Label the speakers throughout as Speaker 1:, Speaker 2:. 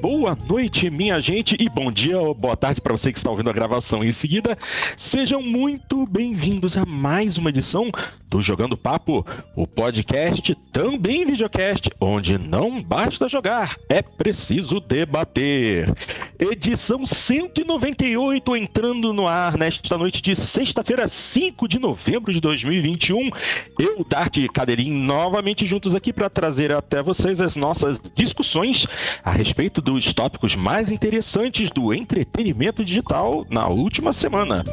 Speaker 1: b boa noite, minha gente, e bom dia ou boa tarde para você que está ouvindo a gravação em seguida. Sejam muito bem-vindos a mais uma edição do Jogando Papo, o podcast também videocast, onde não basta jogar, é preciso debater. Edição 198 entrando no ar nesta noite de sexta-feira, 5 de novembro de 2021. Eu, Dart e Cadeirinho, novamente juntos aqui para trazer até vocês as nossas discussões a respeito dos tópicos mais interessantes do entretenimento digital na última semana.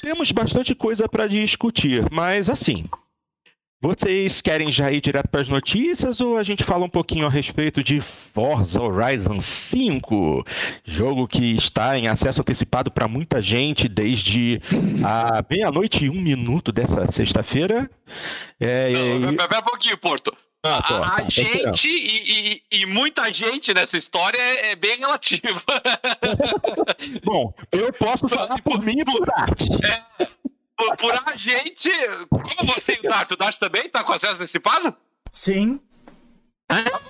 Speaker 1: Temos bastante coisa para discutir, mas assim, vocês querem já ir direto para as notícias ou a gente fala um pouquinho a respeito de Forza Horizon 5? Jogo que está em acesso antecipado para muita gente desde a meia-noite e um minuto dessa sexta-feira.
Speaker 2: É, Pera um pouquinho, Porto. Ah, a, a tá, gente e, e, e, muita gente nessa história é, é bem relativa.
Speaker 1: Bom, eu posso falar assim, por, por mim e por arte.
Speaker 2: É, por, por a gente. Como você e o Dart? O Dart também tá com acesso antecipado?
Speaker 3: Sim.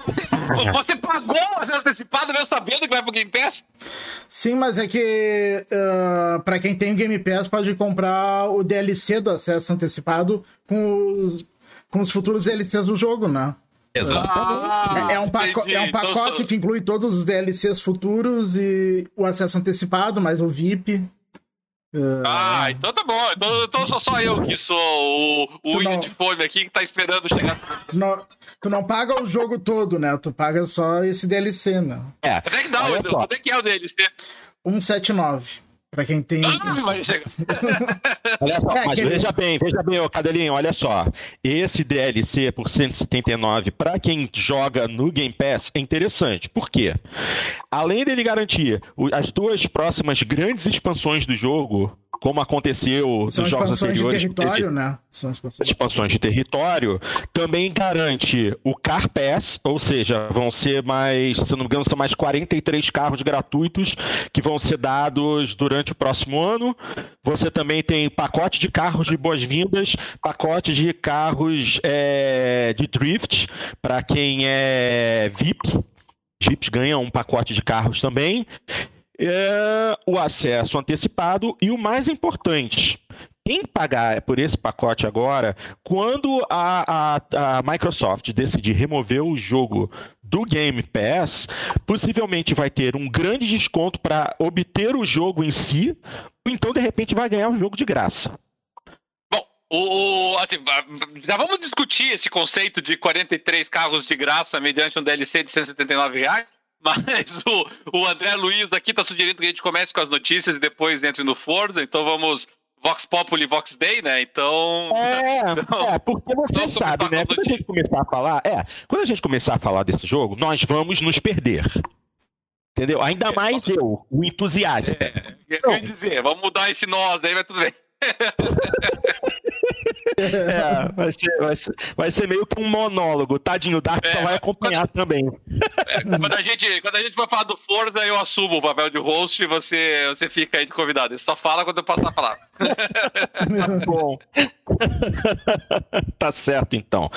Speaker 2: Você, você pagou o acesso antecipado mesmo sabendo que vai pro Game Pass?
Speaker 3: Sim, mas é que uh, para quem tem o Game Pass pode comprar o DLC do acesso antecipado com os, com os futuros DLCs do jogo, né?
Speaker 2: Exatamente. Ah,
Speaker 3: é, é, um pacote, é um então pacote então, que inclui todos os DLCs futuros e o acesso antecipado, mais o VIP.
Speaker 2: Ah, então tá bom. Então, então sou só eu que sou o, o não... de fome aqui que tá esperando chegar.
Speaker 3: Não, tu não paga o jogo todo, né? Tu paga só esse DLC, né?
Speaker 2: É. Quanto é que dá? Quanto é que é o DLC?
Speaker 3: 179. Pra quem tem. Ah,
Speaker 1: mas... olha só, é, mas que... veja bem, veja bem, ô Cadelinho, olha só. Esse DLC por 179, pra quem joga no Game Pass, é interessante. Por quê? Além dele garantir as duas próximas grandes expansões do jogo, como aconteceu São nos jogos anteriores.
Speaker 3: De território, né? São
Speaker 1: expansões. expansões de território. Também garante o Car Pass, ou seja, vão ser mais, se não me engano, são mais 43 carros gratuitos que vão ser dados durante o próximo ano. Você também tem pacote de carros de boas-vindas, pacote de carros é, de drift para quem é VIP. VIPs ganham um pacote de carros também é, o acesso antecipado e o mais importante, quem pagar por esse pacote agora, quando a, a, a, Microsoft decidir remover o jogo do Game Pass, possivelmente vai ter um grande desconto para obter o jogo em si, ou então de repente vai ganhar o jogo de graça.
Speaker 2: Bom, o, assim, já vamos discutir esse conceito de 43 carros de graça mediante um DLC de 179 reais. Mas o, o André Luiz aqui está sugerindo que a gente comece com as notícias e depois entre no Forza, então vamos. Vox Populi, Vox Day, né? Então.
Speaker 1: É, então, é porque você sabe, né? Quando a gente começar a falar. É, quando a gente começar a falar desse jogo, nós vamos nos perder. Entendeu? Ainda é, mais eu, o entusiasta. É,
Speaker 2: eu ia dizer, vamos mudar esse nós aí, mas tudo bem.
Speaker 1: É, vai ser, vai, ser, vai ser meio que um monólogo. Tadinho, o Dark é, só vai acompanhar
Speaker 2: quando,
Speaker 1: também.
Speaker 2: É, quando, a gente, quando a gente for falar do Forza, eu assumo o papel de host e você, você fica aí de convidado. Ele só fala quando eu passar a palavra.
Speaker 1: Tá bom. tá certo, então.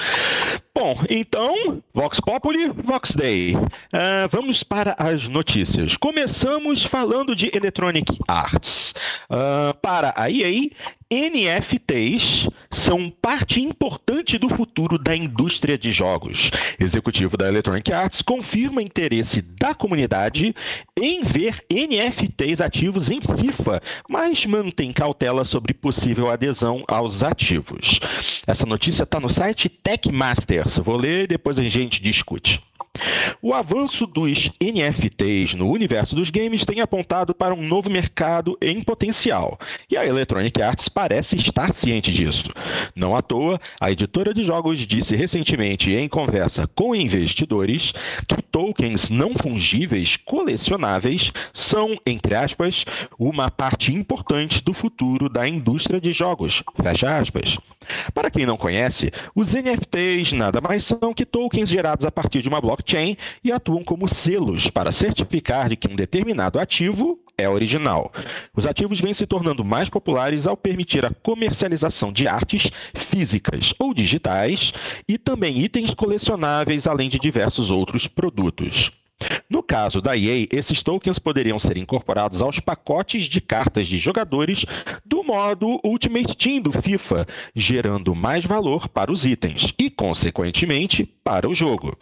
Speaker 1: Bom, então, Vox Populi, Vox Day. Uh, vamos para as notícias. Começamos falando de Electronic Arts. Uh, para a EA, NFTs são parte importante do futuro da indústria de jogos. Executivo da Electronic Arts confirma interesse da comunidade em ver NFTs ativos em FIFA, mas mantém cautela sobre possível adesão aos ativos. Essa notícia está no site Techmasters. Vou ler e depois a gente discute. O avanço dos NFTs no universo dos games tem apontado para um novo mercado em potencial, e a Electronic Arts parece estar ciente disso. Não à toa, a editora de jogos disse recentemente em conversa com investidores que tokens não fungíveis colecionáveis são, entre aspas, uma parte importante do futuro da indústria de jogos. Fecha aspas. Para quem não conhece, os NFTs nada mais são que tokens gerados a partir de uma blockchain blockchain e atuam como selos para certificar de que um determinado ativo é original. Os ativos vêm se tornando mais populares ao permitir a comercialização de artes físicas ou digitais e também itens colecionáveis, além de diversos outros produtos. No caso da EA, esses tokens poderiam ser incorporados aos pacotes de cartas de jogadores do modo Ultimate Team do FIFA, gerando mais valor para os itens e, consequentemente, para o jogo.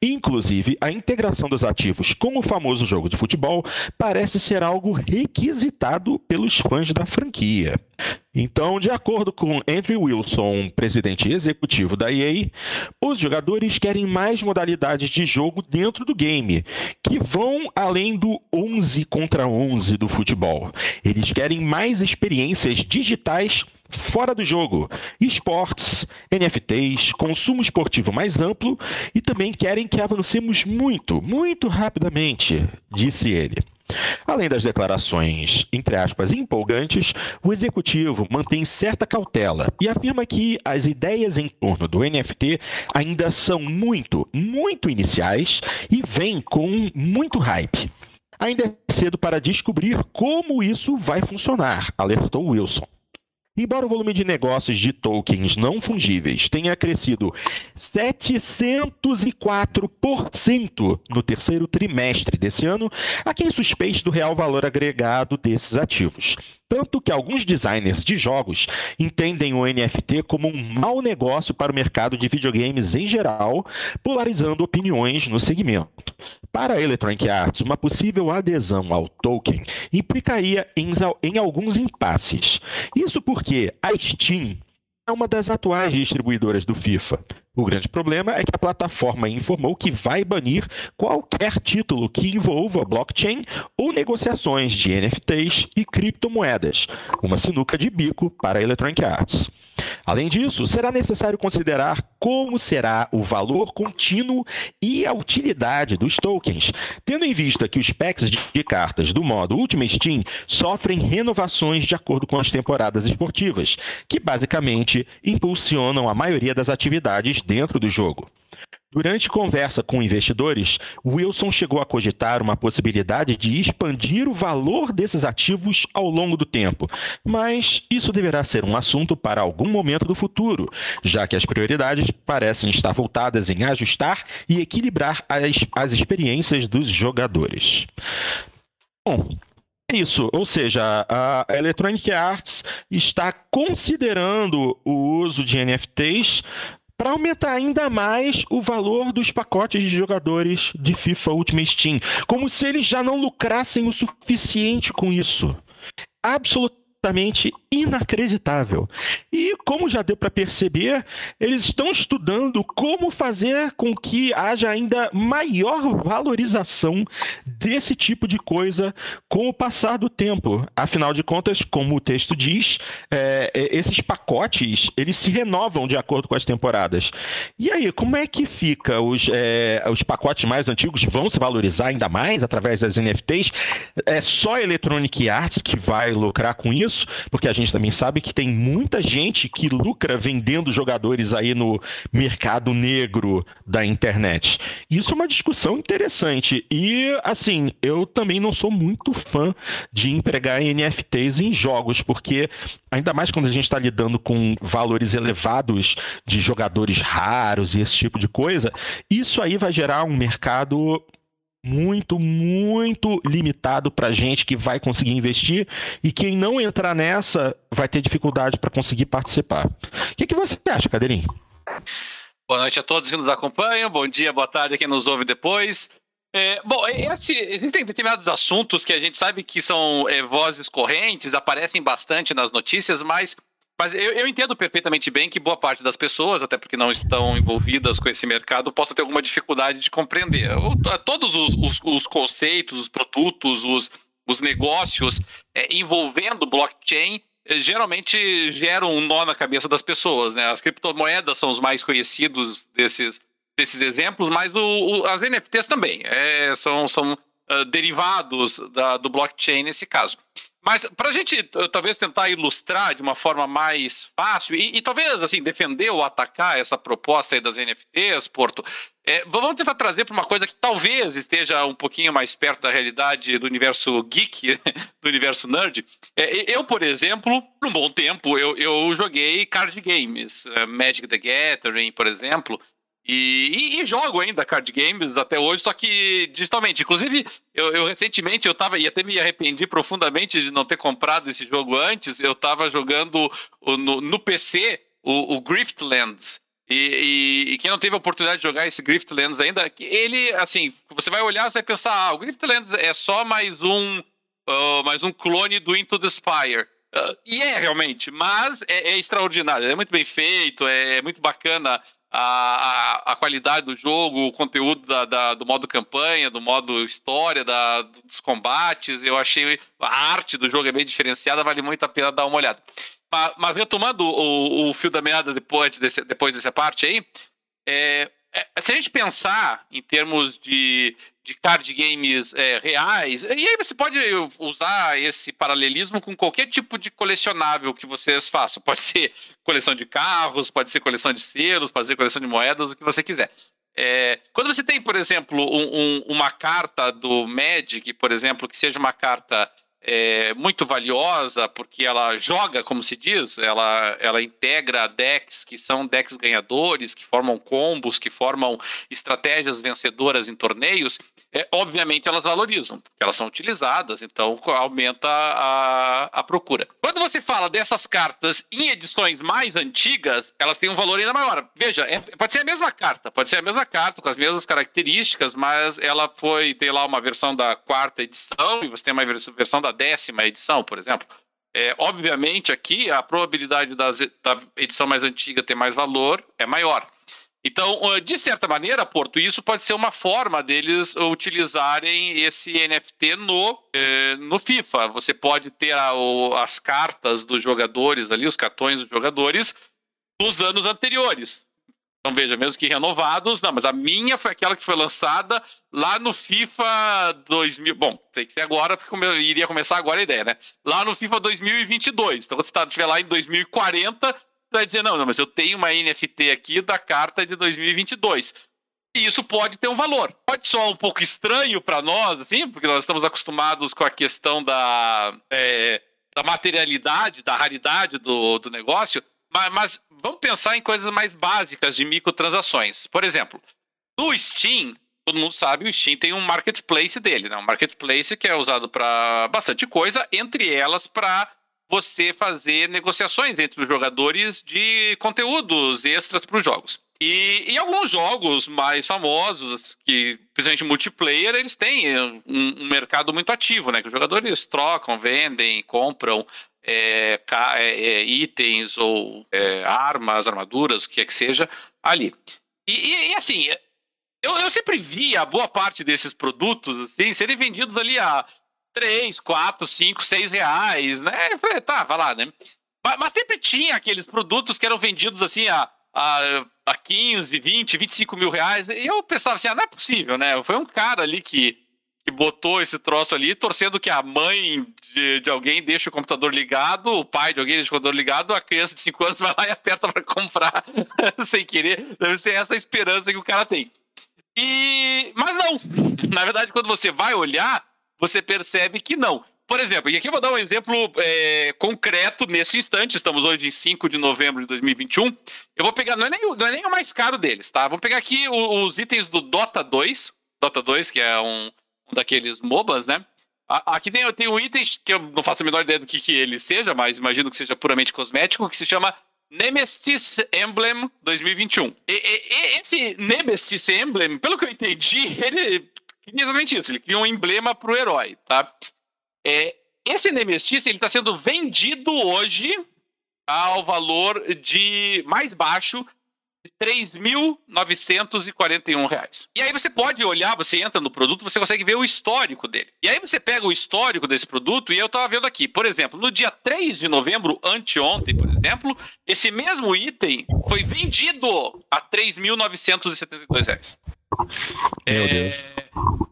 Speaker 1: Inclusive, a integração dos ativos com o famoso jogo de futebol parece ser algo requisitado pelos fãs da franquia. Então, de acordo com Andrew Wilson, presidente executivo da EA, os jogadores querem mais modalidades de jogo dentro do game, que vão além do 11 contra 11 do futebol. Eles querem mais experiências digitais fora do jogo, esportes, NFTs, consumo esportivo mais amplo e também querem que avancemos muito, muito rapidamente, disse ele. Além das declarações, entre aspas, empolgantes, o executivo mantém certa cautela e afirma que as ideias em torno do NFT ainda são muito, muito iniciais e vêm com muito hype. Ainda é cedo para descobrir como isso vai funcionar, alertou Wilson. Embora o volume de negócios de tokens não fungíveis tenha crescido 704% no terceiro trimestre desse ano, há quem suspeite do real valor agregado desses ativos. Tanto que alguns designers de jogos entendem o NFT como um mau negócio para o mercado de videogames em geral, polarizando opiniões no segmento. Para a Electronic Arts, uma possível adesão ao token implicaria em, em alguns impasses. Isso porque a Steam é uma das atuais distribuidoras do FIFA. O grande problema é que a plataforma informou que vai banir qualquer título que envolva blockchain ou negociações de NFTs e criptomoedas, uma sinuca de bico para a Electronic Arts. Além disso, será necessário considerar como será o valor contínuo e a utilidade dos tokens, tendo em vista que os packs de cartas do modo Ultimate Team sofrem renovações de acordo com as temporadas esportivas, que basicamente impulsionam a maioria das atividades dentro do jogo. Durante conversa com investidores, Wilson chegou a cogitar uma possibilidade de expandir o valor desses ativos ao longo do tempo, mas isso deverá ser um assunto para algum momento do futuro, já que as prioridades parecem estar voltadas em ajustar e equilibrar as, as experiências dos jogadores. Bom, é isso, ou seja, a Electronic Arts está considerando o uso de NFTs para aumentar ainda mais o valor dos pacotes de jogadores de FIFA Ultimate Team, como se eles já não lucrassem o suficiente com isso. Absolutamente inacreditável. E como já deu para perceber, eles estão estudando como fazer com que haja ainda maior valorização desse tipo de coisa com o passar do tempo. Afinal de contas, como o texto diz, é, é, esses pacotes eles se renovam de acordo com as temporadas. E aí, como é que fica? Os, é, os pacotes mais antigos vão se valorizar ainda mais através das NFTs? É só Electronic Arts que vai lucrar com isso? Porque a gente gente também sabe que tem muita gente que lucra vendendo jogadores aí no mercado negro da internet. Isso é uma discussão interessante. E, assim, eu também não sou muito fã de empregar NFTs em jogos, porque ainda mais quando a gente está lidando com valores elevados de jogadores raros e esse tipo de coisa, isso aí vai gerar um mercado muito, muito limitado para gente que vai conseguir investir e quem não entrar nessa vai ter dificuldade para conseguir participar. O que, que você acha, Cadeirinho?
Speaker 2: Boa noite a todos que nos acompanham, bom dia, boa tarde a quem nos ouve depois. É, bom, esse, existem determinados assuntos que a gente sabe que são é, vozes correntes, aparecem bastante nas notícias, mas mas eu, eu, entendo perfeitamente bem que boa parte das pessoas, até porque não estão envolvidas com esse mercado, possa ter alguma dificuldade de compreender. Todos os, os, os conceitos, os produtos, os, os negócios é, envolvendo blockchain é, geralmente geram um nó na cabeça das pessoas. Né? As criptomoedas são os mais conhecidos desses, desses exemplos, mas o, o, as NFTs também é, são, são uh, derivados da, do blockchain nesse caso. Mas para a gente talvez tentar ilustrar de uma forma mais fácil e, e, talvez assim defender ou atacar essa proposta das NFTs, Porto, é, vamos tentar trazer para uma coisa que talvez esteja um pouquinho mais perto da realidade do universo geek, do universo nerd. É, eu, por exemplo, por um bom tempo, eu, eu joguei card games, é, Magic the Gathering, por exemplo. E, e, e, jogo ainda card games até hoje, só que digitalmente. Inclusive, eu, eu, recentemente eu tava, e até me arrependi profundamente de não ter comprado esse jogo antes. Eu tava jogando no, no PC o, o Griftlands. E, e, e, quem não teve a oportunidade de jogar esse Griftlands ainda, ele, assim, você vai olhar, você vai pensar, ah, o Griftlands é só mais um, uh, mais um clone do Into the Spire. Uh, e é realmente, mas é, é, extraordinário, é muito bem feito, é, é muito bacana a, a, qualidade do jogo, o conteúdo da, da, do modo campanha, do modo história, da, dos combates. Eu achei a arte do jogo é bem diferenciada, vale muito a pena dar uma olhada. Mas, mas retomando o, o, fio da meada depois, desse, depois dessa parte aí, é, se a gente pensar em termos de, de card games é, reais, e aí você pode usar esse paralelismo com qualquer tipo de colecionável que vocês façam. Pode ser coleção de carros, pode ser coleção de selos, pode ser coleção de moedas, o que você quiser. É, quando você tem, por exemplo, um, um, uma carta do Magic, por exemplo, que seja uma carta é, muito valiosa, porque ela joga, como se diz, ela, ela integra decks que são decks ganhadores, que formam combos, que formam estratégias vencedoras em torneios, é, obviamente elas valorizam, porque elas são utilizadas, então aumenta a, a procura. Quando você fala dessas cartas em edições mais antigas, elas têm um valor ainda maior. Veja, é, pode ser a mesma carta, pode ser a mesma carta, com as mesmas características, mas ela foi, tem lá uma versão da quarta edição, e você tem uma versão da décima edição, por exemplo. É, obviamente, aqui a probabilidade das, da edição mais antiga ter mais valor é maior. Então, de certa maneira, Porto, isso pode ser uma forma deles utilizarem esse NFT no, eh, no FIFA. Você pode ter as cartas dos jogadores ali, os cartões dos jogadores, dos anos anteriores. Então veja, mesmo que renovados, não, mas a minha foi aquela que foi lançada lá no FIFA 2000. Bom, tem que ser agora, porque iria começar agora a ideia, né? Lá no FIFA 2022. Então, você tá, estiver lá em 2040, você vai dizer, não, não, mas eu tenho uma NFT aqui da carta de 2022. E isso pode ter um valor. Pode soar um pouco estranho para nós, assim, porque nós estamos acostumados com a questão da, é, da materialidade, da raridade do, do negócio, mas, mas, vamos pensar em coisas mais básicas de microtransações. Por exemplo, no Steam, todo mundo sabe, o Steam tem um marketplace dele, né? Um marketplace que é usado para bastante coisa, entre elas para você fazer negociações entre os jogadores de conteúdos extras para os jogos. E em alguns jogos mais famosos, que principalmente multiplayer, eles têm um, um mercado muito ativo, né? Que os jogadores trocam, vendem, compram é, é, é, itens ou é, armas, armaduras, o que é que seja, ali. E, e, e assim, eu, eu, sempre via boa parte desses produtos assim, serem vendidos ali a 3, 4, 5, 6 reais, né? Eu falei, tá, vai lá, né? Mas, mas, sempre tinha aqueles produtos que eram vendidos assim a, a, a 15, 20, 25 mil reais. E eu pensava assim, ah, não é possível, né? Foi um cara ali que que botou esse troço ali, torcendo que a mãe de, de alguém deixe o computador ligado, o pai de alguém deixe o computador ligado, a criança de 5 anos vai lá e aperta para comprar sem querer. Deve ser essa esperança que o cara tem. E mas não. Na verdade, quando você vai olhar, você percebe que não. Por exemplo, e aqui eu vou dar um exemplo é, concreto nesse instante, estamos hoje em 5 de novembro de 2021. Eu vou pegar, não é nem, não é nem o mais caro deles, tá? Vamos pegar aqui os, os itens do Dota 2, Dota 2, que é um, daqueles MOBAs, né? Aqui tem, tem um item que eu não faço a menor ideia do que, que ele seja, mas imagino que seja puramente cosmético, que se chama Nemesis Emblem 2021. E, e, esse Nemesis Emblem, pelo que eu entendi, ele cria exatamente isso. Ele cria um emblema para o herói, tá? É, esse Nemesis ele está sendo vendido hoje ao valor de mais baixo de R$ 3.941. E aí você pode olhar, você entra no produto, você consegue ver o histórico dele. E aí você pega o histórico desse produto e eu estava vendo aqui, por exemplo, no dia 3 de novembro, anteontem, por exemplo, esse mesmo item foi vendido a R$ 3.972. É,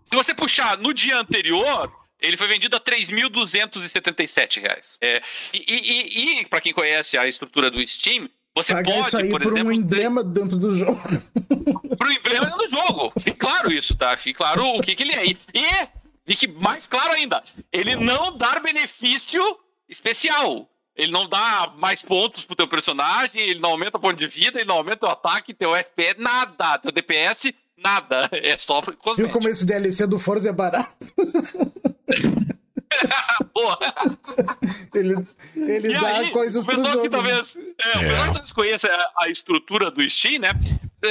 Speaker 2: se você puxar no dia anterior, ele foi vendido a 3.277 reais. É, e, e, e para quem conhece a estrutura do Steam, você Paga pode,
Speaker 3: isso aí
Speaker 2: por,
Speaker 3: por
Speaker 2: exemplo,
Speaker 3: um emblema ter... dentro do jogo.
Speaker 2: Por um emblema dentro do jogo. Fique claro isso, tá? Fique claro o que, que ele é. E fique mais claro ainda, ele não dá benefício especial. Ele não dá mais pontos pro teu personagem, ele não aumenta ponto de vida, ele não aumenta o ataque, teu FPS, nada. Teu DPS, nada. É só cosmético.
Speaker 3: Viu como esse DLC do Forza é barato?
Speaker 2: Porra.
Speaker 3: Ele, ele dá aí, coisas pro jogo.
Speaker 2: Que talvez, é, é. O pessoal que talvez conheça a, a, estrutura do Steam, né?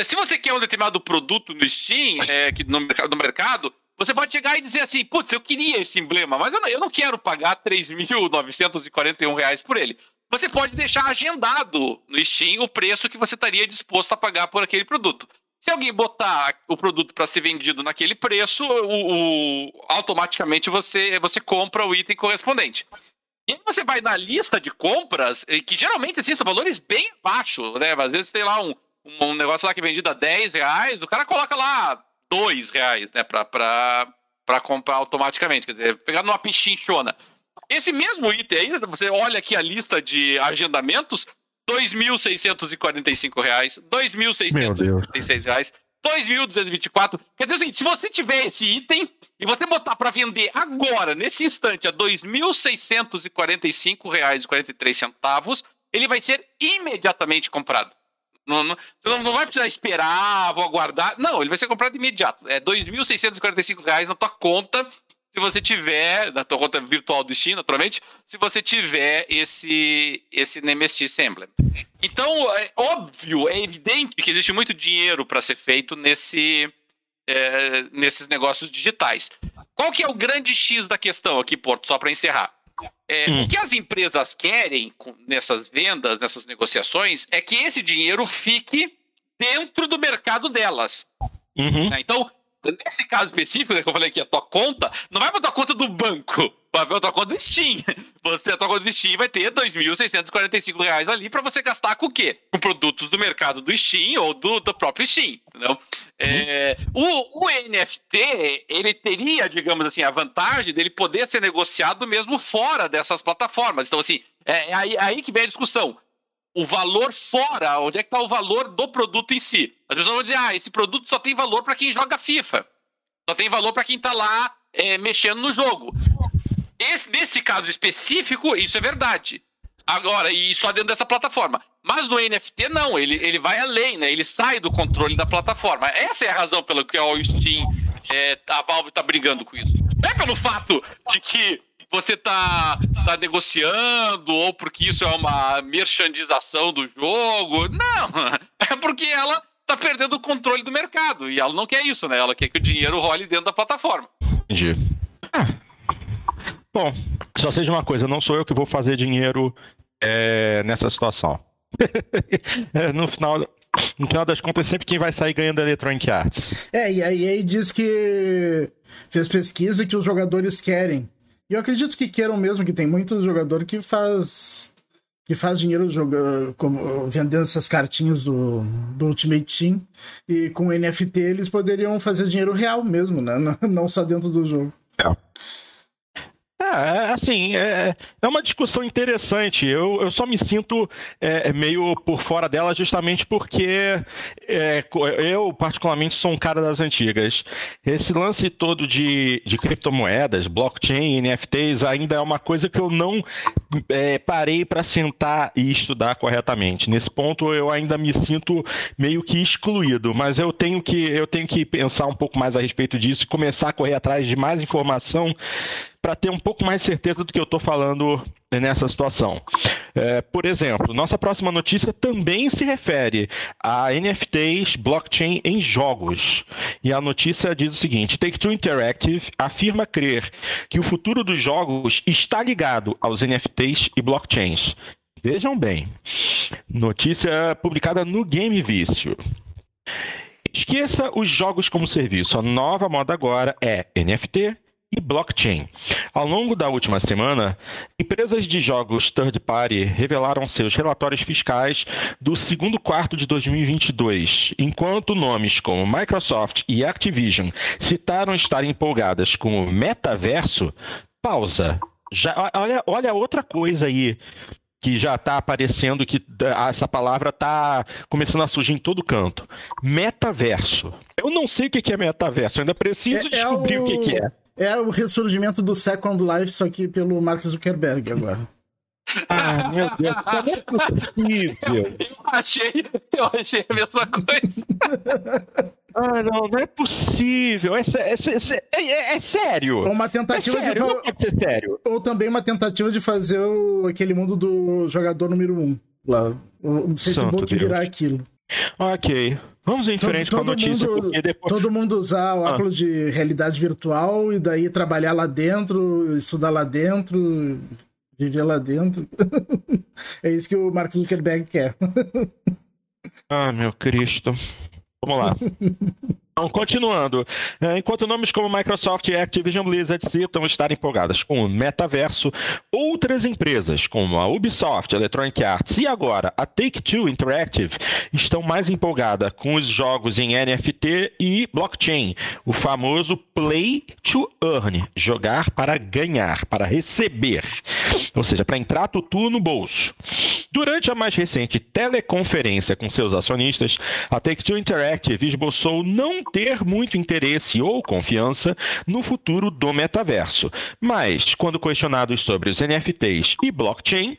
Speaker 2: Se você quer um determinado produto no Steam, é, que no, no mercado, você pode chegar e dizer assim, putz, eu queria esse emblema, mas eu não, eu não quero pagar R$ 3.941 por ele. Você pode deixar agendado no Steam o preço que você estaria disposto a pagar por aquele produto. Se alguém botar o produto para ser vendido naquele preço, o, o, automaticamente você, você compra o item correspondente. E aí você vai na lista de compras, que geralmente assim, são valores bem baixos, né? Às vezes tem lá um, um negócio lá que é vendido a 10 reais, o cara coloca lá 2 reais, né? Pra comprar automaticamente. Quer dizer, pegar numa pichinchona. Esse mesmo item aí, você olha aqui a lista de agendamentos, 2.645, R$ 2.636, 2.224. Quer dizer o seguinte, se você tiver esse item e você botar para vender agora, nesse instante, a R$ 2.645,43, ele vai ser imediatamente comprado. Não, não, você não vai precisar esperar, vou aguardar. Não, ele vai ser comprado imediato. É R$ 2.645 na tua conta se você tiver, na tua conta virtual do Steam, naturalmente, se você tiver esse, esse Nemesis Emblem. Então, é óbvio, é evidente que existe muito dinheiro para ser feito nesse, é, nesses negócios digitais. Qual que é o grande X da questão aqui, Porto, só para encerrar? É, hum. O que as empresas querem nessas vendas, nessas negociações, é que esse dinheiro fique dentro do mercado delas. Uhum. Né? Então, Nesse caso específico, né, que eu falei aqui, a tua conta, não vai pra tua conta do banco, vai pra tua conta do Steam. Você, a tua conta do Steam vai ter R$ 2.645 ali para você gastar com o quê? Com produtos do mercado do Steam ou do, do próprio Steam, entendeu? É, o, o NFT, ele teria, digamos assim, a vantagem dele poder ser negociado mesmo fora dessas plataformas. Então, assim, é, é aí, é aí que vem a discussão o valor fora, onde é que está o valor do produto em si. As pessoas vão dizer, ah, esse produto só tem valor para quem joga FIFA. Só tem valor para quem está lá é, mexendo no jogo. Esse, nesse caso específico, isso é verdade. Agora, e só dentro dessa plataforma. Mas no NFT, não, ele, ele vai além, né? Ele sai do controle da plataforma. Essa é a razão pela qual o Steam, é, a Valve está brigando com isso. Não é pelo fato de que você tá, tá negociando ou porque isso é uma merchandização do jogo. Não, é porque ela tá perdendo o controle do mercado e ela não quer isso, né? Ela quer que o dinheiro role dentro da plataforma.
Speaker 1: Entendi. Ah. Bom, só seja uma coisa, não sou eu que vou fazer dinheiro é, nessa situação. É, no final, no final das contas, sempre quem vai sair ganhando é Electronic Arts.
Speaker 3: É, e a EA diz que fez pesquisa que os jogadores querem e eu acredito que queiram mesmo, que tem muitos jogadores que faz que faz dinheiro jogando, como, vendendo essas cartinhas do, do Ultimate Team. E com NFT eles poderiam fazer dinheiro real mesmo, né? Não só dentro do jogo. É.
Speaker 1: É, assim, é, é uma discussão interessante. Eu, eu só me sinto é, meio por fora dela justamente porque é, eu, particularmente, sou um cara das antigas. Esse lance todo de, de criptomoedas, blockchain, NFTs, ainda é uma coisa que eu não é, parei para sentar e estudar corretamente. Nesse ponto, eu ainda me sinto meio que excluído, mas eu tenho que, eu tenho que pensar um pouco mais a respeito disso e começar a correr atrás de mais informação para ter um pouco mais certeza do que eu estou falando nessa situação. É, por exemplo, nossa próxima notícia também se refere a NFTs blockchain em jogos. E a notícia diz o seguinte: Take-Two Interactive afirma crer que o futuro dos jogos está ligado aos NFTs e blockchains. Vejam bem, notícia publicada no Game Vício. Esqueça os jogos como serviço. A nova moda agora é NFT, e blockchain. Ao longo da última semana, empresas de jogos third party revelaram seus relatórios fiscais do segundo quarto de 2022, enquanto nomes como Microsoft e Activision citaram estar empolgadas com o metaverso. Pausa. Já, olha, olha outra coisa aí que já está aparecendo, que essa palavra está começando a surgir em todo canto. Metaverso. Eu não sei o que é metaverso, ainda preciso é, descobrir é o... o que é.
Speaker 3: É o ressurgimento do Second Life, só que pelo Mark Zuckerberg agora.
Speaker 1: Ah, meu Deus, como é possível?
Speaker 2: Eu achei, eu achei a mesma coisa.
Speaker 1: Ah, não, não é possível. É, é, é, é sério.
Speaker 3: Ou uma tentativa
Speaker 1: é sério,
Speaker 3: de.
Speaker 1: Não pode ser sério.
Speaker 3: Ou também uma tentativa de fazer o, aquele mundo do jogador número um lá. O, o Facebook virar aquilo.
Speaker 1: Ok. Vamos em frente todo, com a notícia.
Speaker 3: Mundo, depois... Todo mundo usar o ah. óculos de realidade virtual e daí trabalhar lá dentro, estudar lá dentro, viver lá dentro. é isso que o Mark Zuckerberg quer.
Speaker 1: ah, meu Cristo. Vamos lá. Então, continuando. É, enquanto nomes como Microsoft e Activision Blizzard citam estar empolgadas com o metaverso, outras empresas, como a Ubisoft, Electronic Arts e agora a Take-Two Interactive, estão mais empolgadas com os jogos em NFT e blockchain, o famoso Play to Earn, jogar para ganhar, para receber, ou seja, para entrar tutu no bolso. Durante a mais recente teleconferência com seus acionistas, a Take-Two Interactive esboçou não ter muito interesse ou confiança no futuro do metaverso. Mas, quando questionados sobre os NFTs e blockchain,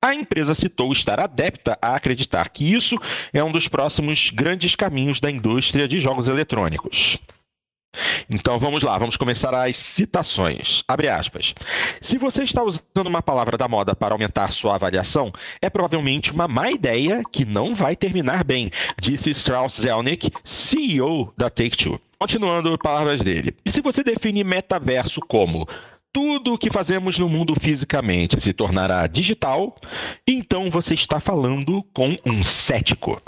Speaker 1: a empresa citou estar adepta a acreditar que isso é um dos próximos grandes caminhos da indústria de jogos eletrônicos. Então vamos lá, vamos começar as citações. Abre aspas. Se você está usando uma palavra da moda para aumentar sua avaliação, é provavelmente uma má ideia que não vai terminar bem, disse Strauss Zelnick, CEO da Take-Two. Continuando palavras dele. E se você define metaverso como tudo o que fazemos no mundo fisicamente se tornará digital, então você está falando com um cético.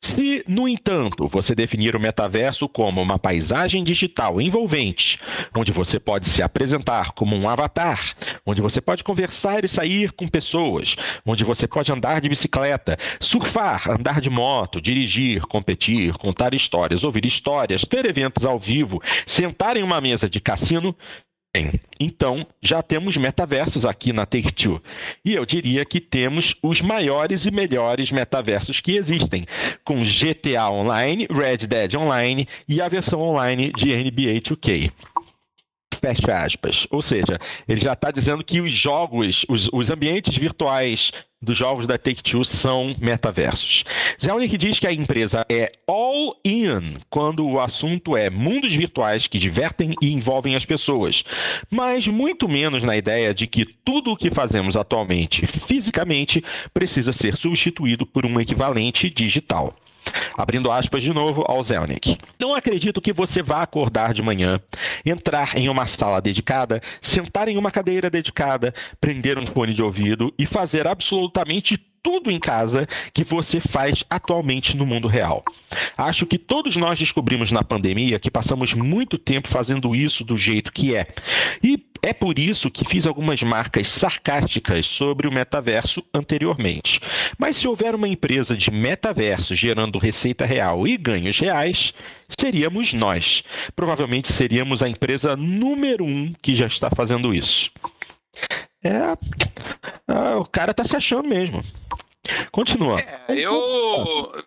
Speaker 1: Se, no entanto, você definir o metaverso como uma paisagem digital envolvente, onde você pode se apresentar como um avatar, onde você pode conversar e sair com pessoas, onde você pode andar de bicicleta, surfar, andar de moto, dirigir, competir, contar histórias, ouvir histórias, ter eventos ao vivo, sentar em uma mesa de cassino, Bem, então já temos metaversos aqui na Take-Two. E eu diria que temos os maiores e melhores metaversos que existem, com GTA Online, Red Dead Online e a versão online de NBA 2K fecha aspas. Ou seja, ele já está dizendo que os jogos, os, os ambientes virtuais dos jogos da Take-Two são metaversos. Zelnick diz que a empresa é all-in quando o assunto é mundos virtuais que divertem e envolvem as pessoas, mas muito menos na ideia de que tudo o que fazemos atualmente fisicamente precisa ser substituído por um equivalente digital. Abrindo aspas de novo ao Zelnick. Não acredito que você vá acordar de manhã, entrar em uma sala dedicada, sentar em uma cadeira dedicada, prender um fone de ouvido e fazer absolutamente tudo em casa que você faz atualmente no mundo real. Acho que todos nós descobrimos na pandemia que passamos muito tempo fazendo isso do jeito que é. E é por isso que fiz algumas marcas sarcásticas sobre o metaverso anteriormente. Mas se houver uma empresa de metaverso gerando receita real e ganhos reais, seríamos nós. Provavelmente seríamos a empresa número um que já está fazendo isso. É, ah, o cara tá se achando mesmo. Continua.
Speaker 2: É, eu.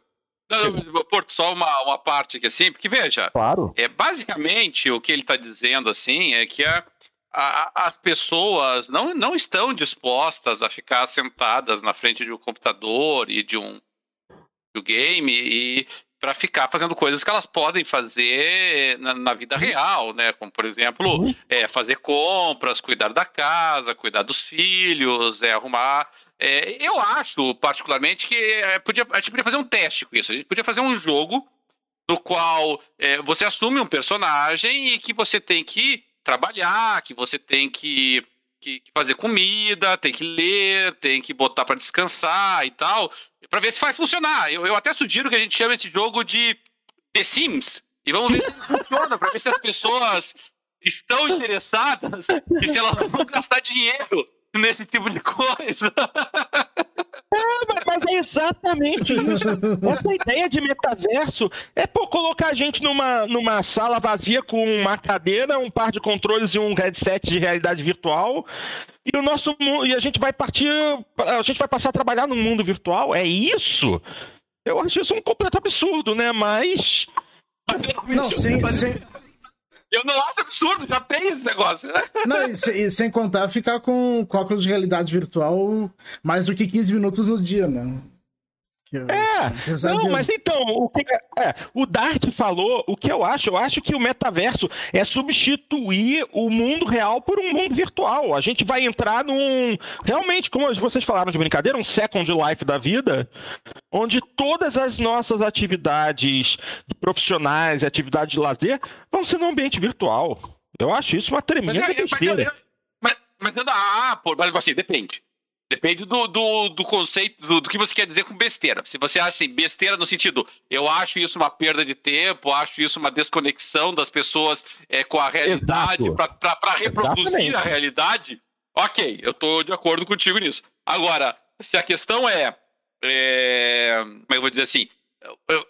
Speaker 2: Porto, só uma, uma parte aqui assim, porque veja,
Speaker 1: claro.
Speaker 2: é basicamente o que ele está dizendo assim é que a, a, as pessoas não, não estão dispostas a ficar sentadas na frente de um computador e de um, de um game e para ficar fazendo coisas que elas podem fazer na, na vida real, né? Como, por exemplo, uhum. é, fazer compras, cuidar da casa, cuidar dos filhos, é, arrumar. É, eu acho, particularmente, que é, podia, a gente podia fazer um teste com isso. A gente podia fazer um jogo no qual é, você assume um personagem e que você tem que trabalhar, que você tem que que, fazer comida, tem que ler, tem que botar para descansar e tal, para ver se vai funcionar. Eu, eu até sugiro que a gente chame esse jogo de The Sims e vamos ver se ele funciona, para ver se as pessoas estão interessadas e se elas vão gastar dinheiro nesse tipo de coisa.
Speaker 1: É, mas é exatamente isso. Essa ideia de metaverso é por colocar a gente numa, numa sala vazia com uma cadeira, um par de controles e um headset de realidade virtual. E o nosso e a gente vai partir, a gente vai passar a trabalhar no mundo virtual. É isso? Eu acho isso um completo absurdo, né? Mas
Speaker 3: não, sem, sem,
Speaker 2: eu não acho absurdo, já tem esse negócio, né?
Speaker 3: Não, e, sem, e sem contar ficar com, com óculos de realidade virtual mais do que 15 minutos no dia, né?
Speaker 1: É, não, mas então, o que é, o Dart falou, o que eu acho, eu acho que o metaverso é substituir o mundo real por um mundo virtual. A gente vai entrar num, realmente, como vocês falaram de brincadeira, um second life da vida, onde todas as nossas atividades profissionais e atividades de lazer vão ser no ambiente virtual. Eu acho isso uma tremenda mas, besteira.
Speaker 2: Mas, mas, mas, ah, pô, mas assim, depende. Depende do, do, do conceito, do, do, que você quer dizer com besteira. Se você acha assim, besteira no sentido, eu acho isso uma perda de tempo, acho isso uma desconexão das pessoas é, com a realidade, para reproduzir Exatamente. a realidade, ok, eu estou de acordo contigo nisso. Agora, se a questão é, é como é eu vou dizer assim,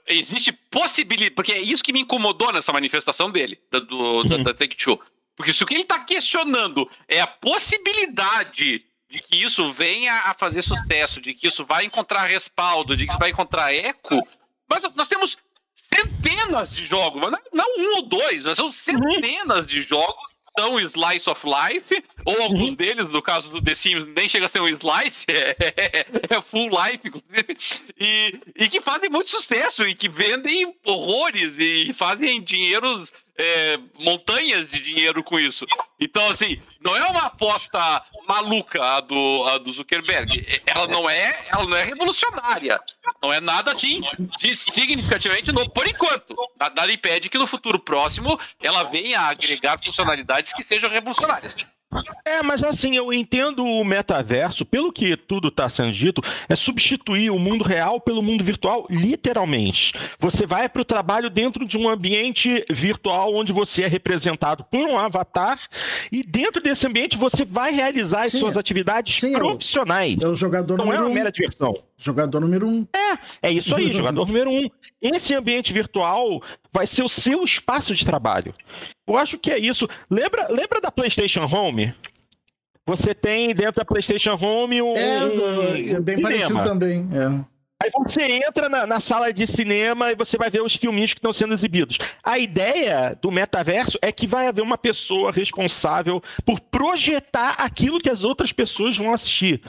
Speaker 2: existe possibilidade, porque é isso que me incomodou nessa manifestação dele, do, do uhum. da, da Take Two. Porque se o que ele está questionando é a possibilidade de que isso venha a fazer sucesso, de que isso vai encontrar respaldo, de que isso vai encontrar eco. Mas nós temos centenas de jogos, não um ou dois, mas são centenas de jogos são slice of life, ou alguns uhum. deles, no caso do The Sims, nem chega a ser um slice, é, é full life, inclusive, e, e que fazem muito sucesso e que vendem horrores e fazem dinheiros é, montanhas de dinheiro com isso. Então, assim, não é uma aposta maluca a do, a do Zuckerberg. Ela não é, ela não é revolucionária. Não é nada assim de significativamente novo, por enquanto. Nada impede que no futuro próximo ela venha a agregar funcionalidades que sejam revolucionárias.
Speaker 1: É, mas assim, eu entendo o metaverso, pelo que tudo está sendo dito, é substituir o mundo real pelo mundo virtual, literalmente. Você vai para o trabalho dentro de um ambiente virtual onde você é representado por um avatar e dentro desse ambiente você vai realizar sim, as suas atividades sim, profissionais.
Speaker 3: É o jogador
Speaker 1: Não é uma um. mera diversão.
Speaker 3: Jogador número um.
Speaker 1: É, é isso aí, jogador número um. Esse ambiente virtual vai ser o seu espaço de trabalho. Eu acho que é isso. Lembra, lembra da PlayStation Home? Você tem dentro da PlayStation Home um.
Speaker 3: É, um, é bem cinema. parecido também. É.
Speaker 1: Aí você entra na, na, sala de cinema e você vai ver os filminhos que estão sendo exibidos. A ideia do metaverso é que vai haver uma pessoa responsável por projetar aquilo que as outras pessoas vão assistir.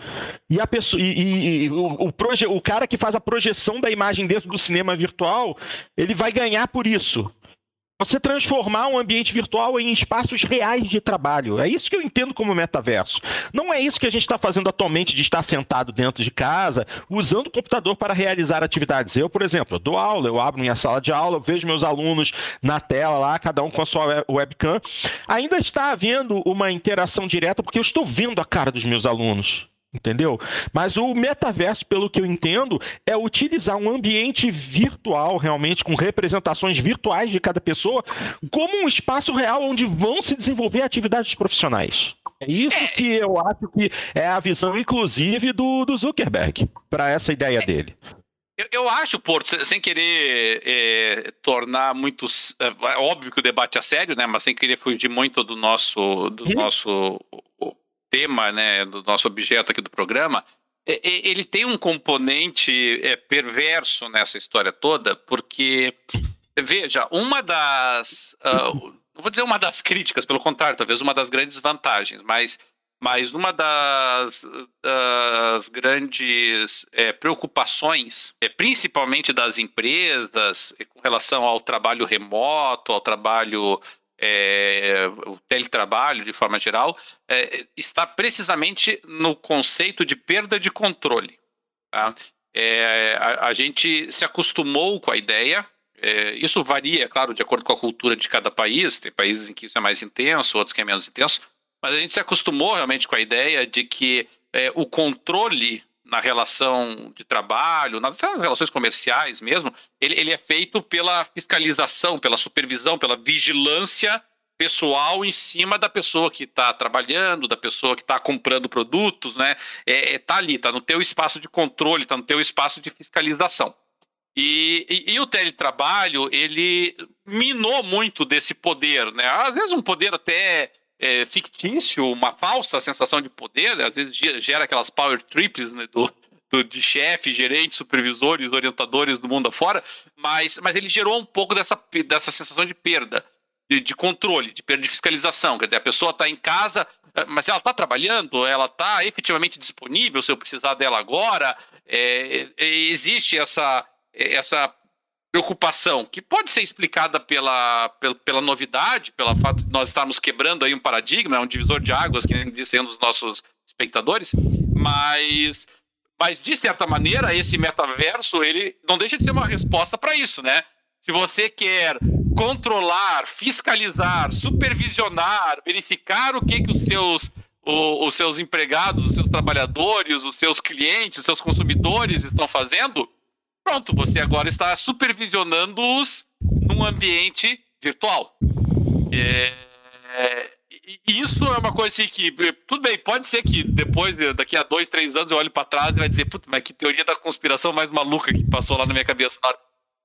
Speaker 1: E a pessoa e, e, e o, o, proje, o cara que faz a projeção da imagem dentro do cinema virtual, ele vai ganhar por isso você transformar um ambiente virtual em espaços reais de trabalho. É isso que eu entendo como metaverso. Não é isso que a gente está fazendo atualmente de estar sentado dentro de casa, usando o computador para realizar atividades. Eu, por exemplo, dou aula, eu abro minha sala de aula, vejo meus alunos na tela lá, cada um com a sua webcam. Ainda está havendo uma interação direta porque eu estou vendo a cara dos meus alunos entendeu? Mas o metaverso, pelo que eu entendo, é utilizar um ambiente virtual, realmente, com representações virtuais de cada pessoa, como um espaço real onde vão se desenvolver atividades profissionais. É isso que eu acho que é a visão, inclusive, do, do Zuckerberg, para essa ideia é. dele.
Speaker 2: Eu, eu, acho, Porto, sem querer é, tornar muito. É, é, óbvio que o debate é sério, né? Mas sem querer fugir muito do nosso, do hum. nosso tema, né, do nosso objeto aqui do programa, ele tem um componente é, perverso nessa história toda, porque, veja, uma das. Uh, não vou dizer uma das críticas, pelo contrário, talvez uma das grandes vantagens, mas, mas uma das, das grandes é, preocupações, é, principalmente das empresas, com relação ao trabalho remoto, ao trabalho é, o teletrabalho de forma geral, é, está precisamente no conceito de perda de controle. Tá? É, a, a, gente se acostumou com a ideia, é, isso varia, claro, de acordo com a cultura de cada país, tem países em que isso é mais intenso, outros que é menos intenso, mas a gente se acostumou realmente com a ideia de que é, o controle na relação de trabalho, nas, nas relações comerciais mesmo, ele, ele, é feito pela fiscalização, pela supervisão, pela vigilância pessoal em cima da pessoa que está trabalhando, da pessoa que está comprando produtos, né? É, é, tá ali, tá no teu espaço de controle, tá no teu espaço de fiscalização. E, e, e, o teletrabalho, ele minou muito desse poder, né? Às vezes um poder até é, fictício, uma falsa sensação de poder, às vezes gera aquelas power trips né, do, do, de chefe, gerentes, supervisores, orientadores do mundo afora, mas, mas ele gerou um pouco dessa, dessa sensação de perda de, de controle, de perda de fiscalização. Quer dizer, a pessoa está em casa, eh, mas ela está trabalhando, ela está efetivamente disponível se eu precisar dela agora. É, existe essa, essa preocupação que pode ser explicada pela, pela, pela, novidade, pelo fato de nós estarmos quebrando aí um paradigma, um divisor de águas, que disse um dos nossos espectadores, mas, mas de certa maneira esse metaverso ele não deixa de ser uma resposta para isso, né? Se você quer controlar, fiscalizar, supervisionar, verificar o que, que os seus o, os seus empregados, os seus trabalhadores, os seus clientes, os seus consumidores estão fazendo, pronto, você agora está supervisionando-os num ambiente virtual. É, isso é uma coisa assim que, tudo bem, pode ser que depois, daqui a dois, três anos, eu olhe para trás e vai dizer, puta, mas que teoria da conspiração mais maluca que passou lá na minha cabeça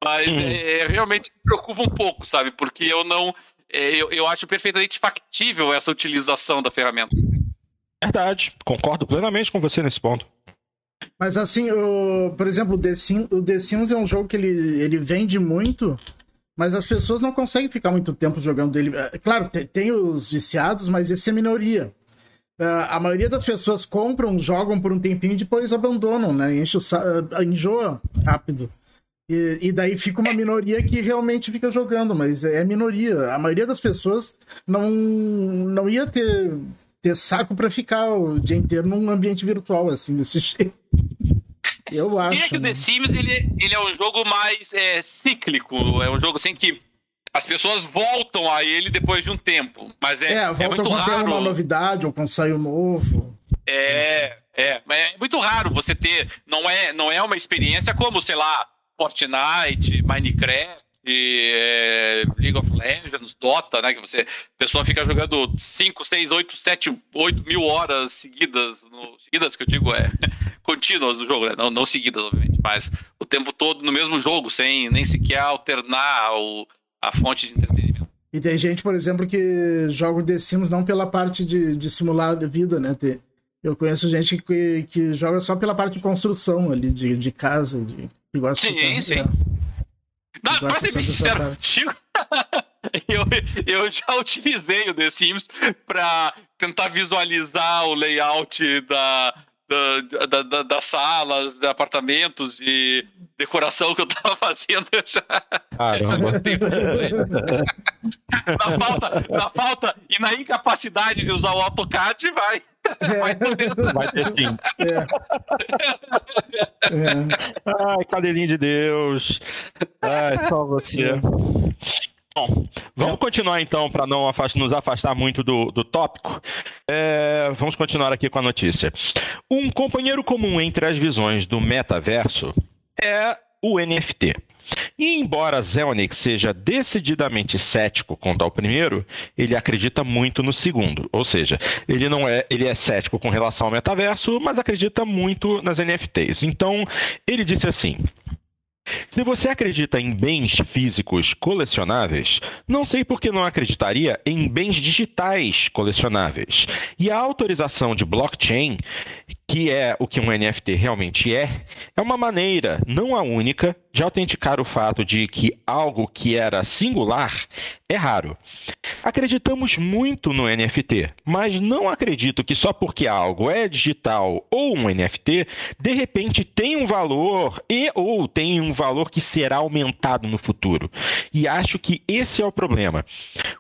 Speaker 2: mas é, realmente me preocupa um pouco, sabe? Porque eu não. É, eu, eu acho perfeitamente factível essa utilização da ferramenta.
Speaker 1: Verdade, concordo plenamente com você nesse ponto.
Speaker 3: Mas assim, o, por exemplo, o The, Sims, o The Sims é um jogo que ele, ele vende muito, mas as pessoas não conseguem ficar muito tempo jogando ele. É, claro, tem, tem os viciados, mas esse é minoria. Uh, a maioria das pessoas compram, jogam por um tempinho e depois abandonam, né? Enche o, enjoa rápido. E, e, daí fica uma minoria que realmente fica jogando, mas é minoria. A maioria das pessoas não, não ia ter, ter saco para ficar o dia inteiro num ambiente virtual, assim, desse jeito. Eu acho.
Speaker 2: Diria que o The né? Sims ele, ele é um jogo mais é, cíclico. É um jogo assim que as pessoas voltam a ele depois de um tempo. Mas é,
Speaker 3: é, voltam é muito quando raro. tem uma novidade ou quando sai um novo.
Speaker 2: É, é. Mas é muito raro você ter. Não é, não é uma experiência como, sei lá Fortnite, Minecraft, é, League of Legends, Dota, né? Que você, a pessoa fica jogando 5, 6, 8, 7, 8 mil horas seguidas, no, seguidas que eu digo é contínuas no jogo, né? não, não seguidas, obviamente, mas o tempo todo no mesmo jogo, sem nem sequer alternar o, a fonte de entretenimento.
Speaker 3: E tem gente, por exemplo, que joga o The Sims não pela parte de, de simular a vida, né? eu conheço gente que, que joga só pela parte de construção ali, de, de casa, de
Speaker 2: sim, ficar, sim. É. Não, pra ser bem sincero contigo, eu, eu já utilizei o The Sims para tentar visualizar o layout da, da, da, da, das salas, de apartamentos, de decoração que eu tava fazendo. Eu já,
Speaker 1: Caramba.
Speaker 2: Já na, falta, na falta e na incapacidade de usar o AutoCAD, vai.
Speaker 1: Vai, vai ter sim. É. É. Ai, cadelinho de Deus. Ai, só você. É. Bom, vamos continuar então, para não nos afastar muito do, do tópico. É, vamos continuar aqui com a notícia. Um companheiro comum entre as visões do metaverso é o NFT. E embora Zelnick seja decididamente cético quanto ao primeiro, ele acredita muito no segundo. Ou seja, ele não é, ele é cético com relação ao metaverso, mas acredita muito nas NFTs. Então, ele disse assim: se você acredita em bens físicos colecionáveis, não sei por que não acreditaria em bens digitais colecionáveis. E a autorização de blockchain, que é o que um NFT realmente é, é uma maneira, não a única, de autenticar o fato de que algo que era singular é raro. Acreditamos muito no NFT, mas não acredito que só porque algo é digital ou um NFT, de repente tem um valor e ou tem um valor que será aumentado no futuro. E acho que esse é o problema.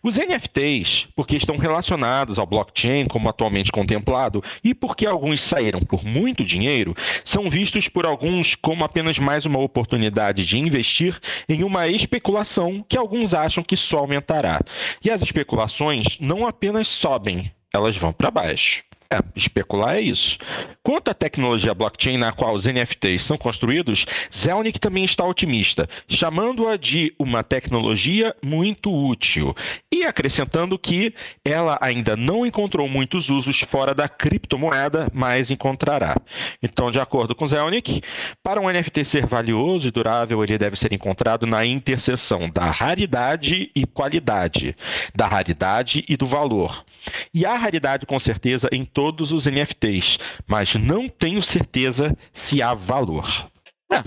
Speaker 1: Os NFTs, porque estão relacionados ao blockchain como atualmente contemplado e porque alguns saíram por muito dinheiro, são vistos por alguns como apenas mais uma oportunidade de investir em uma especulação que alguns acham que só aumentará. E as especulações não apenas sobem, elas vão para baixo. É, especular é isso. Quanto à tecnologia blockchain na qual os NFTs são construídos, Zelnick também está otimista, chamando-a de uma tecnologia muito útil e acrescentando que ela ainda não encontrou muitos usos fora da criptomoeda, mas encontrará. Então, de acordo com Zelnick, para um NFT ser valioso e durável, ele deve ser encontrado na interseção da raridade e qualidade, da raridade e do valor. E há raridade, com certeza, em todos os NFTs, mas não tenho certeza se há valor. É.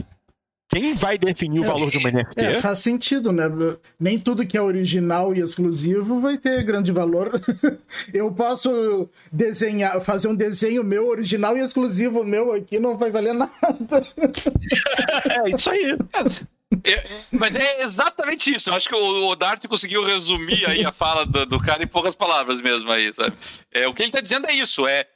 Speaker 1: Quem vai definir o é, valor de uma NFT?
Speaker 3: É, faz sentido, né? Nem tudo que é original e exclusivo vai ter grande valor. Eu posso desenhar, fazer um desenho meu original e exclusivo meu aqui, não vai valer nada.
Speaker 1: É isso aí.
Speaker 2: É, mas é exatamente isso. Eu acho que o, o Dart conseguiu resumir aí a fala do, do, cara em poucas palavras mesmo aí, sabe? É, o que ele está dizendo é isso: é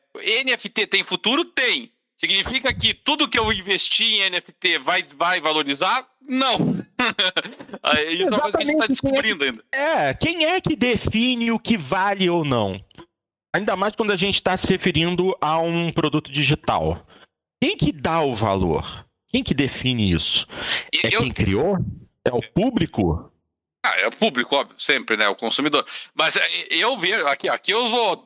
Speaker 2: NFT tem futuro? Tem. Significa que tudo que eu investi em NFT vai, vai valorizar? Não. isso é uma coisa que a gente está descobrindo ainda.
Speaker 1: É, quem é que define o que vale ou não? Ainda mais quando a gente está se referindo a um produto digital. Quem que dá o valor? Quem que define isso? É eu... quem criou? É o público?
Speaker 2: Ah, é o público, óbvio, sempre, né? O consumidor. Mas é, eu vejo, aqui, aqui eu vou.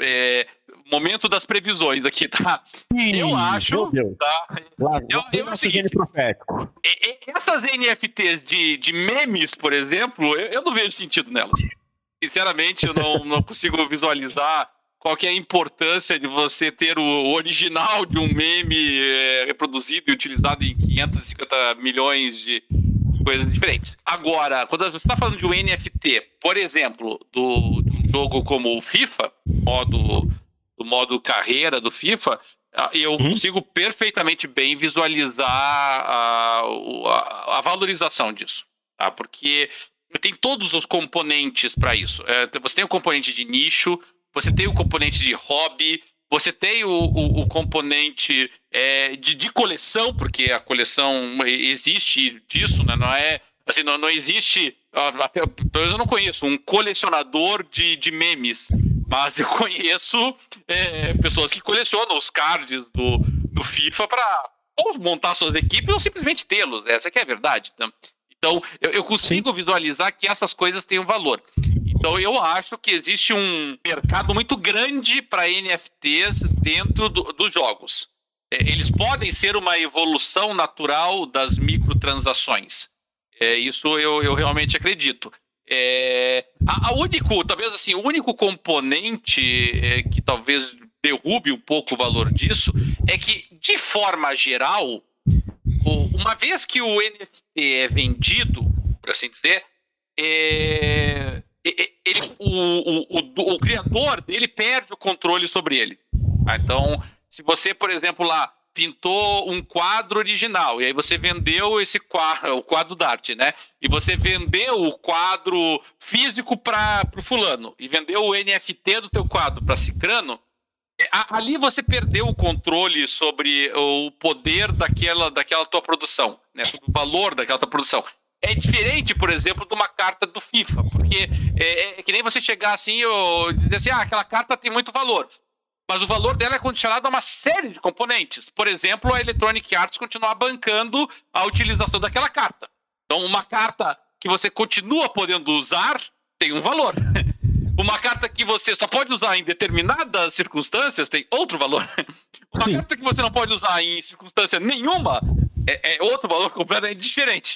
Speaker 2: É, momento das previsões aqui, tá?
Speaker 1: Ih, eu acho. Tá? Eu, eu, é seguinte, profético.
Speaker 2: Essas NFTs de, de memes, por exemplo, eu, eu não vejo sentido nelas. Sinceramente, eu não, não consigo visualizar qual que é a importância de você ter o original de um meme é, reproduzido e utilizado em 550 milhões de coisas diferentes. Agora, quando você está falando de um NFT, por exemplo, do, de um jogo como o FIFA, modo, do modo carreira do FIFA, ah, eu hum? consigo perfeitamente bem visualizar a, a, a valorização disso. Tá? Porque tem todos os componentes para isso. É, você tem o componente de nicho, você tem o componente de hobby, você tem o, o, o componente é, de, de, coleção, porque a coleção existe disso, né? Não é. Assim, não, não existe. Até, pelo menos eu não conheço um colecionador de, de memes. Mas eu conheço é, pessoas que colecionam os cards do, do FIFA para montar suas equipes ou simplesmente tê-los. Essa é a verdade. Então, então eu, eu consigo Sim. visualizar que essas coisas têm um valor. Então eu acho que existe um mercado muito grande para NFTs dentro do, dos jogos. É, eles podem ser uma evolução natural das microtransações. É, isso eu, eu realmente acredito. É, a, a, único, talvez assim, o único componente é, que talvez derrube um pouco o valor disso é que, de forma geral, uma vez que o NFT é vendido, por assim dizer, é, ele, o, o, o, o, criador dele perde o controle sobre ele. Tá? Então, se você, por exemplo, lá pintou um quadro original e aí você vendeu esse quadro, o quadro da arte, né? E você vendeu o quadro físico para o fulano e vendeu o NFT do teu quadro para Cicrano, é, ali você perdeu o controle sobre o poder daquela, daquela tua produção, né? o valor daquela tua produção. É diferente, por exemplo, de uma carta do FIFA, porque é, é, é que nem você chegar assim e dizer assim, ah, aquela carta tem muito valor. Mas o valor dela é condicionado a uma série de componentes. Por exemplo, a Electronic Arts continuar bancando a utilização daquela carta. Então, uma carta que você continua podendo usar tem um valor. Uma carta que você só pode usar em determinadas circunstâncias tem outro valor. Uma Sim. carta que você não pode usar em circunstância nenhuma é, é outro valor completamente diferente.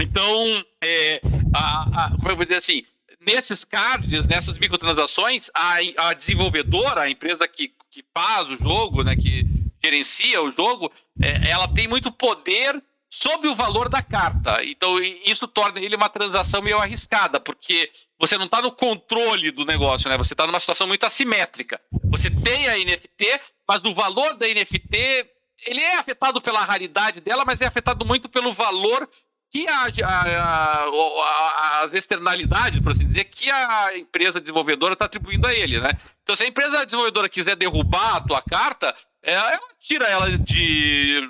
Speaker 2: Então, é, a, a, como eu vou dizer assim, nesses cards, nessas microtransações, a, a desenvolvedora, a empresa que, que faz o jogo, né, que gerencia o jogo, é, ela tem muito poder sobre o valor da carta. Então, isso torna ele uma transação meio arriscada, porque você não está no controle do negócio, né? Você está numa situação muito assimétrica. Você tem a NFT, mas o valor da NFT ele é afetado pela raridade dela, mas é afetado muito pelo valor que a, a, a, as externalidades, por assim dizer, que a empresa desenvolvedora está atribuindo a ele, né? Então, se a empresa desenvolvedora quiser derrubar a tua carta, ela tira ela de,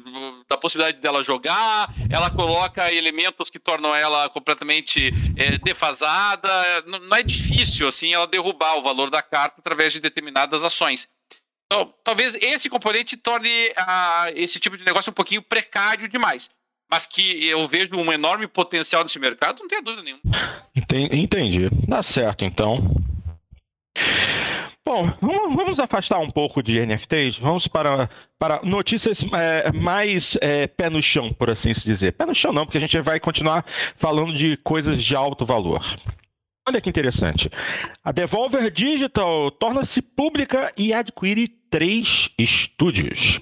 Speaker 2: da possibilidade dela jogar, ela coloca elementos que tornam ela completamente é, defasada. Não, não é difícil, assim, ela derrubar o valor da carta através de determinadas ações. Então, talvez esse componente torne esse tipo de negócio um pouquinho precário demais. Mas que eu vejo um enorme potencial nesse mercado, não tenho dúvida nenhuma.
Speaker 1: Entendi. Dá certo, então. Bom, vamos afastar um pouco de NFTs, vamos para, para notícias é, mais é, pé no chão, por assim se dizer. Pé no chão não, porque a gente vai continuar falando de coisas de alto valor. Olha que interessante. A Devolver Digital torna-se pública e adquire três estúdios.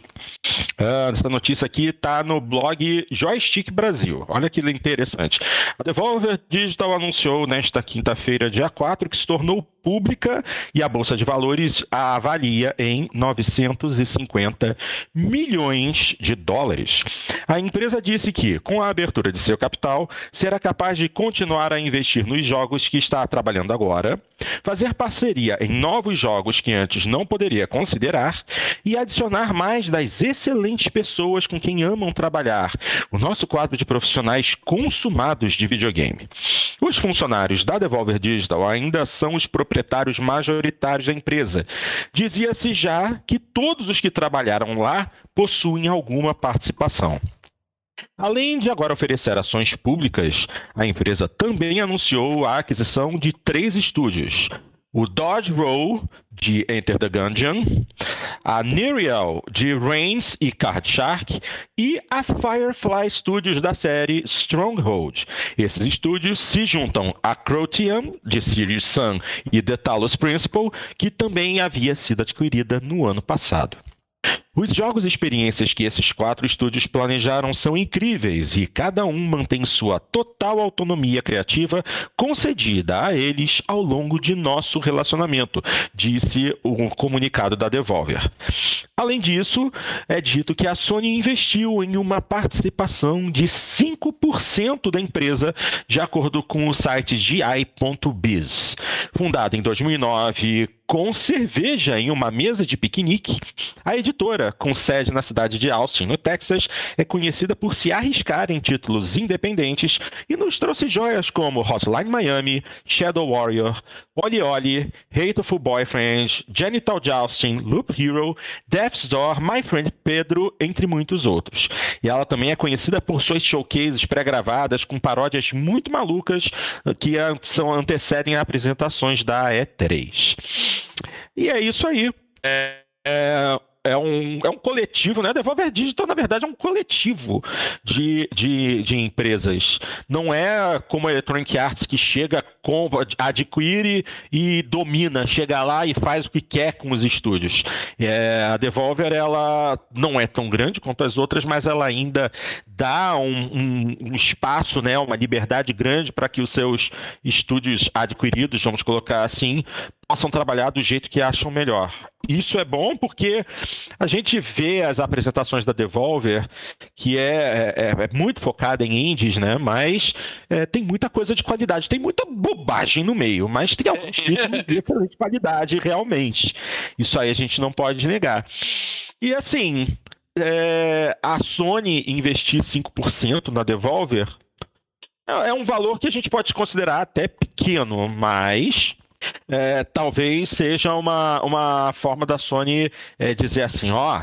Speaker 1: Uh, essa notícia aqui está no blog Joystick Brasil. Olha que interessante. A Devolver Digital anunciou nesta quinta-feira, dia 4, que se tornou pública e a Bolsa de Valores a avalia em 950 milhões de dólares. A empresa disse que, com a abertura de seu capital, será capaz de continuar a investir nos jogos que está trabalhando agora, fazer parceria em novos jogos que antes não poderia considerar e adicionar mais das excelentes pessoas com quem amam trabalhar, o nosso quadro de profissionais consumados de videogame. Os funcionários da Devolver Digital ainda são os proprietários majoritários da empresa. Dizia-se já que todos os que trabalharam lá possuem alguma participação. Além de agora oferecer ações públicas, a empresa também anunciou a aquisição de três estúdios: o Dodge Roll de Enter the Gungeon, a Nerial de Reigns e Card Shark e a Firefly Studios da série Stronghold. Esses estúdios se juntam a Crotium de Sirius Sun e The Talos Principle, que também havia sido adquirida no ano passado. Os jogos e experiências que esses quatro estúdios planejaram são incríveis e cada um mantém sua total autonomia criativa concedida a eles ao longo de nosso relacionamento, disse o comunicado da Devolver. Além disso, é dito que a Sony investiu em uma participação de 5% da empresa, de acordo com o site GI.biz. Fundada em 2009 com cerveja em uma mesa de piquenique, a editora, com sede na cidade de Austin, no Texas, é conhecida por se arriscar em títulos independentes e nos trouxe joias como Hotline Miami, Shadow Warrior, Oli Oli, Hateful Boyfriend, Genital Jousting, Loop Hero, Death's Door, My Friend Pedro, entre muitos outros. E ela também é conhecida por suas showcases pré-gravadas com paródias muito malucas que são antecedem a apresentações da E3. E é isso aí. É, é, é um, é um coletivo, né? Devolver Digital, na verdade, é um coletivo de, de, de empresas. Não é como a Electronic Arts que chega, com, adquire e domina, chega lá e faz o que quer com os estúdios. É, a Devolver, ela não é tão grande quanto as outras, mas ela ainda dá um, um, um espaço, né? Uma liberdade grande para que os seus estúdios adquiridos, vamos colocar assim, possam trabalhar do jeito que acham melhor. Isso é bom porque a gente vê as apresentações da Devolver, que é, é, é muito focada em indies, né? Mas é, tem muita coisa de qualidade, tem muita bobagem no meio, mas tem alguns títulos de qualidade realmente. Isso aí a gente não pode negar. E assim, é, a Sony investir 5% na Devolver é, é um valor que a gente pode considerar até pequeno, mas é, talvez seja uma, uma forma da Sony é, dizer assim, ó,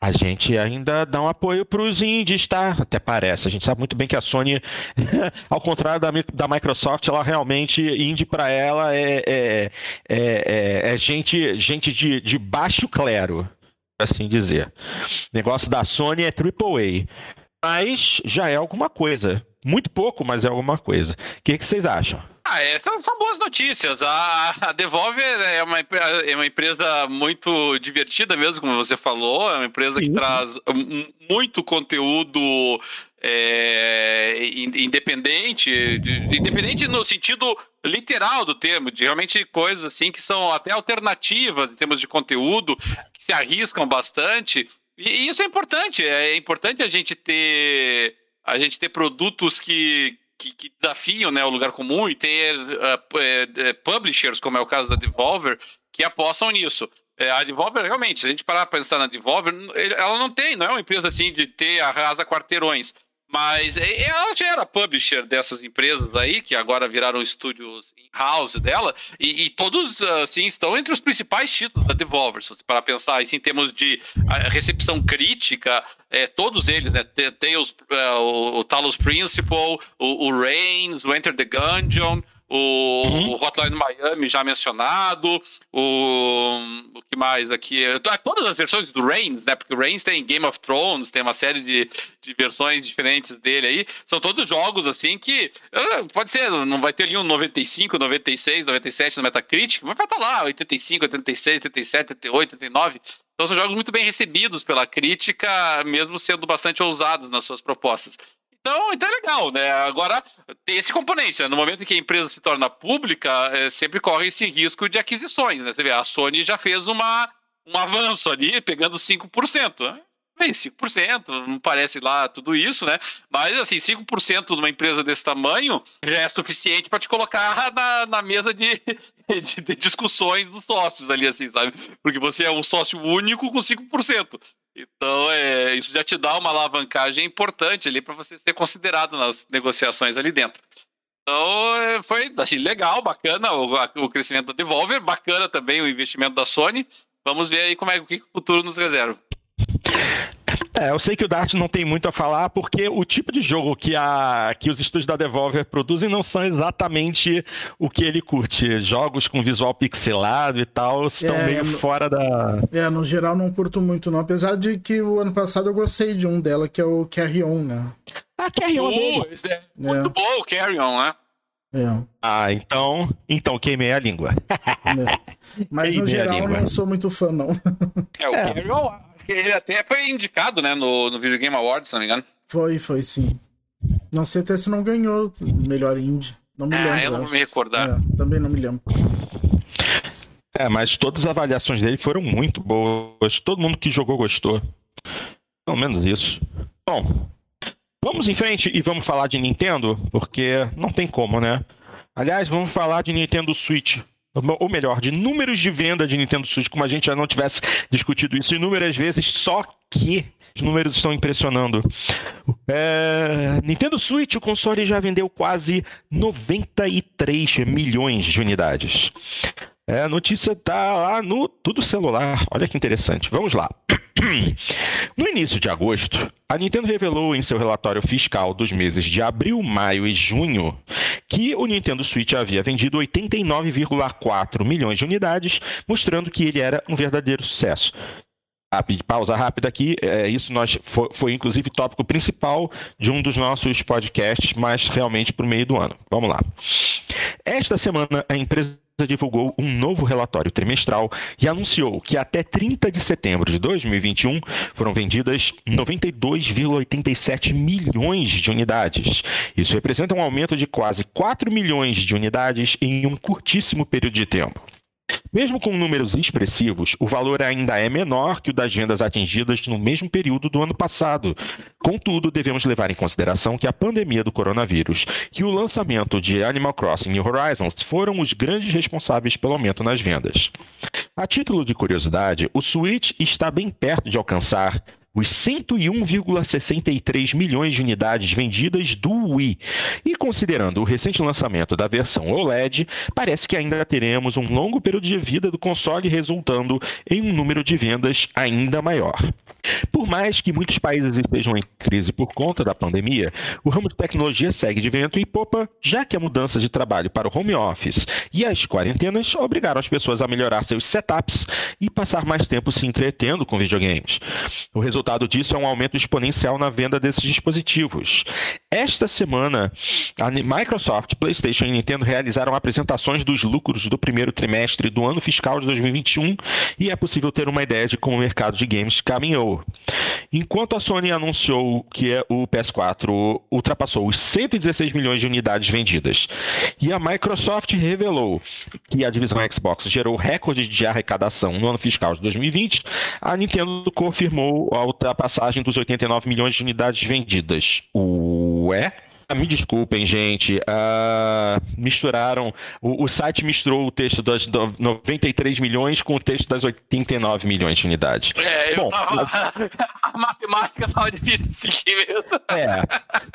Speaker 1: a gente ainda dá um apoio para os indies, tá? Até parece. A gente sabe muito bem que a Sony, ao contrário da, da Microsoft, ela realmente, indie para ela é, é, é, é, gente, gente de, de baixo clero, assim dizer. O negócio da Sony é AAA. Mas já é alguma coisa. Muito pouco, mas é alguma coisa. O que, que vocês acham?
Speaker 2: Ah, é, são, são, boas notícias. A, a Devolver é uma, é uma empresa muito divertida mesmo, como você falou. É uma empresa Sim. que traz muito conteúdo é, independente, de, independente no sentido literal do termo, de realmente coisas assim que são até alternativas em termos de conteúdo, que se arriscam bastante. E, e isso é importante. É importante a gente ter a gente ter produtos que que, que, desafiam né, o lugar comum e ter uh, publishers, como é o caso da Devolver, que apostam nisso. É, a Devolver, realmente, se a gente parar para pensar na Devolver, ela não tem, não é uma empresa assim de ter arrasa quarteirões. Mas ela já era publisher dessas empresas aí, que agora viraram estúdios in-house dela, e, e, todos, assim, estão entre os principais títulos da Devolver, se você para pensar, assim, em termos de recepção crítica, é, todos eles, né, Tales, uh, o, o Talos Principle, o, o Reigns, o Enter the Gungeon, o, uhum. o Hotline Miami já mencionado, o, o que mais aqui? Todas as versões do Reigns, né? Porque o Reigns tem Game of Thrones, tem uma série de, de versões diferentes dele aí. São todos jogos assim que eh, pode ser, não vai ter ali um 95, 96, 97 no Metacritic, mas vai estar lá, 85, 86, 87, 88, 89. Então são jogos muito bem recebidos pela crítica, mesmo sendo bastante ousados nas suas propostas. Então, então é legal, né? Agora, tem esse componente, né? No momento em que a empresa se torna pública, é, sempre corre esse risco de aquisições, né? Você vê, a Sony já fez uma, um avanço ali, pegando 5%. Né? Bem, 5%, não parece lá tudo isso, né? Mas, assim, 5% numa empresa desse tamanho já é suficiente para te colocar na, na mesa de, de, de, discussões dos sócios ali, assim, sabe? Porque você é um sócio único com 5%. Então, é, isso já te dá uma alavancagem importante ali para você ser considerado nas negociações ali dentro. Então, é, foi assim, legal, bacana o, o crescimento da Devolver, bacana também o investimento da Sony. Vamos ver aí como é o que o futuro nos reserva.
Speaker 1: É, eu sei que o Dart não tem muito a falar, porque o tipo de jogo que, a, que os estúdios da Devolver produzem não são exatamente o que ele curte. Jogos com visual pixelado e tal estão é, meio no, fora da.
Speaker 3: É, no geral não curto muito, não. Apesar de que o ano passado eu gostei de um dela, que é o Carry On, né?
Speaker 1: Ah, Carry On. Uh,
Speaker 2: é muito bom o Carry On, né?
Speaker 1: É. Ah, então, então queimei a língua.
Speaker 3: É. Mas queimei no geral não sou muito fã, não.
Speaker 2: É, o é. Acho que ele até foi indicado, né, no, no Video Game Awards, se não me engano.
Speaker 3: Foi, foi sim. Não sei até se não ganhou melhor indie. Não me
Speaker 2: é,
Speaker 3: lembro.
Speaker 2: eu não vou me recordar.
Speaker 3: É, também não me lembro.
Speaker 1: É, mas todas as avaliações dele foram muito boas. Todo mundo que jogou gostou. Pelo menos isso. Bom, Vamos em frente e vamos falar de Nintendo, porque não tem como, né? Aliás, vamos falar de Nintendo Switch. Ou melhor, de números de venda de Nintendo Switch, como a gente já não tivesse discutido isso inúmeras vezes, só que os números estão impressionando. É... Nintendo Switch, o console já vendeu quase 93 milhões de unidades. É, a notícia está lá no Tudo Celular. Olha que interessante. Vamos lá. No início de agosto, a Nintendo revelou em seu relatório fiscal dos meses de abril, maio e junho que o Nintendo Switch havia vendido 89,4 milhões de unidades, mostrando que ele era um verdadeiro sucesso. Pausa rápida aqui. É, isso nós foi, foi, inclusive tópico principal de um dos nossos podcasts, mas realmente para o meio do ano. Vamos lá. Esta semana a empresa divulgou um novo relatório trimestral e anunciou que até 30 de setembro de 2021 foram vendidas 92,87 milhões de unidades. Isso representa um aumento de quase 4 milhões de unidades em um curtíssimo período de tempo. Mesmo com números expressivos, o valor ainda é menor que o das vendas atingidas no mesmo período do ano passado. Contudo, devemos levar em consideração que a pandemia do coronavírus e o lançamento de Animal Crossing New Horizons foram os grandes responsáveis pelo aumento nas vendas. A título de curiosidade, o Switch está bem perto de alcançar os 101,63 milhões de unidades vendidas do Wii. E considerando o recente lançamento da versão OLED, parece que ainda teremos um longo período de vida do console, resultando em um número de vendas ainda maior. Por mais que muitos países estejam em crise por conta da pandemia, o ramo de tecnologia segue de vento e popa, já que a mudança de trabalho para o home office e as quarentenas obrigaram as pessoas a melhorar seus setups e passar mais tempo se entretendo com videogames. O resultado disso é um aumento exponencial na venda desses dispositivos. Esta semana, a Microsoft, PlayStation e Nintendo realizaram apresentações dos lucros do primeiro trimestre do ano fiscal de 2021 e é possível ter uma ideia de como o mercado de games caminhou Enquanto a Sony anunciou que é o PS4 ultrapassou os 116 milhões de unidades vendidas, e a Microsoft revelou que a divisão Xbox gerou recordes de arrecadação no ano fiscal de 2020, a Nintendo confirmou a ultrapassagem dos 89 milhões de unidades vendidas. Ué? Me desculpem, gente. Uh, misturaram. O, o, site misturou o texto das 93 milhões com o texto das 89 milhões de unidades.
Speaker 2: É, Bom, tava... a matemática estava difícil de seguir mesmo.
Speaker 1: É,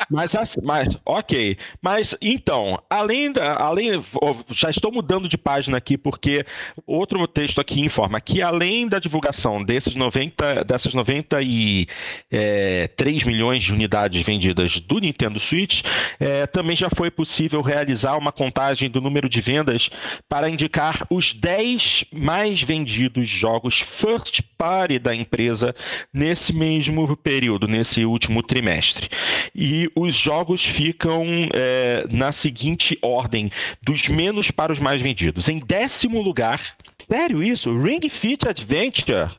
Speaker 1: mas, mas ok. Mas então, além da. Além, já estou mudando de página aqui, porque outro texto aqui informa que além da divulgação desses 90, dessas 93 é, milhões de unidades vendidas do Nintendo Switch, é, também já foi possível realizar uma contagem do número de vendas para indicar os 10 mais vendidos jogos first party da empresa nesse mesmo período, nesse último trimestre. E os jogos ficam é, na seguinte ordem, dos menos para os mais vendidos. Em décimo lugar, sério isso? Ring Fit Adventure?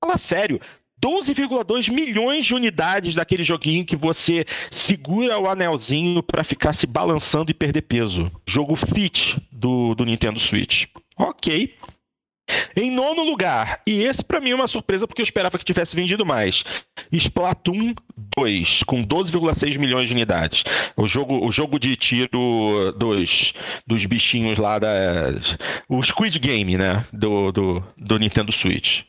Speaker 1: Fala sério, 12,2 milhões de unidades daquele joguinho que você segura o anelzinho para ficar se balançando e perder peso. Jogo Fit do, do Nintendo Switch. Ok. Em nono lugar, e esse para mim é uma surpresa porque eu esperava que tivesse vendido mais. Splatoon 2, com 12,6 milhões de unidades. O jogo, o jogo de tiro dos, dos bichinhos lá da. O Squid Game, né? Do, do, do Nintendo Switch.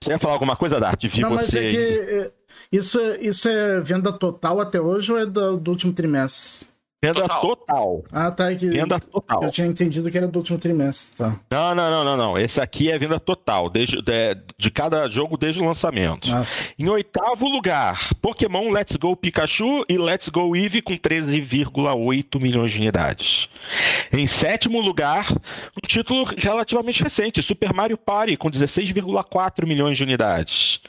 Speaker 1: Você ia falar alguma coisa, Dart? Vi
Speaker 3: Não,
Speaker 1: você...
Speaker 3: mas é que é, isso é, isso é venda total até hoje ou é do, do último trimestre?
Speaker 1: Venda total. total.
Speaker 3: Ah, tá. É que
Speaker 1: venda total.
Speaker 3: Eu tinha entendido que era do último trimestre. Tá.
Speaker 1: Não, não, não, não, não. Esse aqui é venda total, desde, de, de cada jogo desde o lançamento. Ah. Em oitavo lugar, Pokémon Let's Go Pikachu e Let's Go Eevee com 13,8 milhões de unidades. Em sétimo lugar, um título relativamente recente, Super Mario Party com 16,4 milhões de unidades.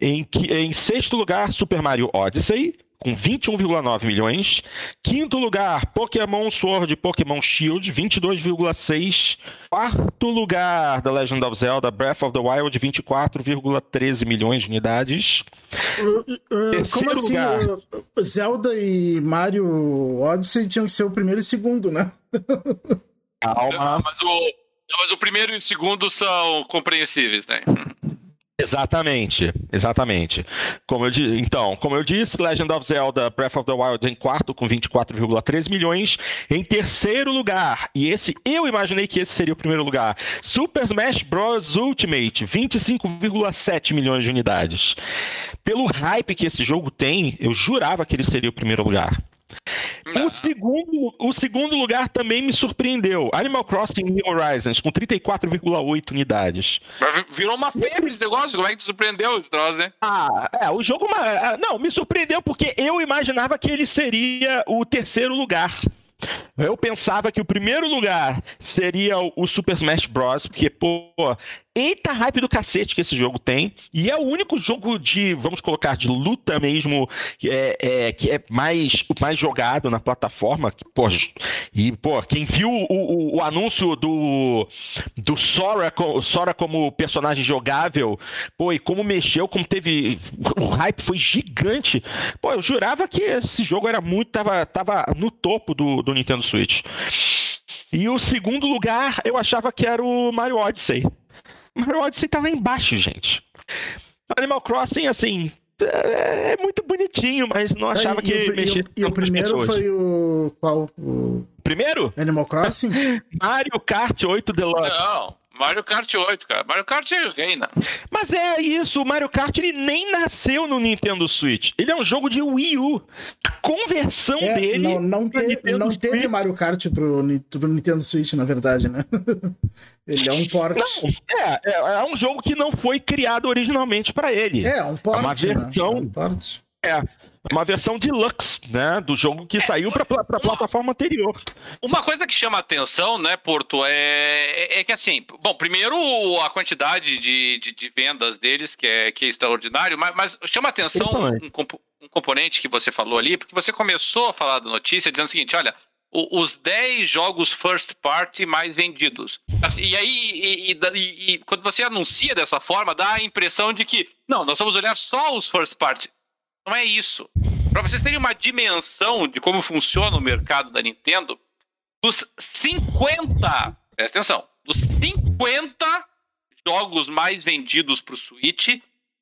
Speaker 1: Em, em, sexto lugar, Super Mario Odyssey, com 21,9 milhões. Quinto lugar, Pokémon Sword e Pokémon Shield, 22,6. Quarto lugar, The Legend of Zelda Breath of the Wild, 24,13 milhões de unidades.
Speaker 3: Uh, uh, como assim? Lugar... Uh, Zelda e Mario Odyssey tinham que ser o primeiro e segundo, né?
Speaker 2: Calma. Mas o, mas o primeiro e o segundo são compreensíveis, né?
Speaker 1: Exatamente, exatamente. Como eu, então, como eu disse, Legend of Zelda Breath of the Wild em quarto com 24,3 milhões. Em terceiro lugar, e esse eu imaginei que esse seria o primeiro lugar, Super Smash Bros. Ultimate, 25,7 milhões de unidades. Pelo hype que esse jogo tem, eu jurava que ele seria o primeiro lugar. O segundo, o segundo lugar também me surpreendeu. Animal Crossing New Horizons, com 34,8 unidades.
Speaker 2: Virou uma febre esse negócio. Como é que te surpreendeu esse troço, né?
Speaker 1: Ah, é, o jogo. Ah, não, me surpreendeu porque eu imaginava que ele seria o terceiro lugar. Eu pensava que o primeiro lugar seria o Super Smash Bros. Porque, pô, eita hype do cacete que esse jogo tem. E é o único jogo de, vamos colocar, de luta mesmo, é, é, que é mais, mais jogado na plataforma. Que, pô, e, pô, quem viu o, o, o anúncio do, do Sora, Sora como personagem jogável, pô, e como mexeu, como teve. O hype foi gigante. Pô, eu jurava que esse jogo era muito. tava, tava no topo do, do Nintendo Switch. E o segundo lugar, eu achava que era o Mario Odyssey. Mario Odyssey tá lá embaixo, gente. Animal Crossing, assim, é, é muito bonitinho, mas não achava e, que
Speaker 3: e, mexia. E, e o primeiro foi o. Qual? O.
Speaker 1: Primeiro?
Speaker 3: Animal Crossing?
Speaker 1: Mario Kart 8 Deluxe.
Speaker 2: Não. Mario Kart 8, cara. Mario Kart é reina.
Speaker 1: Mas é isso, o Mario Kart ele nem nasceu no Nintendo Switch. Ele é um jogo de Wii U. A conversão é, dele.
Speaker 3: Não, não, te, não teve Mario Kart pro, pro, Nintendo Switch, na verdade, né? ele é um port.
Speaker 1: Não, é, é, é, um jogo que não foi criado originalmente para ele.
Speaker 3: É, um port. É
Speaker 1: uma versão. Né? É um port. É, uma versão deluxe, né, do jogo que é, saiu para a plataforma anterior.
Speaker 2: Uma coisa que chama atenção, né, Porto, é, é, é que assim, bom, primeiro a quantidade de, de, de, vendas deles, que é, que é extraordinário, mas, mas chama atenção um, um, componente que você falou ali, porque você começou a falar da notícia dizendo o seguinte, olha, os 10 jogos first party mais vendidos. Assim, e aí, e, e, e, quando você anuncia dessa forma, dá a impressão de que, não, nós vamos olhar só os first party. Não é isso. Para vocês terem uma dimensão de como funciona o mercado da Nintendo, dos 50, presta atenção, dos 50 jogos mais vendidos para o Switch,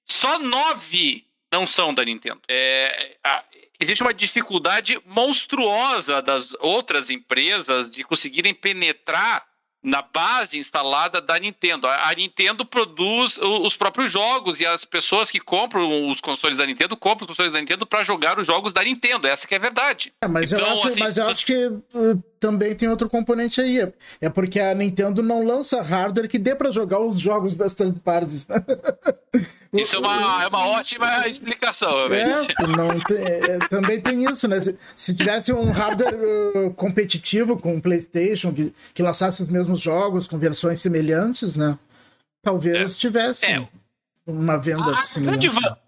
Speaker 2: só 9 não são da Nintendo. É, a, existe uma dificuldade monstruosa das outras empresas de conseguirem penetrar na base instalada da Nintendo. A Nintendo produz os próprios jogos e as pessoas que compram os consoles da Nintendo compram os consoles da Nintendo para jogar os jogos da Nintendo. Essa que é a verdade.
Speaker 3: É, mas então, eu acho, assim, mas eu acho que uh, também tem outro componente aí. É porque a Nintendo não lança hardware que dê para jogar os jogos das third parties.
Speaker 2: Isso é uma, é uma ótima explicação,
Speaker 3: realmente. É, não tem, é, também tem isso, né? Se, se tivesse um hardware uh, competitivo com o PlayStation, que, que lançasse os mesmos jogos com versões semelhantes, né? Talvez é. tivesse é. uma venda
Speaker 2: a semelhante. Grande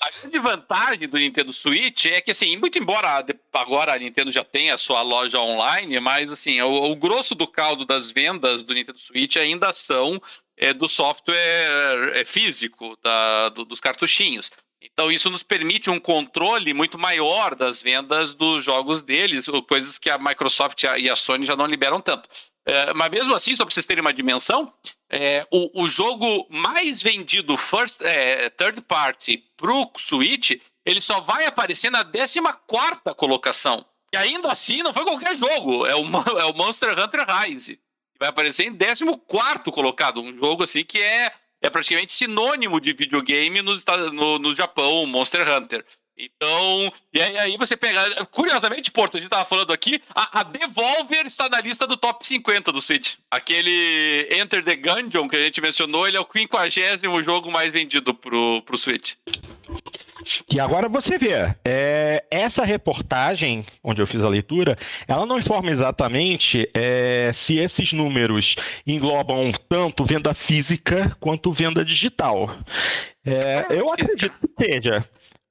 Speaker 2: a, grande vantagem do Nintendo Switch é que, assim, muito embora agora a Nintendo já tenha a sua loja online, mas, assim, o, o grosso do caldo das vendas do Nintendo Switch ainda são é, do software é, físico, da, do, dos cartuchinhos. Então, isso nos permite um controle muito maior das vendas dos jogos deles, coisas que a Microsoft e a Sony já não liberam tanto. É, mas mesmo assim, só para vocês terem uma dimensão, é, o, o, jogo mais vendido first, é, third party para o Switch, ele só vai aparecer na 14 colocação. E ainda assim, não foi qualquer jogo, é o, é o Monster Hunter Rise vai aparecer em 14 colocado. Um jogo assim que é, é praticamente sinônimo de videogame no, no, no Japão, Monster Hunter. Então, e aí você pega. Curiosamente, Porto, a gente tava falando aqui, a, a, Devolver está na lista do top 50 do Switch. Aquele Enter the Gungeon que a gente mencionou, ele é o 50 jogo mais vendido pro, pro Switch.
Speaker 1: E agora você vê, é, essa reportagem, onde eu fiz a leitura, ela não informa exatamente é, se esses números englobam tanto venda física quanto venda digital. É, eu acredito que seja.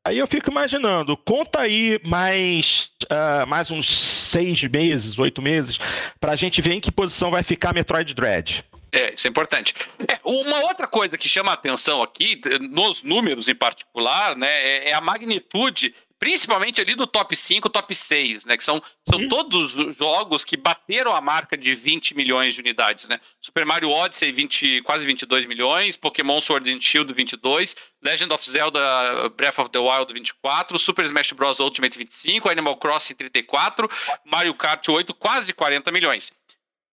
Speaker 1: Aí eu fico imaginando, conta aí mais, uh, mais uns seis meses, oito meses, para a gente ver em que posição vai ficar Metroid Dread.
Speaker 2: É, isso é importante. É, uma outra coisa que chama a atenção aqui, nos números em particular, né, é, é a magnitude, principalmente ali do top 5, top 6, né, que são, são uhum. todos jogos que bateram a marca de 20 milhões de unidades, né? Super Mario Odyssey, 20, quase 22 milhões, Pokémon Sword and Shield, 22, Legend of Zelda Breath of the Wild, 24, Super Smash Bros. Ultimate, 25, Animal Crossing, 34, Mario Kart 8, quase 40 milhões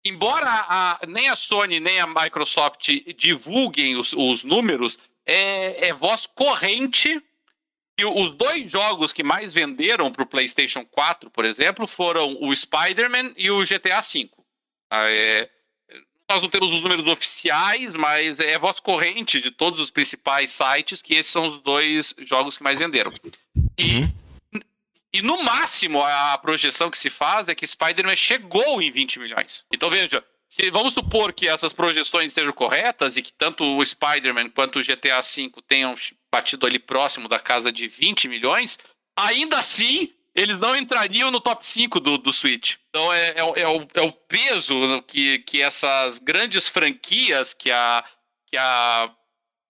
Speaker 2: embora a, nem a Sony nem a Microsoft divulguem os, os números, é, é, voz corrente que os dois jogos que mais venderam para o PlayStation 4, por exemplo, foram o Spider-Man e o GTA V. Ah, é, nós não temos os números oficiais, mas é voz corrente de todos os principais sites que esses são os dois jogos que mais venderam. E uhum. E no máximo, a projeção que se faz é que Spider-Man chegou em 20 milhões. Então veja, se vamos supor que essas projeções estejam corretas e que tanto o Spider-Man quanto o GTA V tenham batido ali próximo da casa de 20 milhões, ainda assim eles não entrariam no top 5 do, do Switch. Então é, é, é, o, é o peso que, que essas grandes franquias que a, que a,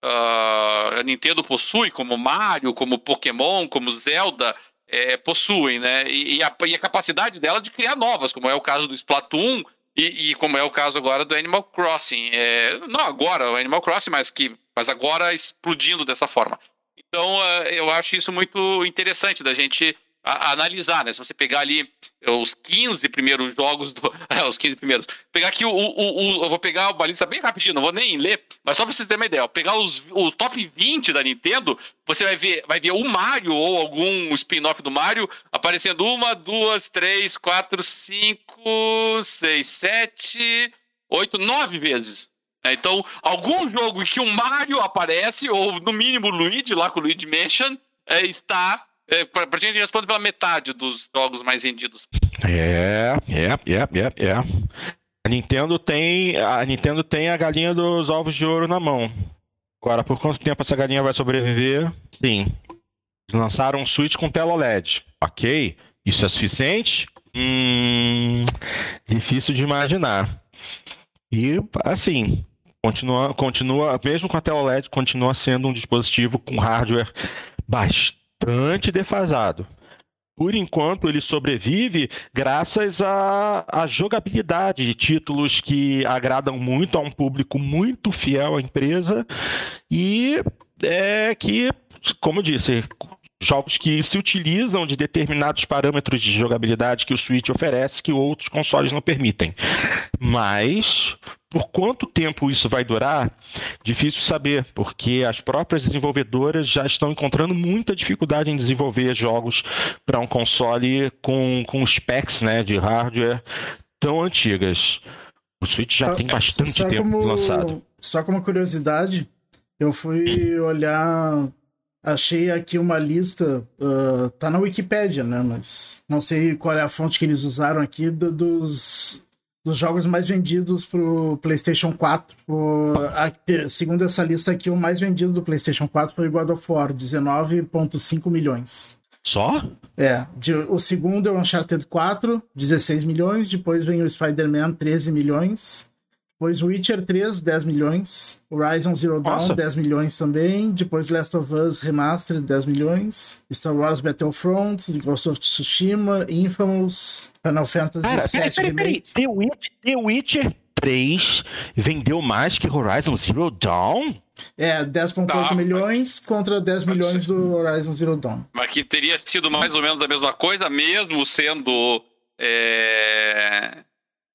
Speaker 2: uh, a Nintendo possui, como Mario, como Pokémon, como Zelda, é, possuem, né? E, e, a, e, a, capacidade dela de criar novas, como é o caso do Splatoon e, e como é o caso agora do Animal Crossing. É, não agora, o Animal Crossing, mas, que, mas agora explodindo dessa forma. Então, uh, eu acho isso muito interessante da gente a, a analisar, né? Se você pegar ali os 15 primeiros jogos do. É, os 15 primeiros. Pegar aqui o, o, o, Eu vou pegar uma lista bem rapidinho, não vou nem ler, mas só pra vocês terem uma ideia. Pegar os, o top 20 da Nintendo, você vai ver, vai ver o Mario ou algum spin-off do Mario aparecendo uma, duas, três, quatro, cinco, seis, sete, oito, nove vezes. É, então, algum jogo em que o Mario aparece, ou no mínimo o Luigi, lá com o Luigi Mansion, é, está é, pra, pra gente responde pela metade dos jogos mais vendidos.
Speaker 1: É, é, é, é, é. A Nintendo tem. A Nintendo tem a galinha dos ovos de ouro na mão. Agora, por quanto tempo essa galinha vai sobreviver? Sim. Lançaram um Switch com tela OLED. Ok. Isso é suficiente? Hum, difícil de imaginar. E assim, continua, continua, mesmo com a tela OLED, continua sendo um dispositivo com hardware bastante bastante defasado. Por enquanto, ele sobrevive graças à, à jogabilidade de títulos que agradam muito a um público muito fiel à empresa e é, que como eu disse, jogos que se utilizam de determinados parâmetros de jogabilidade que o Switch oferece que outros consoles não permitem. Mas por quanto tempo isso vai durar, difícil saber, porque as próprias desenvolvedoras já estão encontrando muita dificuldade em desenvolver jogos para um console com, com specs né, de hardware tão antigas. O Switch já só, tem bastante tempo como, lançado.
Speaker 3: Só como curiosidade, eu fui olhar Achei aqui uma lista, uh, tá na Wikipedia, né? Mas não sei qual é a fonte que eles usaram aqui do, dos, dos jogos mais vendidos pro PlayStation 4. O, a, segundo essa lista aqui, o mais vendido do PlayStation 4 foi God of War, 19,5 milhões.
Speaker 1: Só?
Speaker 3: É. De, o segundo é o Uncharted 4, 16 milhões. Depois vem o Spider-Man, 13 milhões. Depois Witcher 3, 10 milhões. Horizon Zero Dawn, Nossa. 10 milhões também. Depois Last of Us Remastered, 10 milhões. Star Wars Battlefront, Ghost of Tsushima, Infamous, Final Fantasy Cara, 7 peraí, peraí,
Speaker 1: peraí. The, Witcher, The Witcher 3 vendeu mais que Horizon Zero Dawn?
Speaker 3: É, 10.8 milhões mas... contra 10 milhões do Horizon Zero Dawn.
Speaker 2: Mas que teria sido mais ou menos a mesma coisa, mesmo sendo... É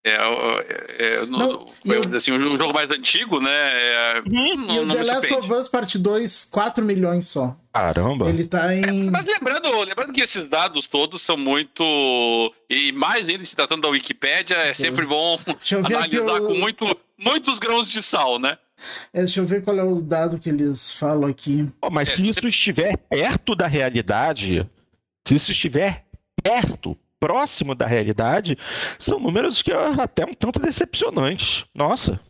Speaker 2: é, é, é não, no, assim, o jogo mais antigo, né? É,
Speaker 3: uhum. não, e o The Last of Us Part 2, 4 milhões só.
Speaker 1: Caramba!
Speaker 3: Ele tá em.
Speaker 2: mas lembrando, lembrando que esses dados todos são muito. E mais ainda se tratando da Wikipédia, é sempre bom analisar eu... com muito, muitos grãos de sal, né?
Speaker 3: É, deixa eu ver qual é o dado que eles falam aqui.
Speaker 1: Oh, mas se isso estiver perto da realidade, se isso estiver perto, próximo da realidade, são números que até um tanto decepcionantes. Nossa.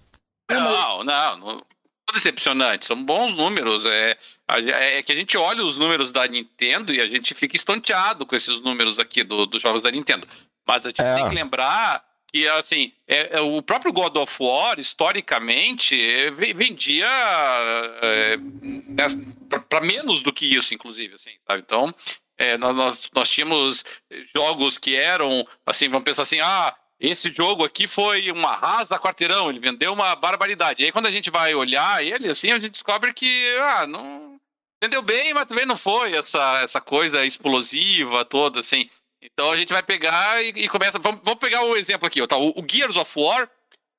Speaker 2: Não, não, não decepcionante, são bons números. É, é que a gente olha os números da Nintendo e a gente fica estonteado com esses números aqui do, dos jogos da Nintendo. Mas a gente é. tem que lembrar que, assim, é, é, o próprio God of War, historicamente, é, vendia é, né, para menos do que isso, inclusive, assim, sabe? Então, é, nós, nós, nós tínhamos jogos que eram, assim, vamos pensar assim, ah, esse jogo aqui foi uma rasa quarteirão, ele vendeu uma barbaridade. E aí quando a gente vai olhar ele, assim, a gente descobre que, ah, não... Vendeu bem, mas também não foi essa, essa coisa explosiva toda, assim. Então a gente vai pegar e, e começa... Vamos, vamos, pegar o exemplo aqui, tá? o, o Gears of War,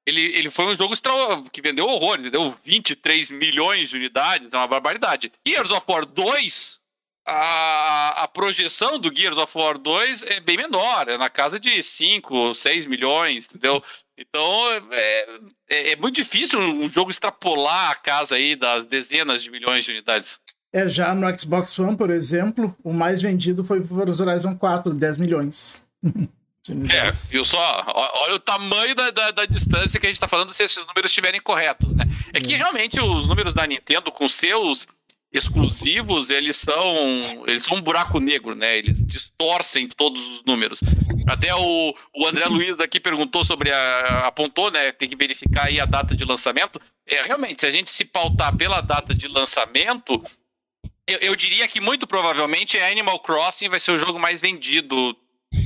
Speaker 2: ele, ele foi um jogo extra... que vendeu horror, vendeu 23 milhões de unidades, é uma barbaridade. Gears of War 2 a, a projeção do Gears of War 2 é bem menor, é na casa de 5, 6 milhões, entendeu? Então é, é, é, muito difícil um jogo extrapolar a casa aí das dezenas de milhões de unidades.
Speaker 3: É, já no Xbox One, por exemplo, o mais vendido foi o Horizon 4, 10 milhões.
Speaker 2: É, viu só? Olha o tamanho da, da, da, distância que a gente está falando se esses números estiverem corretos, né? É que é. realmente os números da Nintendo, com seus exclusivos, eles são eles são um buraco negro, né? Eles distorcem todos os números. Até o, o André Luiz aqui perguntou sobre a apontou, né? Tem que verificar aí a data de lançamento. É realmente, se a gente se pautar pela data de lançamento, eu, eu diria que muito provavelmente Animal Crossing vai ser o jogo mais vendido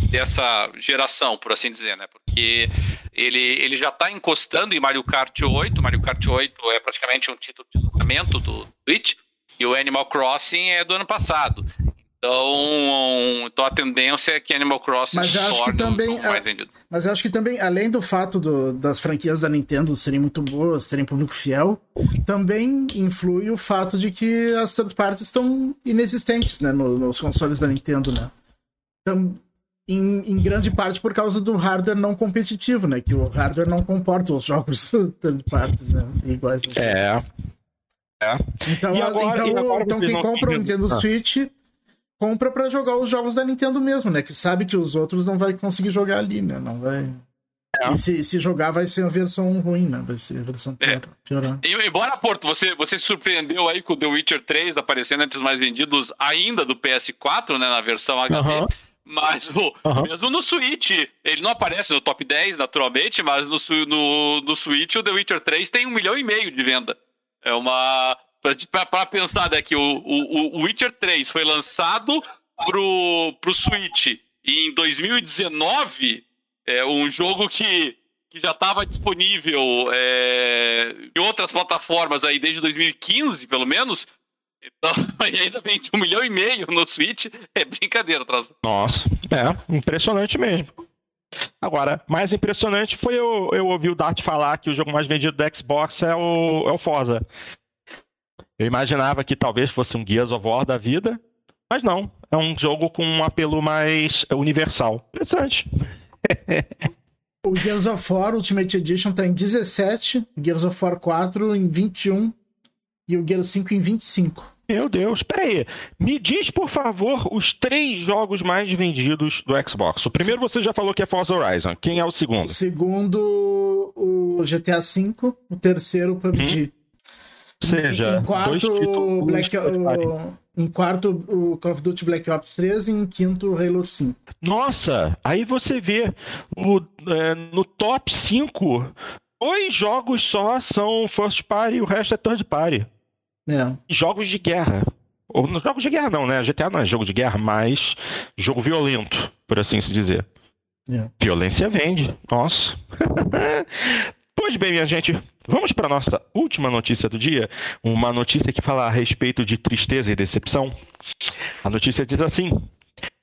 Speaker 2: dessa geração, por assim dizer, né? Porque ele, ele já está encostando em Mario Kart 8. Mario Kart 8 é praticamente um título de lançamento do Switch. E o Animal Crossing é do ano passado. Então, então a tendência é que Animal Crossing
Speaker 3: mas acho que também, mais vendido. Mas acho que também, além do fato do, das franquias da Nintendo serem muito boas, terem público fiel, também influi o fato de que as third parties estão inexistentes né, no, nos consoles da Nintendo, né? Então, em, em, grande parte por causa do hardware não competitivo, né? Que o hardware não comporta os jogos third parties né, iguais aos
Speaker 1: É.
Speaker 3: Jogos. É. Então, agora, então, então quem compra o Nintendo ah. Switch compra para jogar os jogos da Nintendo mesmo, né? Que sabe que os outros não vai conseguir jogar ali, né? Não vai. É. E se, se, jogar vai ser a versão ruim, né? Vai ser a versão pior. É. pior.
Speaker 2: E, embora, Porto, você, você se surpreendeu aí com o The Witcher 3 aparecendo entre os mais vendidos ainda do PS4, né? Na versão HD. Uhum. Mas o, uhum. mesmo no Switch, ele não aparece no top 10, naturalmente, mas no, no, no Switch o The Witcher 3 tem um milhão e meio de venda. É uma. Para pensar, né, que o, o, o Witcher 3 foi lançado pro, pro Switch em 2019, é um jogo que, que já estava disponível é, em outras plataformas aí desde 2015, pelo menos. Então, e ainda vende um milhão e meio no Switch, é brincadeira, Traza.
Speaker 1: Nossa, é, impressionante mesmo. Agora, mais impressionante foi eu, eu ouvir o Dart falar que o jogo mais vendido do Xbox é o, é o Forza. Eu imaginava que talvez fosse um Gears of War da vida, mas não. É um jogo com um apelo mais universal. Interessante.
Speaker 3: o Gears of War Ultimate Edition tá em 17, Gears of War 4 em 21 e o Gears 5 em 25.
Speaker 1: Meu Deus, peraí. Me diz, por favor, os três jogos mais vendidos do Xbox. O primeiro você já falou que é Forza Horizon. Quem é o segundo? O
Speaker 3: segundo, o GTA V. O terceiro, o PUBG. Hum?
Speaker 1: Ou seja,
Speaker 3: em quarto, Black, o, em quarto, o Call of Duty Black Ops 3 e em quinto, Halo 5.
Speaker 1: Nossa, aí você vê o, é, no top 5, dois jogos só são first party e o resto é third party. É. Jogos de guerra. Ou jogos de guerra não, né? GTA não é jogo de guerra, mas jogo violento, por assim se dizer. É. Violência vende. Nossa. pois bem, minha gente, vamos para nossa última notícia do dia. Uma notícia que fala a respeito de tristeza e decepção. A notícia diz assim: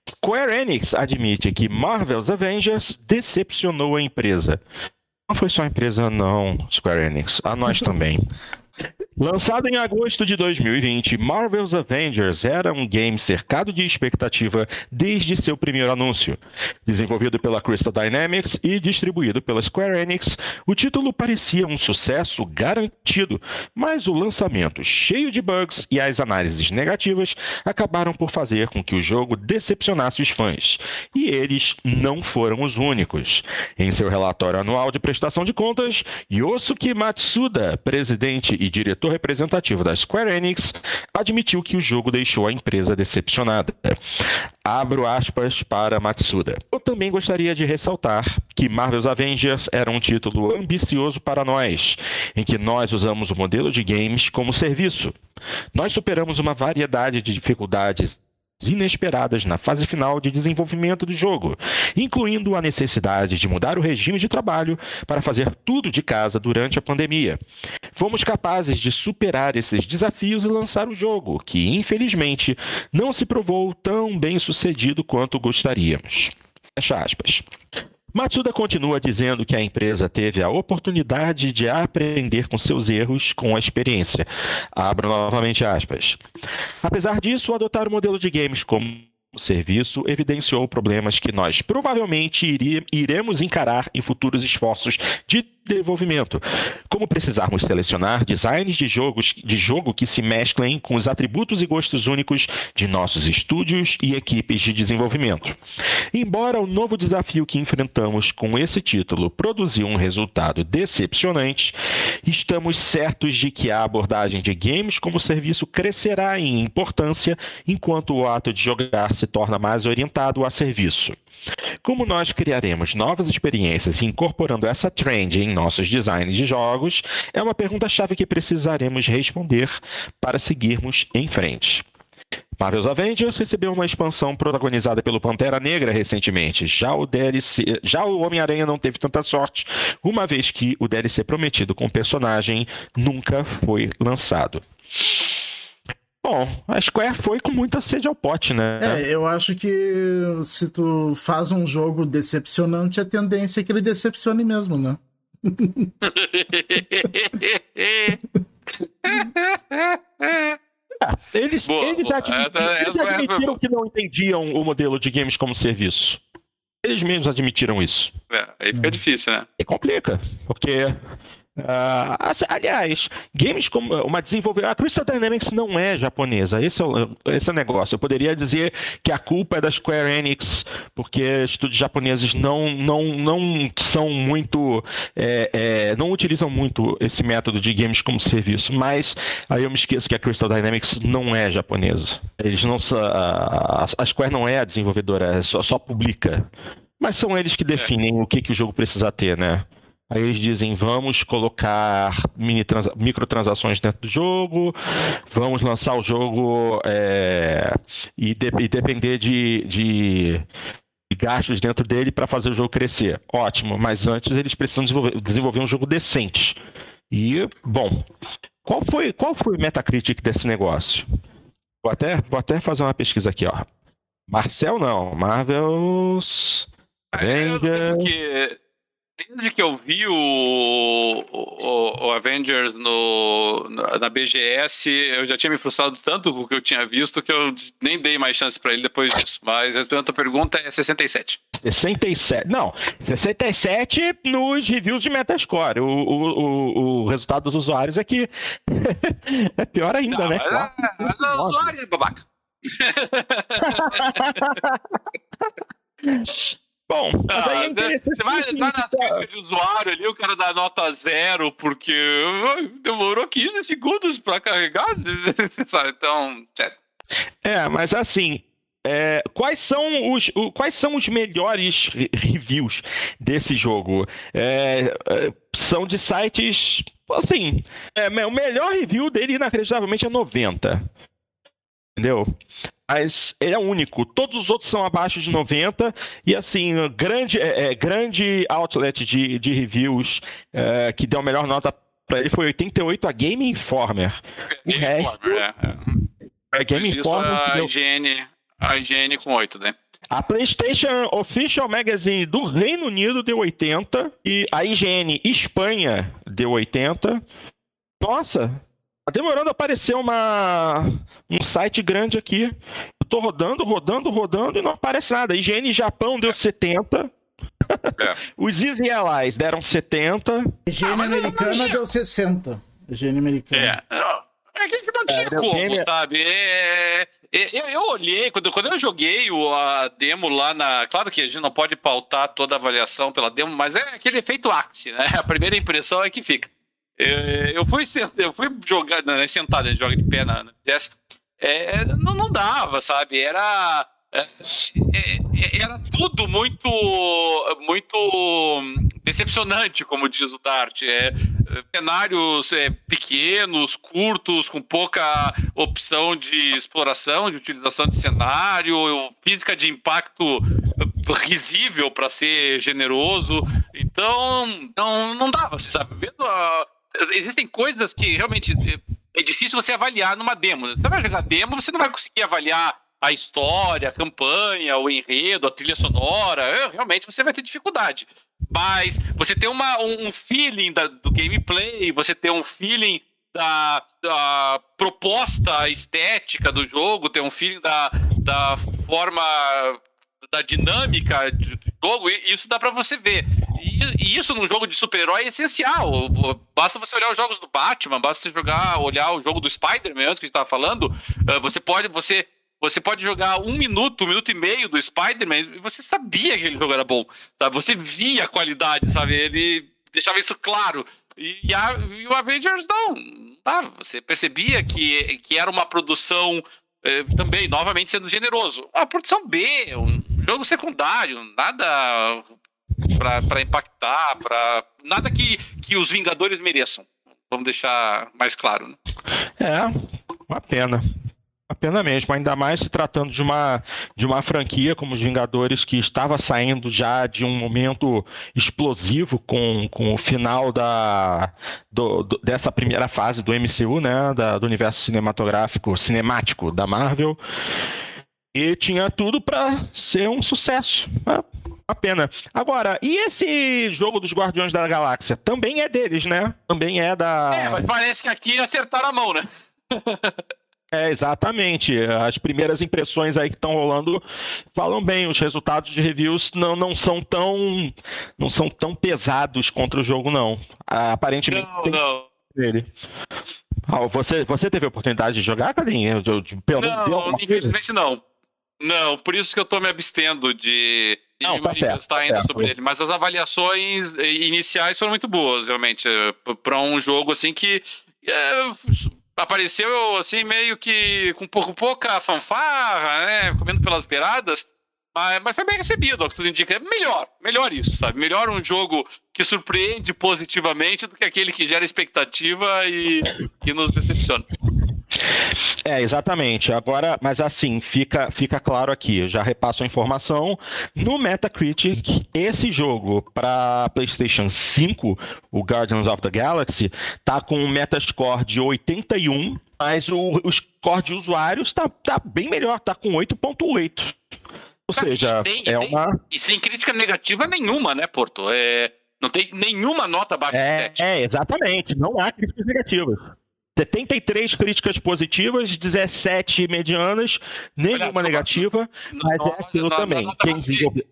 Speaker 1: Square Enix admite que Marvel's Avengers decepcionou a empresa. Não foi só a empresa, não, Square Enix. A nós também. Lançado em agosto de 2020, Marvel's Avengers era um game cercado de expectativa desde seu primeiro anúncio. Desenvolvido pela Crystal Dynamics e distribuído pela Square Enix, o título parecia um sucesso garantido, mas o lançamento, cheio de bugs e as análises negativas, acabaram por fazer com que o jogo decepcionasse os fãs. E eles não foram os únicos. Em seu relatório anual de prestação de contas, Yosuke Matsuda, presidente e diretor representativo da Square Enix, admitiu que o jogo deixou a empresa decepcionada. Abro aspas para Matsuda. Eu também gostaria de ressaltar que Marvel's Avengers era um título ambicioso para nós, em que nós usamos o modelo de games como serviço. Nós superamos uma variedade de dificuldades inesperadas na fase final de desenvolvimento do jogo, incluindo a necessidade de mudar o regime de trabalho para fazer tudo de casa durante a pandemia. Fomos capazes de superar esses desafios e lançar o jogo, que infelizmente não se provou tão bem sucedido quanto gostaríamos. Fecha aspas. Matsuda continua dizendo que a empresa teve a oportunidade de aprender com seus erros com a experiência. Abro novamente aspas. Apesar disso, adotar o modelo de games como o serviço evidenciou problemas que nós provavelmente iremos encarar em futuros esforços de desenvolvimento, como precisarmos selecionar designs de, jogos, de jogo que se mesclem com os atributos e gostos únicos de nossos estúdios e equipes de desenvolvimento. Embora o novo desafio que enfrentamos com esse título produziu um resultado decepcionante, estamos certos de que a abordagem de games como serviço crescerá em importância enquanto o ato de jogar se torna mais orientado a serviço. Como nós criaremos novas experiências incorporando essa trend em nossos designs de jogos, é uma pergunta-chave que precisaremos responder para seguirmos em frente. Marvel's Avengers recebeu uma expansão protagonizada pelo Pantera Negra recentemente. Já o DLC, já o Homem-Aranha não teve tanta sorte, uma vez que o DLC prometido com o personagem nunca foi lançado. Bom, a Square foi com muita sede ao pote, né?
Speaker 3: É, eu acho que se tu faz um jogo decepcionante, a tendência é que ele decepcione mesmo, né?
Speaker 1: é, eles, boa, eles, boa. Admitiram, essa, eles essa admitiram que não entendiam o modelo de games como serviço. Eles mesmos admitiram isso.
Speaker 2: É, aí fica hum. difícil, né?
Speaker 1: E complica, porque Uh, aliás, games como uma desenvolvedora. A Crystal Dynamics não é japonesa. Esse é, o, esse é o negócio. Eu poderia dizer que a culpa é da Square Enix, porque estúdios japoneses não, não, não são muito. É, é, não utilizam muito esse método de games como serviço. Mas aí eu me esqueço que a Crystal Dynamics não é japonesa. Eles não a, a Square não é a desenvolvedora, é só, só publica. Mas são eles que definem é. o que, que o jogo precisa ter, né? Aí eles dizem: vamos colocar mini microtransações dentro do jogo, vamos lançar o jogo é, e, de e, depender de, de, gastos dentro dele para fazer o jogo crescer. Ótimo, mas antes eles precisam desenvolver, desenvolver um jogo decente. E, bom, qual foi, qual foi o Metacritic desse negócio? Vou até, vou até fazer uma pesquisa aqui, ó. Marcel não, Marvels.
Speaker 2: Avengers. Desde que eu vi o, o, o, Avengers no, na BGS, eu já tinha me frustrado tanto com o que eu tinha visto que eu nem dei mais chance para ele depois disso. Mas respondendo a tua pergunta, é 67.
Speaker 1: 67. Não, 67 nos reviews de Metascore. O, o, o, resultado dos usuários é que é pior ainda, Não, né?
Speaker 2: Mas, mas o usuário é babaca.
Speaker 1: Bom, mas aí é
Speaker 2: ah, você vai entrar nas críticas de usuário ali, o cara dá nota zero, porque demorou 15 segundos para carregar, sabe? Então,
Speaker 1: É, mas assim, é, quais, são os, o, quais são os melhores reviews desse jogo? É, é, são de sites. Assim, é, o melhor review dele, inacreditavelmente, é 90. Entendeu? Mas ele é único. Todos os outros são abaixo de 90 e assim grande é, é grande outlet de, de reviews é, que deu a melhor nota para ele foi 88 a Game Informer.
Speaker 2: Game o resto, Informer, é. é Game Informer. A deu... IGN, a IGN com 8, né?
Speaker 1: A PlayStation Official Magazine do Reino Unido deu 80 e a IGN Espanha deu 80. Nossa, Tá demorando a aparecer uma, um site grande aqui. Eu tô rodando, rodando, rodando e não aparece nada. IGN Japão deu 70. É. Os Easy Allies deram 70.
Speaker 3: IGN ah, americana deu 60. IGN americana.
Speaker 2: É. É que não tinha é, como, game... sabe? É, é, eu, eu, olhei, quando, quando eu joguei o, a demo lá na. Claro que a gente não pode pautar toda a avaliação pela demo, mas é aquele efeito Axe, né? A primeira impressão é que fica. Eu, fui, eu fui jogar, né, sentado, né, joga de pé na, na é, não, não dava, sabe? Era. É, é, era tudo muito muito decepcionante, como diz o Dart. É, cenários é, pequenos, curtos, com pouca opção de exploração, de utilização de cenário, física de impacto risível para ser generoso. Então, não, não dava, sabe? Vendo a, existem coisas que realmente é, é difícil você avaliar numa demo. Você vai jogar demo, você não vai conseguir avaliar a história, a campanha, o enredo, a trilha sonora. É, realmente você vai ter dificuldade. Mas você tem uma, um feeling da, do gameplay, você tem um feeling da, da, proposta estética do jogo, tem um feeling da, da forma, da dinâmica do jogo, e isso dá para você ver. E, isso num jogo de super-herói é essencial. Basta você olhar os jogos do Batman, basta você jogar, olhar o jogo do Spider-Man, que a gente estava falando. Ah, você pode, você, você pode jogar um minuto, um minuto e meio do Spider-Man e você sabia que aquele jogo era bom. Sabe? Você via a qualidade, sabe? Ele deixava isso claro. E, e, a, e o Avengers não. Tá? Você percebia que, que era uma produção eh, também, novamente sendo generoso. Uma produção B, um jogo secundário, nada para impactar, para nada que, que os Vingadores mereçam. Vamos deixar mais claro. Né?
Speaker 1: É, uma pena. Uma pena mesmo, ainda mais se tratando de uma, de uma franquia como os Vingadores, que estava saindo já de um momento explosivo com, com o final da, do, do, dessa primeira fase do MCU, né, da, do universo cinematográfico, cinemático da Marvel. E tinha tudo para ser um sucesso. Né? Uma pena. Agora, e esse jogo dos Guardiões da Galáxia? Também é deles, né? Também é da.
Speaker 2: É, mas parece que aqui acertaram a mão, né?
Speaker 1: É, exatamente. As primeiras impressões aí que estão rolando falam bem. Os resultados de reviews não, não são tão não são tão pesados contra o jogo, não. Aparentemente.
Speaker 2: Não, não.
Speaker 1: Ele. Ah, você, você teve a oportunidade de jogar, Cadinho?
Speaker 2: Pelo não, infelizmente não. Não, por isso que eu tô me abstendo de, de
Speaker 1: não, tá certo, tá
Speaker 2: ainda certo. sobre ele. Mas as avaliações iniciais foram muito boas, realmente, para um jogo assim que é, apareceu assim meio que com pouco, pouca fanfarra, né, comendo pelas beiradas. Mas, mas foi bem recebido, o que tudo indica. É melhor, melhor isso, sabe? Melhor um jogo que surpreende positivamente do que aquele que gera expectativa e, e nos decepciona.
Speaker 1: É, exatamente. Agora, mas assim, fica, fica claro aqui, eu já repasso a informação. No Metacritic, esse jogo para PlayStation 5, o Guardians of the Galaxy, tá com um Metascore de 81, mas o, o score de usuários tá, tá bem melhor, tá com 8.8. Ou seja,
Speaker 2: e sem,
Speaker 1: é
Speaker 2: sem,
Speaker 1: uma.
Speaker 2: E sem crítica negativa nenhuma, né, Porto? É, não tem nenhuma nota abaixo
Speaker 1: é,
Speaker 2: de 7.
Speaker 1: É, exatamente. Não há críticas negativas. 73 críticas positivas, 17 medianas, nenhuma Olha, negativa, mas é aquilo também. Quem desenvolveu,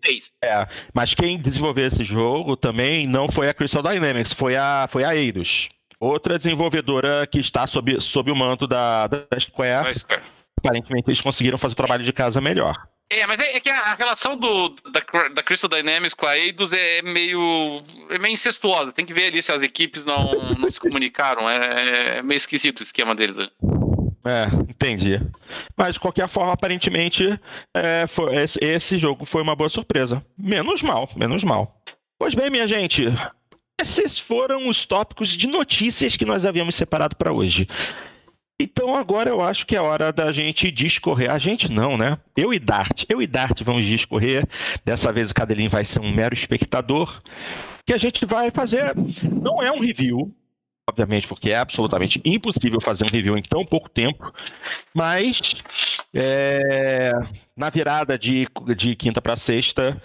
Speaker 1: é, mas quem desenvolveu esse jogo também não foi a Crystal Dynamics, foi a, foi a Eidos. Outra desenvolvedora que está sob, sob o manto da, da Square. Square. Aparentemente eles conseguiram fazer o trabalho de casa melhor.
Speaker 2: É, mas é, é, que a relação do, da, da Crystal Dynamics com a Eidos é meio, é meio incestuosa. Tem que ver ali se as equipes não, não se comunicaram. É, é meio esquisito o esquema deles. Né?
Speaker 1: É, entendi. Mas de qualquer forma, aparentemente, é, foi, esse, esse jogo foi uma boa surpresa. Menos mal, menos mal. Pois bem, minha gente, esses foram os tópicos de notícias que nós havíamos separado para hoje. Então agora eu acho que é hora da gente discorrer. A gente não, né? Eu e Dart. Eu e Dart vamos discorrer. Dessa vez o Cadelinho vai ser um mero espectador. Que a gente vai fazer. Não é um review, obviamente, porque é absolutamente impossível fazer um review em tão pouco tempo. Mas é, na virada de, de quinta para sexta,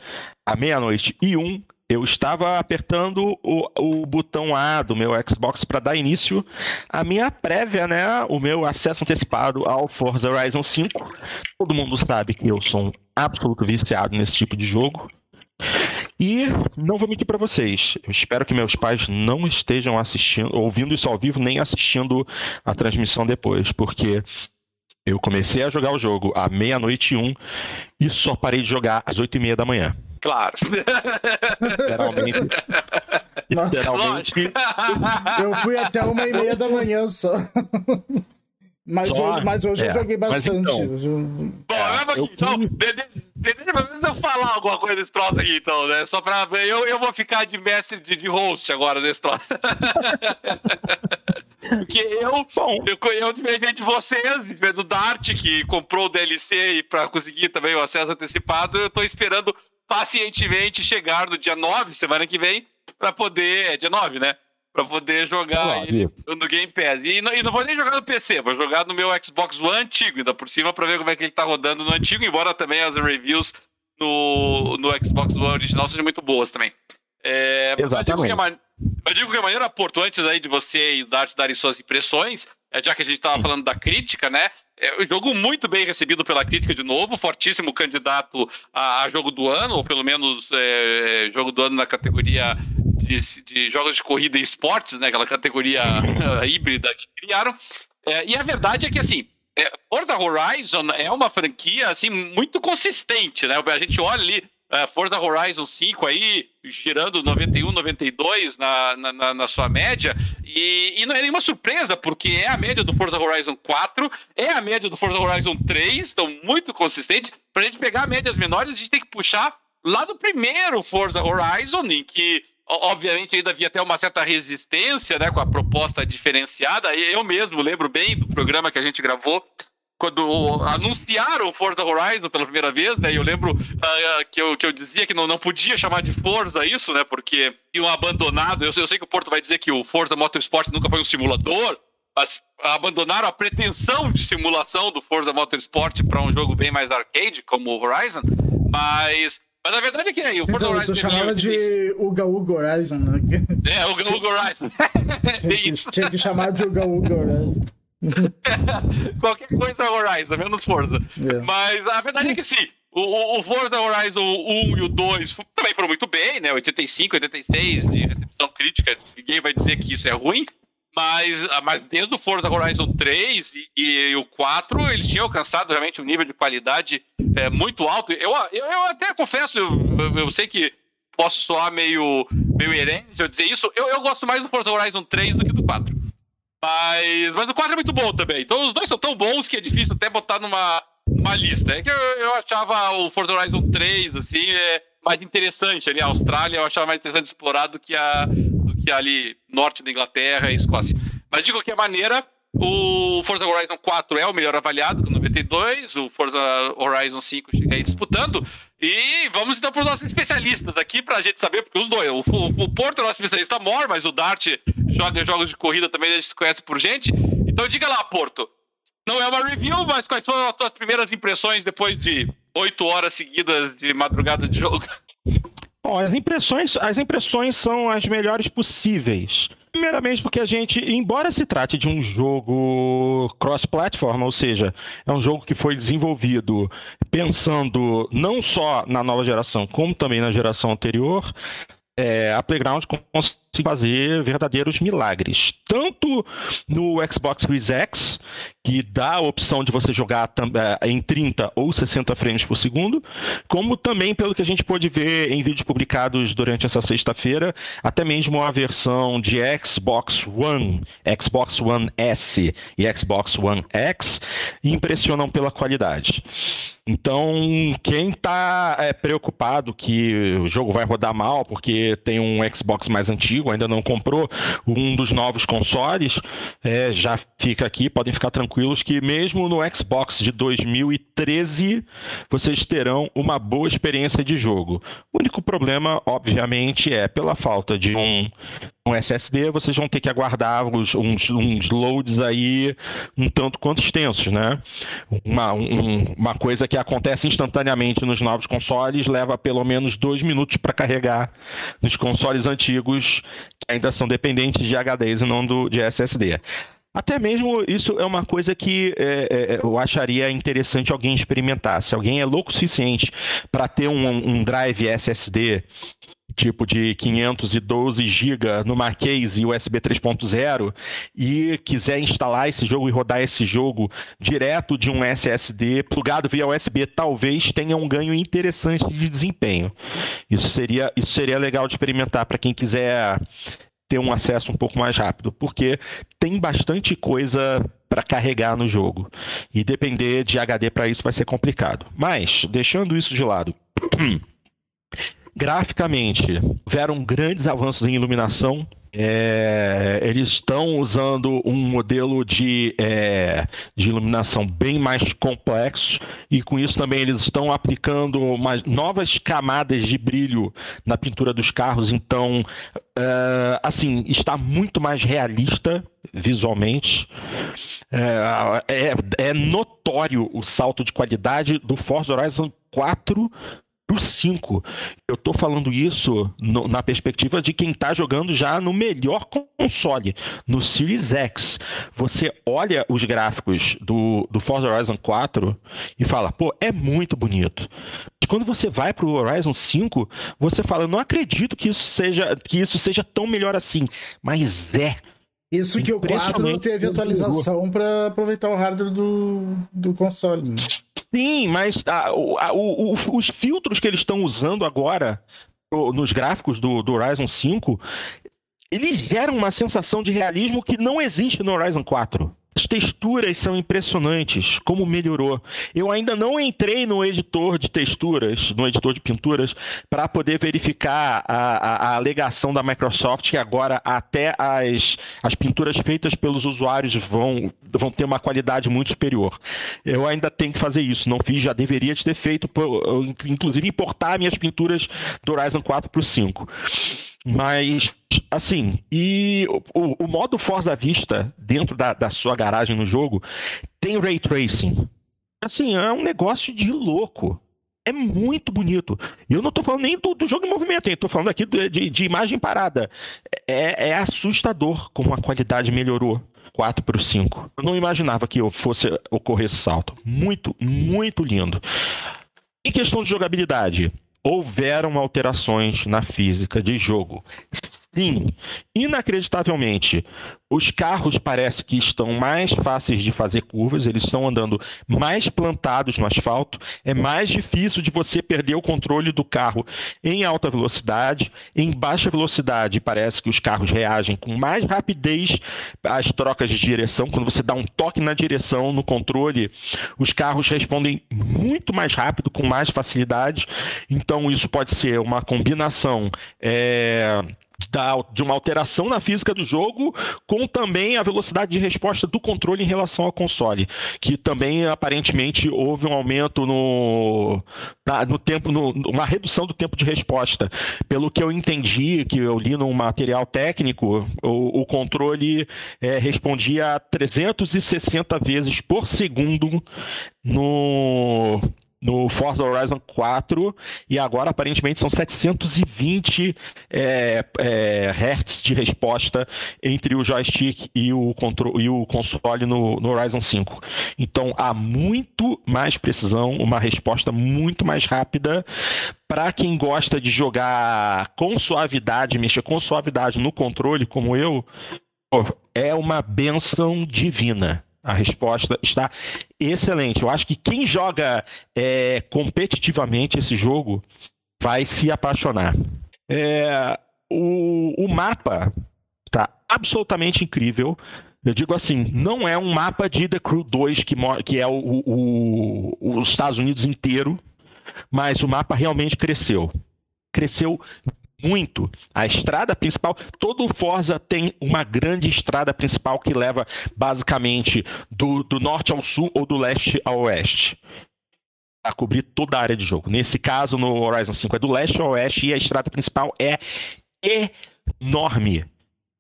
Speaker 1: à meia-noite e um, eu estava apertando o, o botão A do meu Xbox para dar início à minha prévia, né? O meu acesso antecipado ao Forza Horizon 5. Todo mundo sabe que eu sou um absoluto viciado nesse tipo de jogo. E não vou mentir para vocês. Eu espero que meus pais não estejam assistindo, ouvindo isso ao vivo, nem assistindo a transmissão depois, porque eu comecei a jogar o jogo à meia-noite e um e só parei de jogar às oito e meia da manhã.
Speaker 2: Claro.
Speaker 1: Literalmente.
Speaker 3: Literalmente. Eu fui até uma e meia da manhã só. Mas hoje, mas hoje é, eu joguei bastante. Então,
Speaker 2: Bom, é, eu... então, deixa eu falar alguma coisa desse troço aqui, então, né? Só pra ver. Eu, eu vou ficar de mestre de, de host agora nesse troço. Porque eu, Bom. eu, eu diferente de vocês, do Dart, que comprou o DLC e para conseguir também o acesso antecipado, eu tô esperando pacientemente chegar no dia 9, semana que vem, para poder. É dia 9, né? Pra poder jogar no Game Pass. E não, e não, vou nem jogar no PC, vou jogar no meu Xbox One antigo, ainda por cima, pra ver como é que ele tá rodando no antigo, embora também as reviews no, no Xbox One original sejam muito boas também. É, Exatamente. Mas de qualquer maneira, Porto, antes aí de você e o Dart darem suas impressões, é, já que a gente estava falando da crítica, né? É um jogo muito bem recebido pela crítica de novo, fortíssimo candidato a, a jogo do ano, ou pelo menos é, jogo do ano na categoria de, de, jogos de corrida e esportes, né? Aquela categoria híbrida que criaram. É, e a verdade é que, assim, é, Forza Horizon é uma franquia, assim, muito consistente, né? A gente olha ali é, Forza Horizon 5 aí, girando 91, 92 na, na, na sua média, e, e, não é nenhuma surpresa, porque é a média do Forza Horizon 4, é a média do Forza Horizon 3, então muito consistente. Para a gente pegar médias menores, a gente tem que puxar lá do primeiro Forza Horizon, em que obviamente ainda havia até uma certa resistência né, com a proposta diferenciada. Eu mesmo lembro bem do programa que a gente gravou quando anunciaram Forza Horizon pela primeira vez, né? Eu lembro uh, que, eu, que eu dizia que não, não podia chamar de Forza isso, né? Porque tinham abandonado. Eu, eu sei que o Porto vai dizer que o Forza Motorsport nunca foi um simulador, mas abandonaram a pretensão de simulação do Forza Motorsport para um jogo bem mais arcade, como o Horizon. Mas mas a verdade é que aí, o Forza então, Horizon.
Speaker 3: Tu chamava de Uga Uga Horizon, né?
Speaker 2: É, Uga Uga Horizon.
Speaker 3: tinha, que, tinha que chamar de Uga Uga Horizon.
Speaker 2: Qualquer coisa Horizon, menos Forza. É. Mas a verdade é que sim. O, o Forza Horizon 1 e o 2 também foram muito bem, né? 85, 86 de recepção crítica. Ninguém vai dizer que isso é ruim. Mas, mas desde o Forza Horizon 3 e, e, o 4, eles tinham alcançado realmente um nível de qualidade é, muito alto. Eu, eu, eu até confesso, eu, eu, sei que posso soar meio, meio herente eu dizer isso. Eu, eu gosto mais do Forza Horizon 3 do que do 4. Mas, mas o 4 é muito bom também. Então os dois são tão bons que é difícil até botar numa, numa lista. É que eu, eu achava o Forza Horizon 3, assim, é mais interessante ali. A Austrália eu achava mais interessante explorar do que, a, que ali norte da Inglaterra e Escócia. Mas de qualquer maneira, O Forza Horizon 4 é o melhor avaliado, com 92. O Forza Horizon 5 chega aí disputando. E vamos então para os nossos especialistas aqui, para a gente saber, porque os dois. O, o, Porto é nosso especialista maior, mas o Dart joga jogos de corrida também, a gente se conhece por gente. Então diga lá, Porto. Não é uma review, mas quais são as tuas primeiras impressões depois de oito horas seguidas de madrugada de jogo?
Speaker 1: Bom, as impressões, as impressões são as melhores possíveis. Primeiramente porque a gente, embora se trate de um jogo cross-platform, ou seja, é um jogo que foi desenvolvido pensando não só na nova geração, como também na geração anterior, é, a Playground consegue fazer verdadeiros milagres. Tanto no Xbox Series X, que dá a opção de você jogar é, em 30 ou 60 frames por segundo, como também pelo que a gente pôde ver em vídeos publicados durante essa sexta-feira, até mesmo a versão de Xbox One, Xbox One S e Xbox One X impressionam pela qualidade. Então, quem está é, preocupado que o jogo vai rodar mal porque tem um Xbox mais antigo, antigo, ainda não comprou um dos novos consoles, é, já fica aqui, podem ficar tranquilos que mesmo no Xbox de 2013 vocês terão uma boa experiência de jogo. O único problema, obviamente, é pela falta de um um SSD, vocês vão ter que aguardar uns, uns, uns loads aí um tanto quanto extensos, né? Uma, um, uma coisa que acontece instantaneamente nos novos consoles leva pelo menos dois minutos para carregar nos consoles antigos que ainda são dependentes de HDs e não do, de SSD. Até mesmo isso é uma coisa que é, é, eu acharia interessante alguém experimentar. Se alguém é louco o suficiente para ter um, um drive SSD tipo de 512 GB numa case USB 3.0 e quiser instalar esse jogo e rodar esse jogo direto de um SSD plugado via USB, talvez tenha um ganho interessante de desempenho. Isso seria, isso seria legal de experimentar para quem quiser ter um acesso um pouco mais rápido, porque tem bastante coisa para carregar no jogo. E depender de HD para isso vai ser complicado. Mas, deixando isso de lado, Graficamente, houveram grandes avanços em iluminação. É, eles estão usando um modelo de, é, de iluminação bem mais complexo e com isso também eles estão aplicando umas novas camadas de brilho na pintura dos carros. Então, é, assim, está muito mais realista visualmente. É, é, é, notório o salto de qualidade do Forza Horizon 4 pro 5. Eu tô falando isso no, na perspectiva de quem tá jogando já no melhor console, no Series X. Você olha os gráficos do, do Forza Horizon 4 e fala, pô, é muito bonito. Quando você vai pro Horizon 5, você fala, não acredito que isso seja, que isso seja tão melhor assim. Mas é.
Speaker 3: Isso que o 4 não teve atualização para aproveitar o hardware do, do console. Né?
Speaker 1: Sim, mas a, a, o, o, os filtros que eles estão usando agora nos gráficos do, do Horizon 5, eles geram uma sensação de realismo que não existe no Horizon 4. As texturas são impressionantes, como melhorou. Eu ainda não entrei no editor de texturas, no editor de pinturas, para poder verificar a, a, a, alegação da Microsoft que agora até as, as pinturas feitas pelos usuários vão, vão ter uma qualidade muito superior. Eu ainda tenho que fazer isso, não fiz, já deveria ter feito, inclusive importar minhas pinturas do Horizon 4 para o 5. Mas, assim, e o, o, modo Forza Vista dentro da, da sua garagem no jogo tem ray tracing. Assim, é um negócio de louco. É muito bonito. E eu não estou falando nem do, do, jogo em movimento, estou falando aqui de, de, de, imagem parada. É, é assustador como a qualidade melhorou. 4 para o 5. Eu não imaginava que fosse ocorrer esse salto. Muito, muito lindo. Em questão de jogabilidade, houveram alterações na física de jogo. Sim, inacreditavelmente, os carros parece que estão mais fáceis de fazer curvas, eles estão andando mais plantados no asfalto, é mais difícil de você perder o controle do carro em alta velocidade, em baixa velocidade, parece que os carros reagem com mais rapidez às trocas de direção, quando você dá um toque na direção no controle, os carros respondem muito mais rápido, com mais facilidade, então isso pode ser uma combinação é de uma alteração na física do jogo, com também a velocidade de resposta do controle em relação ao console, que também aparentemente houve um aumento no, no tempo, no, uma redução do tempo de resposta. Pelo que eu entendi, que eu li num material técnico, o, o controle é, respondia a 360 vezes por segundo no, no Forza Horizon 4 e agora aparentemente são 720 é, é, Hz de resposta entre o joystick e o, controle, e o console no, no Horizon 5. Então há muito mais precisão, uma resposta muito mais rápida para quem gosta de jogar com suavidade, mexer com suavidade no controle, como eu, é uma benção divina. A resposta está excelente. Eu acho que quem joga é, competitivamente esse jogo vai se apaixonar. É, o, o mapa está absolutamente incrível. Eu digo assim, não é um mapa de The Crew 2 que, que é o, o, os Estados Unidos inteiro, mas o mapa realmente cresceu. Cresceu muito. A estrada principal, todo Forza tem uma grande estrada principal que leva basicamente do, do norte ao sul ou do leste ao oeste. A cobrir toda a área de jogo. Nesse caso, no Horizon 5 é do leste ao oeste e a estrada principal é enorme.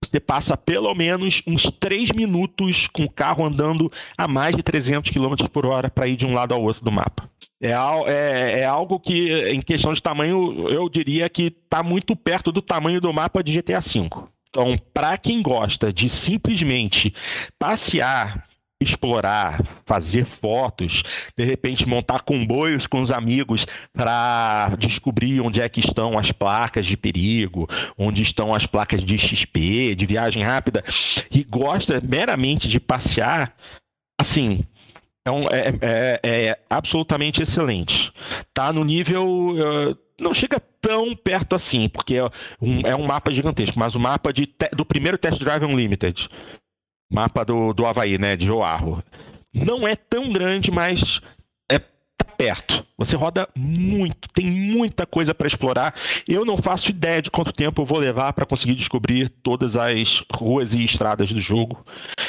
Speaker 1: Você passa pelo menos uns 3 minutos com o carro andando a mais de 300 km por hora para ir de um lado ao outro do mapa. É, é, é, algo que, em questão de tamanho, eu diria que está muito perto do tamanho do mapa de GTA V. Então, para quem gosta de simplesmente passear, explorar, fazer fotos, de repente montar comboios com os amigos para descobrir onde é que estão as placas de perigo, onde estão as placas de XP, de viagem rápida, e gosta meramente de passear, assim, é, um, é, é, é, absolutamente excelente. Tá no nível. Uh, não chega tão perto assim, porque é um, é um mapa gigantesco, mas o mapa de do primeiro Test Drive Unlimited, mapa do, do Havaí, né, de Oahu, não é tão grande, mas perto. Você roda muito, tem muita coisa para explorar. Eu não faço ideia de quanto tempo eu vou levar para conseguir descobrir todas as ruas e estradas do jogo.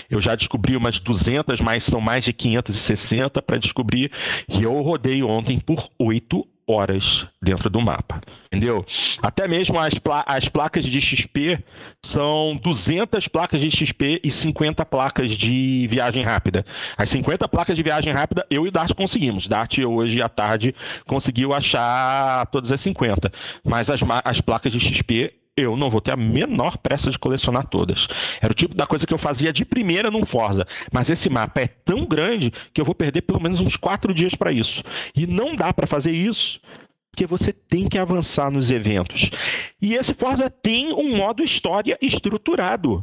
Speaker 1: Eu já descobri umas 200, mas são mais de 560 para descobrir. E eu rodei ontem por 8 horas dentro do mapa, entendeu? Até mesmo as, pla as placas de XP são 200 placas de XP e 50 placas de viagem rápida. As 50 placas de viagem rápida eu e Dart conseguimos. Dart hoje à tarde conseguiu achar todas as 50, mas as, as placas de XP eu não vou ter a menor pressa de colecionar todas. Era o tipo da coisa que eu fazia de primeira num Forza. Mas esse mapa é tão grande que eu vou perder pelo menos uns quatro dias para isso. E não dá para fazer isso porque você tem que avançar nos eventos. E esse Forza tem um modo história estruturado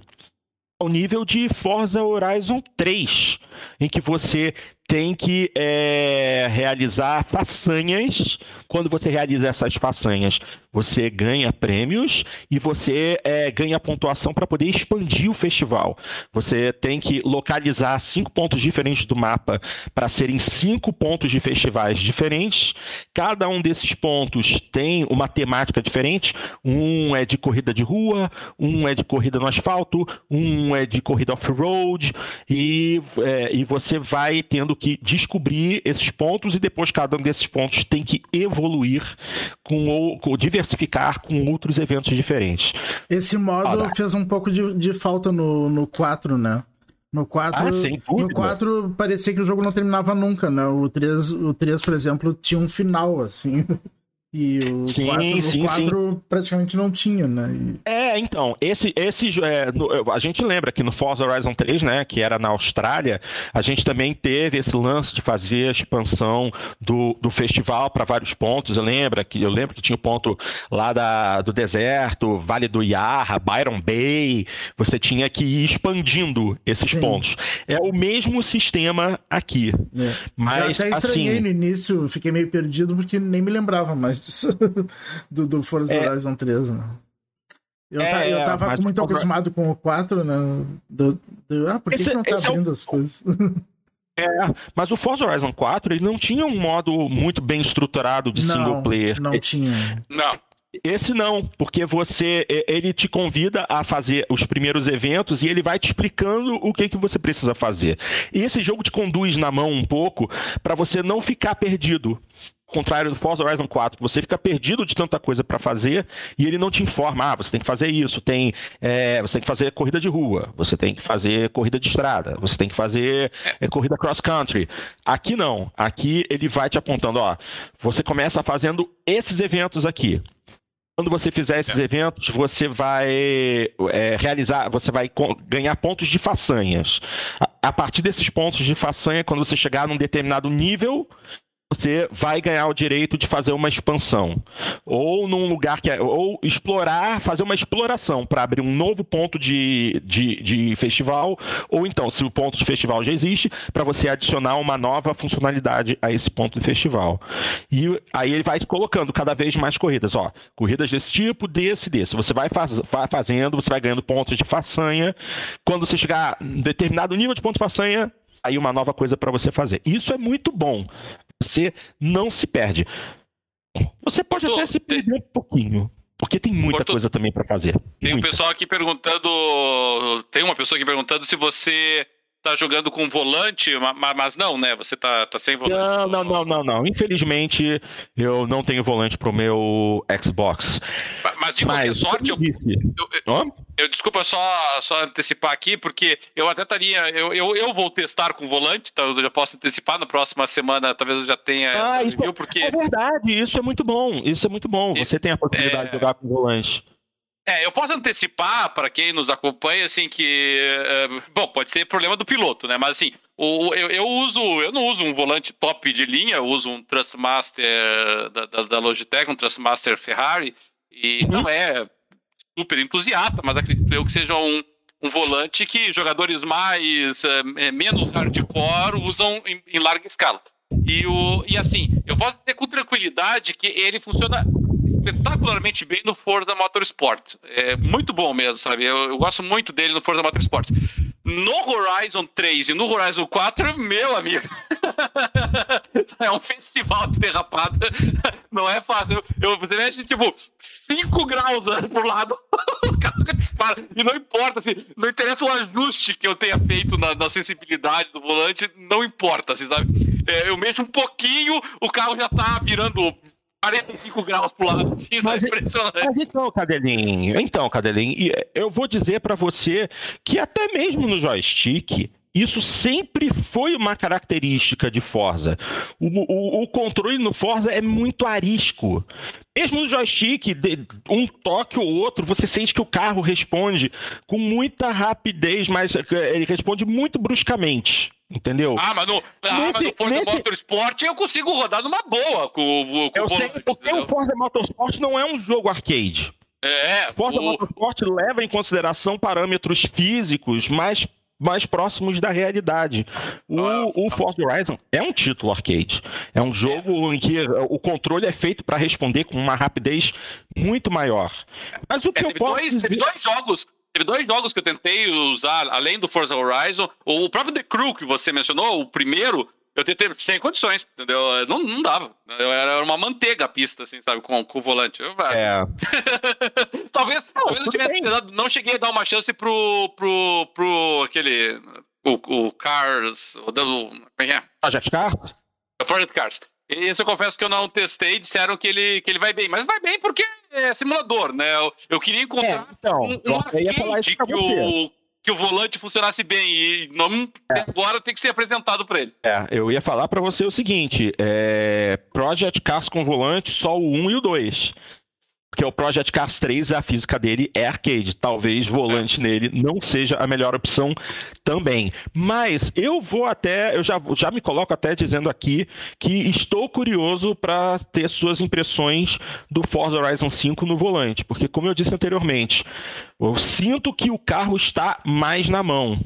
Speaker 1: ao nível de Forza Horizon 3, em que você tem que é, realizar façanhas. Quando você realiza essas façanhas, você ganha prêmios e você é, ganha pontuação para poder expandir o festival. Você tem que localizar cinco pontos diferentes do mapa para serem cinco pontos de festivais diferentes. Cada um desses pontos tem uma temática diferente. Um é de corrida de rua, um é de corrida no asfalto, um é de corrida off-road e, é, e você vai tendo que descobrir esses pontos e depois cada um desses pontos tem que evoluir com, com diversificar com outros eventos diferentes.
Speaker 3: Esse modo ah, fez um pouco de, de falta no, no 4, né? No 4, ah, no 4 parecia que o jogo não terminava nunca, né? O 3, o 3, por exemplo, tinha um final, assim. E o sim, 4, sim, 4 sim. praticamente não tinha, né? E...
Speaker 1: É, então, esse, esse é, no, a gente lembra que no Forza Horizon 3, né, que era na Austrália, a gente também teve esse lance de fazer a expansão do, do festival para vários pontos. Eu lembro que eu lembro que tinha o ponto lá da, do deserto, Vale do Yarra, Byron Bay. Você tinha que ir expandindo esses sim. pontos. É o mesmo sistema aqui. É. Mas
Speaker 3: eu até estranhei
Speaker 1: assim,
Speaker 3: no início, fiquei meio perdido porque nem me lembrava mais do, do Forza é. Horizon 3, né? Eu, é, eu tava muito acostumado com o 4, né? Do, do, ah, por que, esse, que não tá abrindo é as coisas?
Speaker 1: É, mas o Forza Horizon 4 ele não tinha um modo muito bem estruturado de
Speaker 3: não,
Speaker 1: single player.
Speaker 3: Não tinha.
Speaker 2: Não.
Speaker 1: Esse não, porque você ele te convida a fazer os primeiros eventos e ele vai te explicando o que, que você precisa fazer. E esse jogo te conduz na mão um pouco para você não ficar perdido contrário do Forza Horizon 4, você fica perdido de tanta coisa para fazer e ele não te informa, ah, você tem que fazer isso, tem, é, você tem que fazer corrida de rua, você tem que fazer corrida de estrada, você tem que fazer é, corrida cross country. Aqui não, aqui ele vai te apontando, ó, você começa fazendo esses eventos aqui. Quando você fizer esses é. eventos, você vai é, realizar, você vai ganhar pontos de façanhas. A, a partir desses pontos de façanha, quando você chegar num determinado nível, você vai ganhar o direito de fazer uma expansão. Ou num lugar que é. Ou explorar, fazer uma exploração para abrir um novo ponto de, de, de, festival. Ou então, se o ponto de festival já existe, para você adicionar uma nova funcionalidade a esse ponto de festival. E aí ele vai colocando cada vez mais corridas. Ó, corridas desse tipo, desse, desse. Você vai, faz, vai fazendo, você vai ganhando pontos de façanha. Quando você chegar em determinado nível de ponto de façanha, aí uma nova coisa para você fazer. Isso é muito bom você não se perde. Você pode até se perder um pouquinho. Porque tem muita coisa também para fazer.
Speaker 2: Tem muita. um pessoal aqui perguntando. Tem uma pessoa aqui perguntando se você tá jogando com volante, mas não, né? Você tá, tá sem volante.
Speaker 1: Não, não, não, não, não. Infelizmente, eu não tenho volante pro meu Xbox.
Speaker 2: Mas de qualquer mas, sorte, eu, eu, eu, eu, desculpa só, só antecipar aqui, porque eu até estaria. Eu, eu, eu vou testar com volante, tá? eu já posso antecipar na próxima semana, talvez eu já tenha
Speaker 1: ah, isso, review, porque. É verdade, isso é muito bom. Isso é muito bom. Você tem a possibilidade é... de jogar com volante.
Speaker 2: É, eu posso antecipar para quem nos acompanha, assim, que. Uh, bom, pode ser problema do piloto, né? Mas assim, o, eu, eu, uso. Eu não uso um volante top de linha, eu uso um Trustmaster da, da, da Logitech, um Trustmaster Ferrari, e uhum. não é super entusiasta, mas acredito eu que seja um, um volante que jogadores mais. Uh, menos hardcore usam em, em larga escala. E, o, e assim, eu posso ter com tranquilidade que ele funciona espetacularmente bem no Forza Motorsport. É muito bom mesmo, sabe? Eu, eu, gosto muito dele no Forza Motorsport. No Horizon 3 e no Horizon 4, meu amigo, é um festival de derrapada. Não é fácil. Eu, você mexe, tipo, 5 graus pro lado, o carro dispara. E não importa, assim, não interessa o ajuste que eu tenha feito na, na sensibilidade do volante, não importa, assim, sabe? É, eu mexo um pouquinho, o carro já tá virando 45 graus pro lado. Isso é mas, é impressionante.
Speaker 1: Mas então, Cadelinho, então, Cadelinho, eu vou dizer para você que até mesmo no joystick, isso sempre foi uma característica de Forza. O, o, o, controle no Forza é muito arisco. Mesmo no joystick, um toque ou outro, você sente que o carro responde com muita rapidez, mas eh, ele responde muito bruscamente. Entendeu?
Speaker 2: Ah, mas no, ah, nesse, mas no Forza nesse... Motorsport eu consigo rodar numa boa com, com
Speaker 1: eu o sei, porque o Forza Motorsport não é um jogo arcade.
Speaker 2: É,
Speaker 1: Forza o... Motorsport leva em consideração parâmetros físicos mais mais próximos da realidade. O, ah, o Forza Horizon é um título arcade. É um jogo é. em que o controle é feito para responder com uma rapidez muito maior. Mas o que é, eu posso
Speaker 2: dois,
Speaker 1: dizer...
Speaker 2: teve dois jogos Teve dois jogos que eu tentei usar, além do Forza Horizon. O próprio The Crew que você mencionou, o primeiro, eu tentei sem condições, entendeu? Não, não dava. Era uma manteiga a pista, assim, sabe, com, com o volante. Eu,
Speaker 1: é.
Speaker 2: talvez, não, talvez eu tivesse dado, não cheguei a dar uma chance pro, pro, pro aquele, o, o Cars, o, o, como
Speaker 1: é que é? Project Cars?
Speaker 2: O Project Cars. Esse eu confesso que eu não testei, disseram que ele, que ele vai bem. Mas vai bem porque é simulador, né? Eu, eu queria encontrar
Speaker 1: é, então, um, um arcade
Speaker 2: que o, que o volante funcionasse bem e não, é. agora tem que ser apresentado para ele.
Speaker 1: É, eu ia falar para você o seguinte, é, Project Cars com volante, só o 1 e o 2. Porque o Project Cars 3, a física dele é arcade. Talvez volante é. nele não seja a melhor opção também. Mas eu vou até, eu já, já me coloco até dizendo aqui que estou curioso para ter suas impressões do Forza Horizon 5 no volante. Porque, como eu disse anteriormente, Eu sinto que o carro está mais na mão.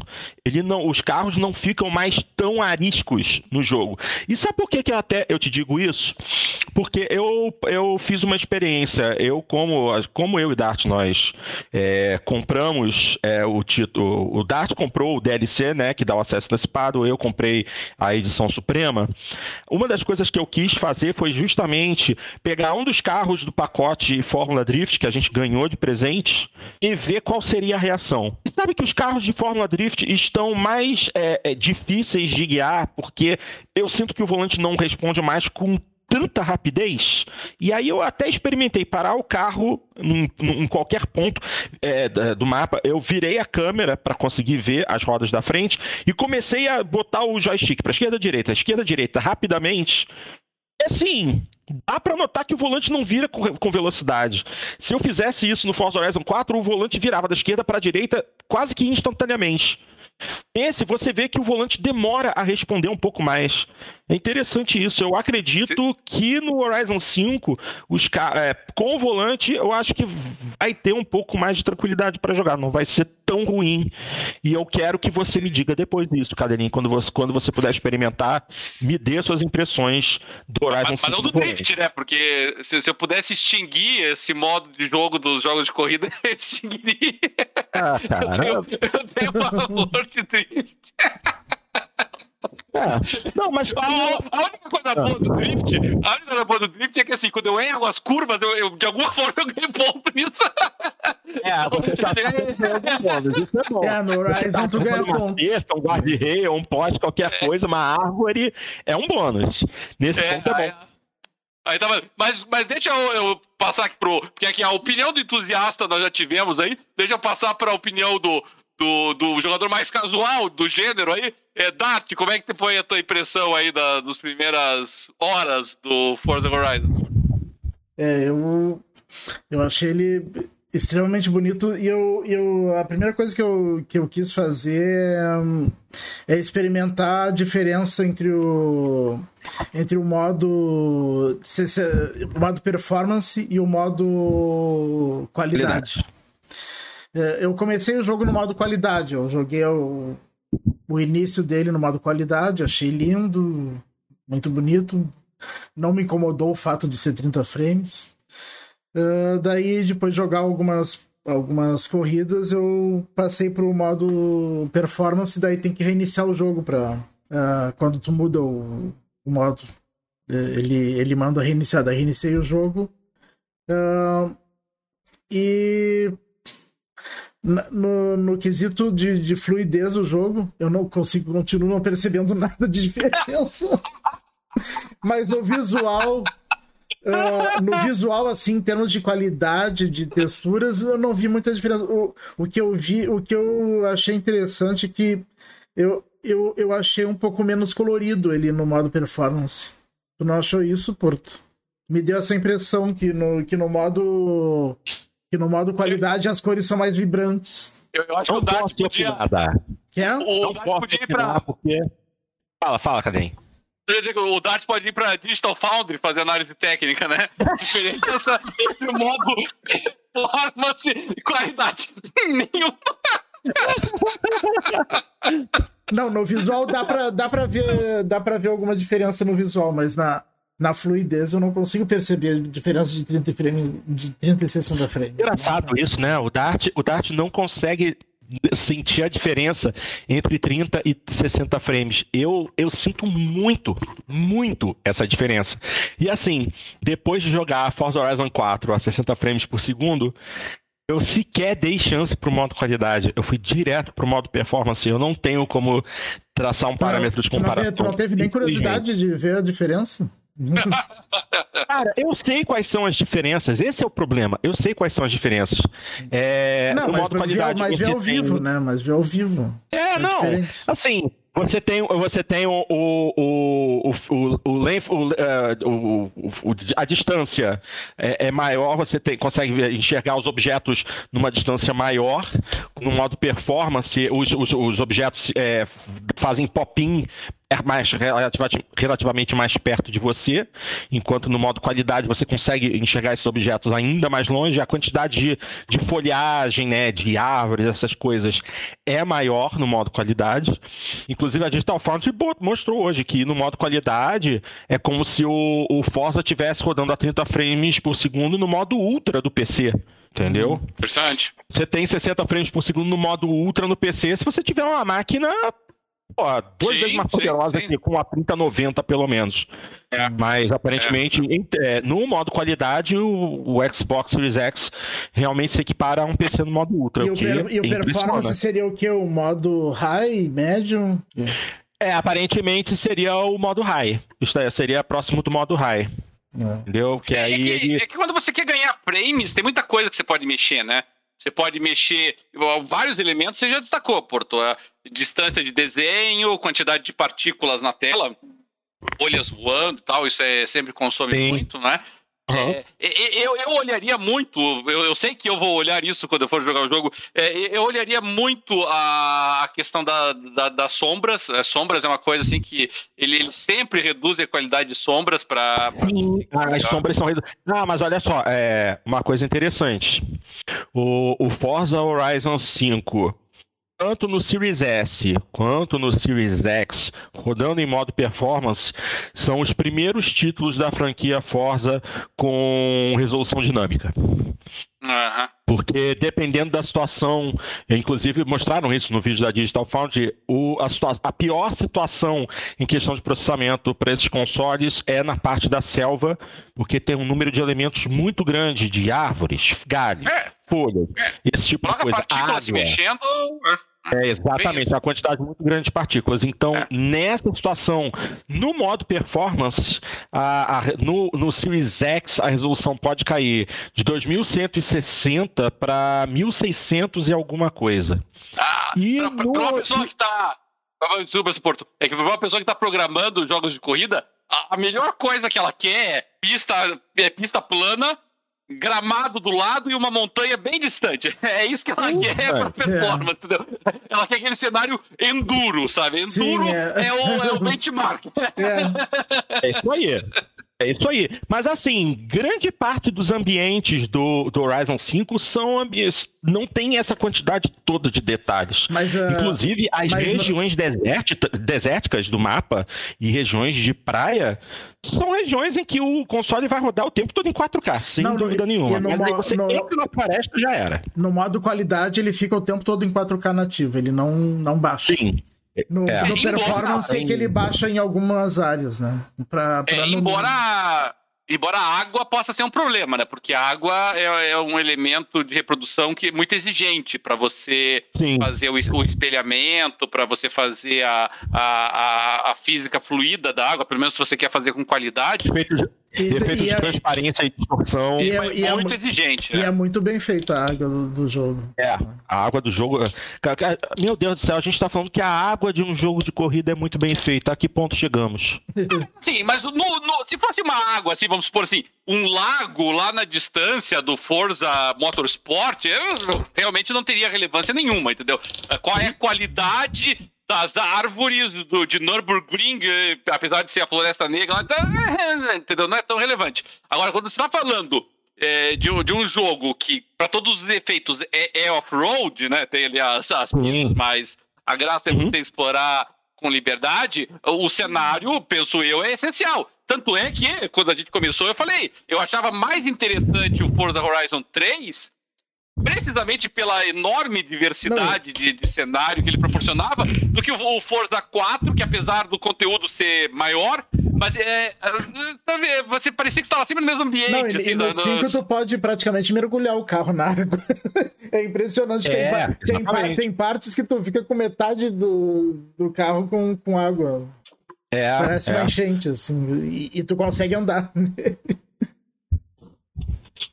Speaker 1: Ele não, os carros não ficam mais tão ariscos no jogo. E sabe por que, que até eu te digo isso? Porque eu, eu fiz uma experiência. Eu, como, como eu e Dart, nós é, compramos é, o título. O Dart comprou o DLC, né? Que dá o acesso antecipado. Eu comprei a edição suprema. Uma das coisas que eu quis fazer foi justamente pegar um dos carros do pacote Fórmula Drift que a gente ganhou de presente e ver qual seria a reação. Sabe que os carros de Fórmula Drift estão mais é, é, difíceis de guiar, porque eu sinto que o volante não responde mais com tanta rapidez. E aí eu até experimentei parar o carro em, em qualquer ponto é, do mapa. Eu virei a câmera para conseguir ver as rodas da frente e comecei a botar o joystick para esquerda, direita, esquerda, direita, rapidamente. É assim, dá para notar que o volante não vira com velocidade. Se eu fizesse isso no Forza Horizon 4, o volante virava da esquerda para a direita quase que instantaneamente. Esse você vê que o volante demora a responder um pouco mais. É interessante isso. Eu acredito que no Horizon 5, os, é, com o volante, eu acho que vai ter um pouco mais de tranquilidade para jogar. Não vai ser tão ruim. E eu quero que você me diga depois disso, Cadelinho, quando você, quando você puder experimentar, me dê suas impressões do Horizon
Speaker 2: mas,
Speaker 1: 5.
Speaker 2: Mas não do drift, né? Porque se, se, eu pudesse extinguir esse modo de jogo dos jogos de corrida, eu extinguiria. Ah, cara. Eu tenho, eu tenho favor de drift.
Speaker 1: É. Não, mas
Speaker 2: a, a, única coisa boa do drift, a única coisa boa do drift é que assim, quando eu erro as curvas, eu, eu de alguma forma eu ganho ponto nisso.
Speaker 1: É, você sabe que isso é bom.
Speaker 3: É, no Horizon tu ganha ponto.
Speaker 1: Um guarda-rei, um poste, qualquer é. coisa, uma árvore, é um bônus. Nesse é, ponto é bom.
Speaker 2: Aí tava, mas, mas deixa eu, eu, passar aqui pro. Porque aqui a opinião do entusiasta nós já tivemos aí. Deixa eu passar para a opinião do, do, do jogador mais casual do gênero aí. É, Dart, como é que foi a tua impressão aí da, das primeiras horas do Forza Horizon?
Speaker 3: É, eu, eu achei ele extremamente bonito e eu, eu a primeira coisa que eu, que eu quis fazer é, é experimentar a diferença entre o entre o modo o modo performance e o modo qualidade. É, eu comecei o jogo no modo qualidade. Eu joguei o, o início dele no modo qualidade, achei lindo, muito bonito. Não me incomodou o fato de ser 30 frames. Uh, daí, depois de jogar algumas, algumas corridas, eu passei para o modo performance. Daí tem que reiniciar o jogo para uh, ah, quando tu muda o, o modo. Ele, ele manda reiniciar. Daí reiniciei o jogo. Uh, e no, no quesito de, de fluidez do jogo, eu não consigo, continuo não percebendo nada de diferença. Mas no visual, uh, no visual, assim, em termos de qualidade, de texturas, eu não vi muita diferença. O, o que eu vi, o que eu achei interessante é que eu, eu, eu achei um pouco menos colorido ele no modo performance. Tu não achou isso, Porto? Me deu essa impressão que no, que no modo que no modo qualidade as cores são mais vibrantes.
Speaker 2: Eu, eu acho não que o Dart podia...
Speaker 3: Quer?
Speaker 1: O não Dart podia ir pra... Porque... Fala, fala, Cadem.
Speaker 2: O Dart pode ir para Digital Foundry fazer análise técnica, né? Diferença entre o modo performance e qualidade nenhuma.
Speaker 3: Não, no visual dá pra, dá pra, ver, dá pra ver alguma diferença no visual, mas na, na fluidez eu não consigo perceber a diferença de 30 frames, de 30 e 60 frames.
Speaker 1: Engraçado né? isso, né? O Dart, o Dart não consegue sentir a diferença entre 30 e 60 frames. Eu, eu sinto muito, muito essa diferença. E assim, depois de jogar Forza Horizon 4 a 60 frames por segundo, eu sequer dei chance para o modo qualidade. Eu fui direto para o modo performance. Eu não tenho como traçar um parâmetro de comparação.
Speaker 3: Tu não teve nem curiosidade de ver a diferença?
Speaker 1: Cara, eu sei quais são as diferenças. Esse é o problema. Eu sei quais são as diferenças. É,
Speaker 3: não, mas, qualidade, mas vê ao tem... vivo, né? Mas vê ao vivo.
Speaker 1: É, é não. Diferente. Assim, você tem, você tem o, o, o, o, o, length, o, o, a distância é, é, maior, você tem, consegue enxergar os objetos numa distância maior. No modo performance, os, os, os objetos é, fazem pop-in é mais relativamente mais perto de você, enquanto no modo qualidade você consegue enxergar esses objetos ainda mais longe, a quantidade de, de folhagem, né, de árvores, essas coisas é maior no modo qualidade. Inclusive a Digital Foundry mostrou hoje que no modo qualidade é como se o, o Forza estivesse rodando a 30 frames por segundo no modo ultra do PC. Entendeu?
Speaker 2: Interessante.
Speaker 1: Você tem 60 frames por segundo no modo ultra no PC se você tiver uma máquina Pô, duas sim, vezes mais poderosa que com a 3090, pelo menos. É. Mas aparentemente, é. Em, é, no modo qualidade, o, o, Xbox Series X realmente se equipara a um PC no modo Ultra.
Speaker 3: E o, per, e o performance seria o que? O modo high, médio?
Speaker 1: É, aparentemente seria o modo high. Isso é, seria próximo do modo high. É. Entendeu? Que
Speaker 2: é,
Speaker 1: aí
Speaker 2: que,
Speaker 1: ele...
Speaker 2: é que quando você quer ganhar frames, tem muita coisa que você pode mexer, né? Você pode mexer vários elementos, você já destacou, Porto. Distância de desenho, quantidade de partículas na tela, folhas voando tal, isso é, sempre consome Sim. muito, né? Uhum. É, eu, eu olharia muito, eu, eu, sei que eu vou olhar isso quando eu for jogar o jogo, é, eu olharia muito a, questão da, da, das sombras. As sombras é uma coisa assim que ele, ele sempre reduz a qualidade de sombras para.
Speaker 1: Ah, as sombras são reduzidas. Ah, mas olha só, é uma coisa interessante. O, o Forza Horizon 5 tanto no Series S quanto no Series X, rodando em modo performance, são os primeiros títulos da franquia Forza com resolução dinâmica. Uhum. Porque dependendo da situação, inclusive mostraram isso no vídeo da Digital Foundry, o, a, a, pior situação em questão de processamento para esses consoles é na parte da selva, porque tem um número de elementos muito grande de árvores, galhos, é. folhas, é. esse tipo de coisa.
Speaker 2: Água. se mexendo. É.
Speaker 1: É exatamente, uma quantidade muito grande de partículas. Então, é. nessa situação, no modo performance, a, a, no, no Series X, a resolução pode cair de 2160 para 1600 e alguma coisa.
Speaker 2: Ah, e para no... uma pessoa que está. Desculpa, Porto. É que para uma pessoa que está programando jogos de corrida, a, a melhor coisa que ela quer é pista, é pista plana gramado do lado e uma montanha bem distante. É isso que ela uh, quer é. pra performance, é. entendeu? Ela quer aquele cenário enduro, sabe? Enduro Sim, é. É, o, é o benchmark.
Speaker 1: É. é isso aí. É isso aí. Mas assim, grande parte dos ambientes do, do Horizon 5 são ambientes. Não tem essa quantidade toda de detalhes. Mas, uh, Inclusive, as regiões não... desérticas do mapa e regiões de praia são regiões em que o console vai rodar o tempo todo em 4K, sem não, dúvida no, nenhuma. Mas aí você no, entra na floresta já era.
Speaker 3: No modo qualidade, ele fica o tempo todo em 4K nativo, ele não, não baixa. Sim. No, é. no performance que ele baixa em algumas áreas, né?
Speaker 2: Pra, pra é, embora, embora a água possa ser um problema, né? Porque a água é, é um elemento de reprodução que é muito exigente para você Sim. fazer o, o espelhamento, para você fazer a, a, a, a, física fluida da água, pelo menos se você quer fazer com qualidade.
Speaker 1: E, efeito de é, transparência e distorção.
Speaker 2: E é, e é muito exigente.
Speaker 3: E né? é muito bem feito a água do, do, jogo.
Speaker 1: É, a água do jogo. Meu Deus do céu, a gente tá falando que a água de um jogo de corrida é muito bem feita. A que ponto chegamos?
Speaker 2: Sim, mas no, no, se fosse uma água, assim, vamos supor assim, um lago lá na distância do Forza Motorsport, eu realmente não teria relevância nenhuma, entendeu? Qual é a qualidade das árvores do, de Nürburgring, eh, apesar de ser a Floresta Negra, tá, entendeu? não é tão relevante. Agora, quando você está falando é, de, de, um jogo que, para todos os efeitos, é, é off-road, né? Tem ali as, as pistas, mas a graça é uhum. você explorar com liberdade, o cenário, penso eu, é essencial. Tanto é que, quando a gente começou, eu falei, eu achava mais interessante o Forza Horizon 3 precisamente pela enorme diversidade de, de, cenário que ele proporcionava, do que o, o Forza 4, que apesar do conteúdo ser maior, mas é, é você parecia que estava sempre no mesmo ambiente. Não,
Speaker 3: assim, e no 5 tu pode praticamente mergulhar o carro na água. é impressionante. É, tem, tem, tem, partes que tu fica com metade do, do carro com, com água. É, Parece é. uma enchente, assim, e, e tu consegue andar.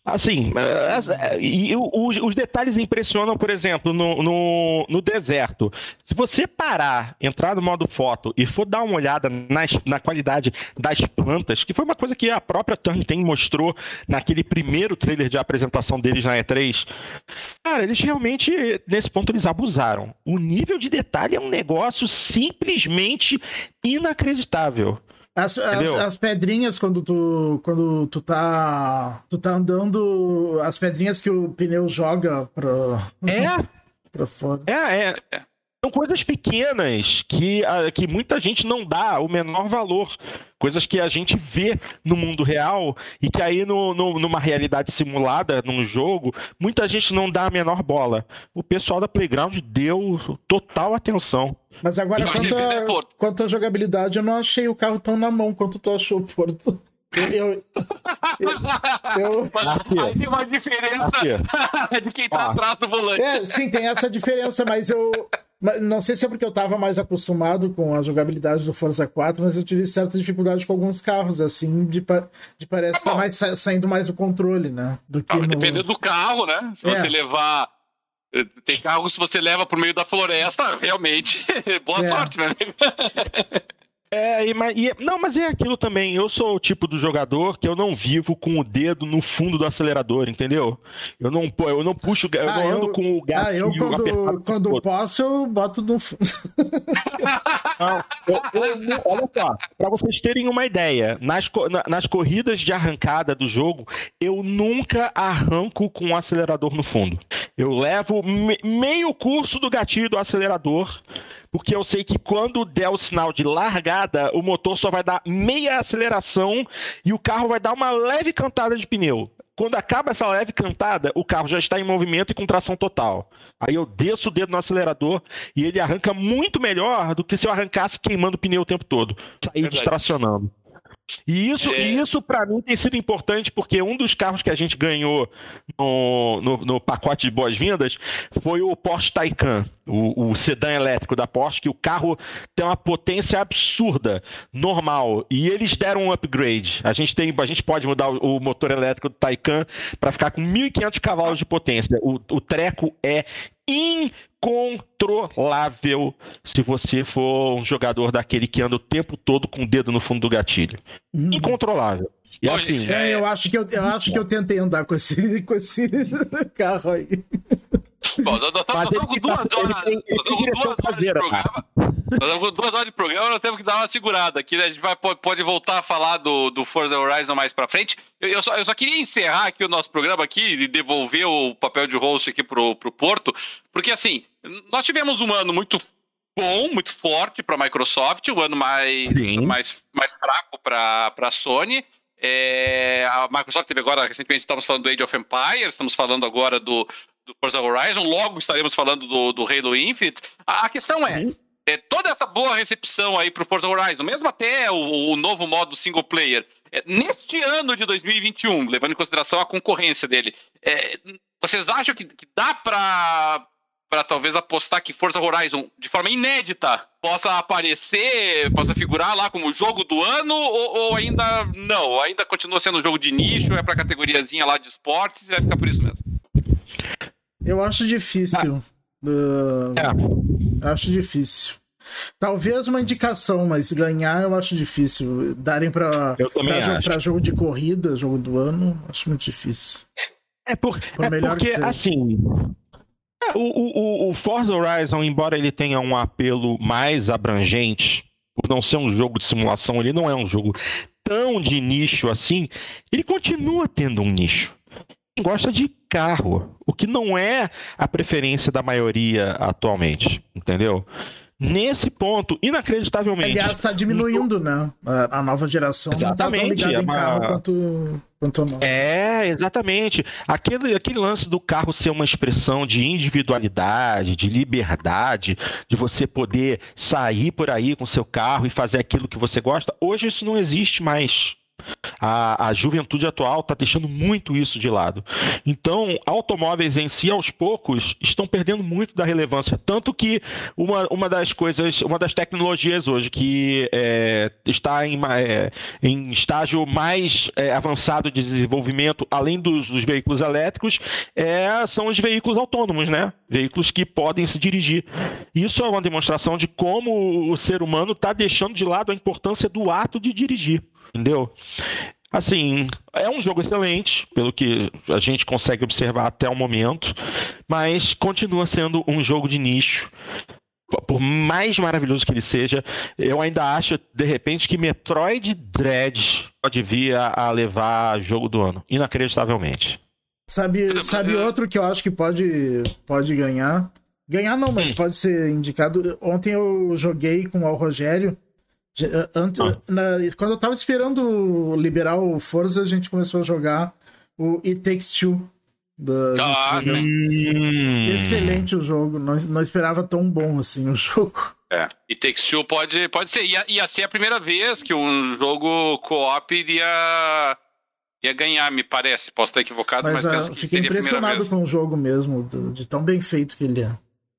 Speaker 1: Assim, é, e os, os, detalhes impressionam, por exemplo, no, no, no, deserto. Se você parar, entrar no modo foto e for dar uma olhada nas, na qualidade das plantas, que foi uma coisa que a própria Turn mostrou naquele primeiro trailer de apresentação deles na E3, cara, eles realmente, nesse ponto, eles abusaram. O nível de detalhe é um negócio simplesmente inacreditável.
Speaker 3: As, as, as, pedrinhas, quando tu, quando tu tá. Tu tá andando. As pedrinhas que o pneu joga pra.
Speaker 1: É?
Speaker 3: pra fora.
Speaker 1: É, é. São coisas pequenas que, que muita gente não dá o menor valor. Coisas que a gente vê no mundo real e que aí no, no, numa realidade simulada, num jogo, muita gente não dá a menor bola. O pessoal da Playground deu total atenção.
Speaker 3: Mas agora, quanto a, quanto a jogabilidade, eu não achei o carro tão na mão quanto tu achou, Porto. Eu,
Speaker 2: eu, eu, Aí tem uma diferença de quem tá atrás do volante.
Speaker 3: É, sim, tem essa diferença, mas eu. Não sei se é porque eu tava mais acostumado com a jogabilidade do Forza 4, mas eu tive certa dificuldade com alguns carros, assim, de, de parece estar tá mais saindo mais do controle, né?
Speaker 2: Do que no... Dependendo do carro, né? Se é. você levar. Eh, tem carros que você leva por meio da floresta, realmente, boa é. sorte, meu amigo.
Speaker 1: É, e, e, não, mas é aquilo também. Eu sou o tipo do jogador que eu não vivo com o dedo no fundo do acelerador, entendeu? Eu não, eu não puxo, eu ah, não ando eu, com o gato.
Speaker 3: Ah, eu quando, quando posso, eu boto no fundo.
Speaker 1: Não, eu, eu, olha só, para vocês terem uma ideia, nas, nas corridas de arrancada do jogo, eu nunca arranco com o acelerador no fundo. Eu levo me, meio curso do gatilho do acelerador porque eu sei que quando der o sinal de largada, o motor só vai dar meia aceleração e o carro vai dar uma leve cantada de pneu. Quando acaba essa leve cantada, o carro já está em movimento e com tração total. Aí eu desço o dedo no acelerador e ele arranca muito melhor do que se eu arrancasse queimando o pneu o tempo todo, sair distracionando. E isso, é... isso para mim tem sido importante porque um dos carros que a gente ganhou no, no, no pacote de boas-vindas foi o Porsche Taycan, o, o, sedã elétrico da Porsche, que o carro tem uma potência absurda, normal, e eles deram um upgrade. A gente tem, a gente pode mudar o, o motor elétrico do Taycan para ficar com 1.500 cavalos de potência. O, o treco é incontrolável se você for um jogador daquele que anda o tempo todo com o dedo no fundo do gatilho. Uhum. Incontrolável.
Speaker 3: E assim, é, eu acho que eu, eu acho que eu tentei andar com esse, com esse carro aí.
Speaker 2: Bom, nós estamos com duas horas. duas horas de programa. Nós com duas horas de programa, nós temos que dar uma segurada aqui, né? A gente vai, pode voltar a falar do, do Forza Horizon mais pra frente. Eu, eu, só, eu só queria encerrar aqui o nosso programa aqui e devolver o papel de host aqui pro, pro Porto, porque assim, nós tivemos um ano muito bom, muito forte para a Microsoft, um ano mais, mais, mais fraco para a Sony. É, a Microsoft teve agora, recentemente, estamos falando do Age of Empires, estamos falando agora do, do Forza Horizon, logo estaremos falando do, do Halo Infinite. A, a questão é, uhum. é, toda essa boa recepção aí pro Forza Horizon, mesmo até o, o novo modo single player, é, neste ano de 2021, levando em consideração a concorrência dele, é, vocês acham que, que dá para para talvez apostar que Forza Horizon, de forma inédita, possa aparecer, possa figurar lá como jogo do ano, ou, ou ainda não? Ainda continua sendo um jogo de nicho, é para categoriazinha lá de esportes e vai ficar por isso mesmo?
Speaker 3: Eu acho difícil. Ah. Uh, é. Acho difícil. Talvez uma indicação, mas ganhar eu acho difícil. Darem para jogo de corrida, jogo do ano, acho muito difícil.
Speaker 1: É, por, por é porque, assim, o, o, o Forza Horizon, embora ele tenha um apelo mais abrangente, por não ser um jogo de simulação, ele não é um jogo tão de nicho assim, ele continua tendo um nicho. Quem gosta de carro, o que não é a preferência da maioria atualmente, entendeu? Nesse ponto, inacreditavelmente.
Speaker 3: Aliás, está diminuindo, né? A, a, nova geração
Speaker 1: exatamente,
Speaker 3: não está tão ligada é em carro quanto, quanto.
Speaker 1: É, exatamente. Aquele, aquele lance do carro ser uma expressão de individualidade, de liberdade, de você poder sair por aí com seu carro e fazer aquilo que você gosta, hoje isso não existe mais. A, a juventude atual está deixando muito isso de lado. Então, automóveis em si, aos poucos, estão perdendo muito da relevância. Tanto que uma, uma das coisas, uma das tecnologias hoje que é, está em, é, em estágio mais é, avançado de desenvolvimento, além dos, dos veículos elétricos, é, são os veículos autônomos, né? Veículos que podem se dirigir. Isso é uma demonstração de como o ser humano está deixando de lado a importância do ato de dirigir, entendeu? Assim, é um jogo excelente, pelo que a gente consegue observar até o momento, mas continua sendo um jogo de nicho. Por mais maravilhoso que ele seja, eu ainda acho, de repente, que Metroid Dread pode vir a, levar jogo do ano, inacreditavelmente.
Speaker 3: Sabe, sabe outro que eu acho que pode, pode ganhar? Ganhar não, mas hum. pode ser indicado. Ontem eu joguei com o Rogério. Antes, ah. na, quando eu tava esperando liberar o Forza, a gente começou a jogar o It Takes Two. Da, ah, hum. Excelente o jogo. Não, não esperava tão bom assim o jogo.
Speaker 2: É, It Takes Two pode, pode ser. Ia, ia ser a primeira vez que um jogo co-op iria ia ganhar, me parece. Posso estar equivocado, mas, mas
Speaker 3: uh, fiquei impressionado com o jogo mesmo, de, de, tão bem feito que ele é.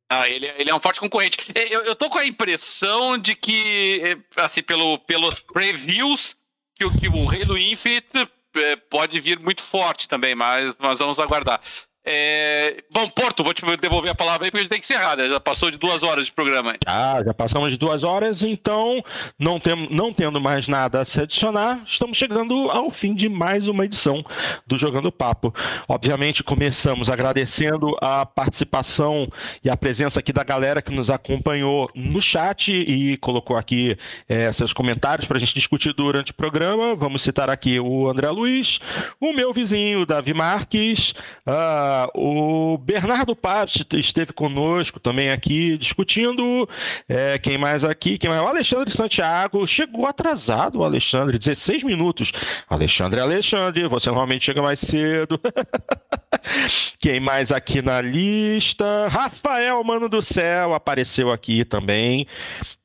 Speaker 2: Ah, ele, ele é um forte concorrente. Eu, eu tô com a impressão de que, assim, pelo, pelos previews, que, que o Halo Infinite é, pode vir muito forte também, mas nós vamos aguardar. É... Bom, Porto, vou te devolver a palavra aí porque a gente tem que encerrar, né? Já passou de duas horas de programa.
Speaker 1: Ah, já passamos de duas horas, então, não, tem, não tendo mais nada a se adicionar, estamos chegando ao fim de mais uma edição do Jogando Papo. Obviamente, começamos agradecendo a participação e a presença aqui da galera que nos acompanhou no chat e colocou aqui é, seus comentários para a gente discutir durante o programa. Vamos citar aqui o André Luiz, o meu vizinho, Davi Marques, uh, o Bernardo Paz esteve conosco também aqui discutindo. É, quem mais aqui? Quem mais? O Alexandre Santiago. Chegou atrasado o Alexandre, 16 minutos. Alexandre, Alexandre, você normalmente chega mais cedo. Quem mais aqui na lista? Rafael, mano do céu, apareceu aqui também.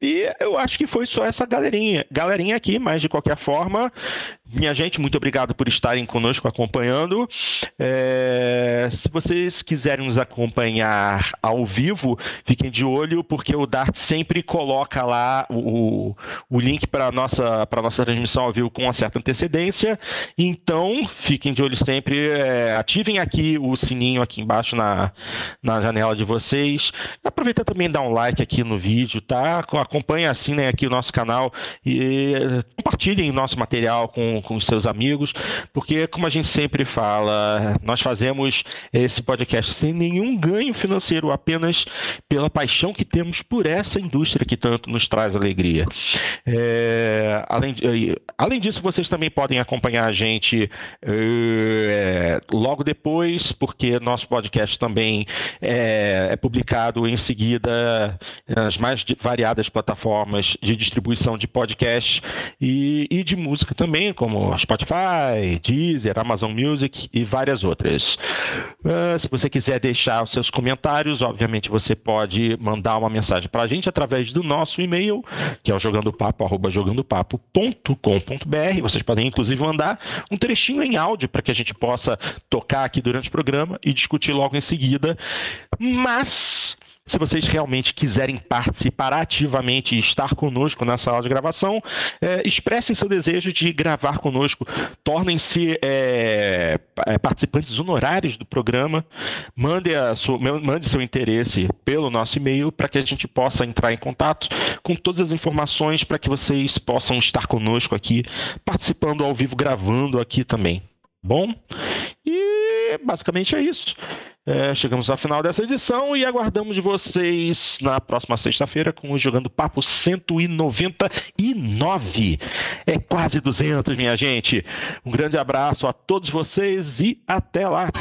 Speaker 1: E eu acho que foi só essa galerinha, galerinha aqui, mas de qualquer forma, minha gente, muito obrigado por estarem conosco acompanhando. É, se vocês quiserem nos acompanhar ao vivo, fiquem de olho, porque o Dart sempre coloca lá o, o link para a nossa, nossa transmissão ao vivo com uma certa antecedência. Então, fiquem de olho sempre, é, ativem aqui o sininho aqui embaixo na, na janela de vocês. Aproveita também dar um like aqui no vídeo, tá? acompanhe assim né, aqui o nosso canal e compartilhem nosso material com, com os seus amigos, porque como a gente sempre fala, nós fazemos esse podcast sem nenhum ganho financeiro, apenas pela paixão que temos por essa indústria que tanto nos traz alegria. É, além, além disso, vocês também podem acompanhar a gente é, logo depois, porque nosso podcast também é, é publicado em seguida nas mais variadas plataformas de distribuição de podcast e, e de música também, como Spotify, Deezer, Amazon Music e várias outras. Uh, se você quiser deixar os seus comentários, obviamente você pode mandar uma mensagem para a gente através do nosso e-mail, que é o jogandopapo.jogandopapo.com.br. Vocês podem inclusive mandar um trechinho em áudio para que a gente possa tocar aqui durante o programa e discutir logo em seguida. Mas se vocês realmente quiserem participar ativamente e estar conosco nessa sala de gravação, é, expressem seu desejo de gravar conosco, tornem-se é, é participantes honorários do programa, mande, sua, mande seu interesse pelo nosso e-mail para que a gente possa entrar em contato com todas as informações para que vocês possam estar conosco aqui, participando ao vivo, gravando aqui também. Bom? E basicamente é isso. É, chegamos ao final dessa edição e aguardamos de vocês na próxima sexta-feira com o Jogando Papo 199. É quase 200, minha gente. Um grande abraço a todos vocês e até lá.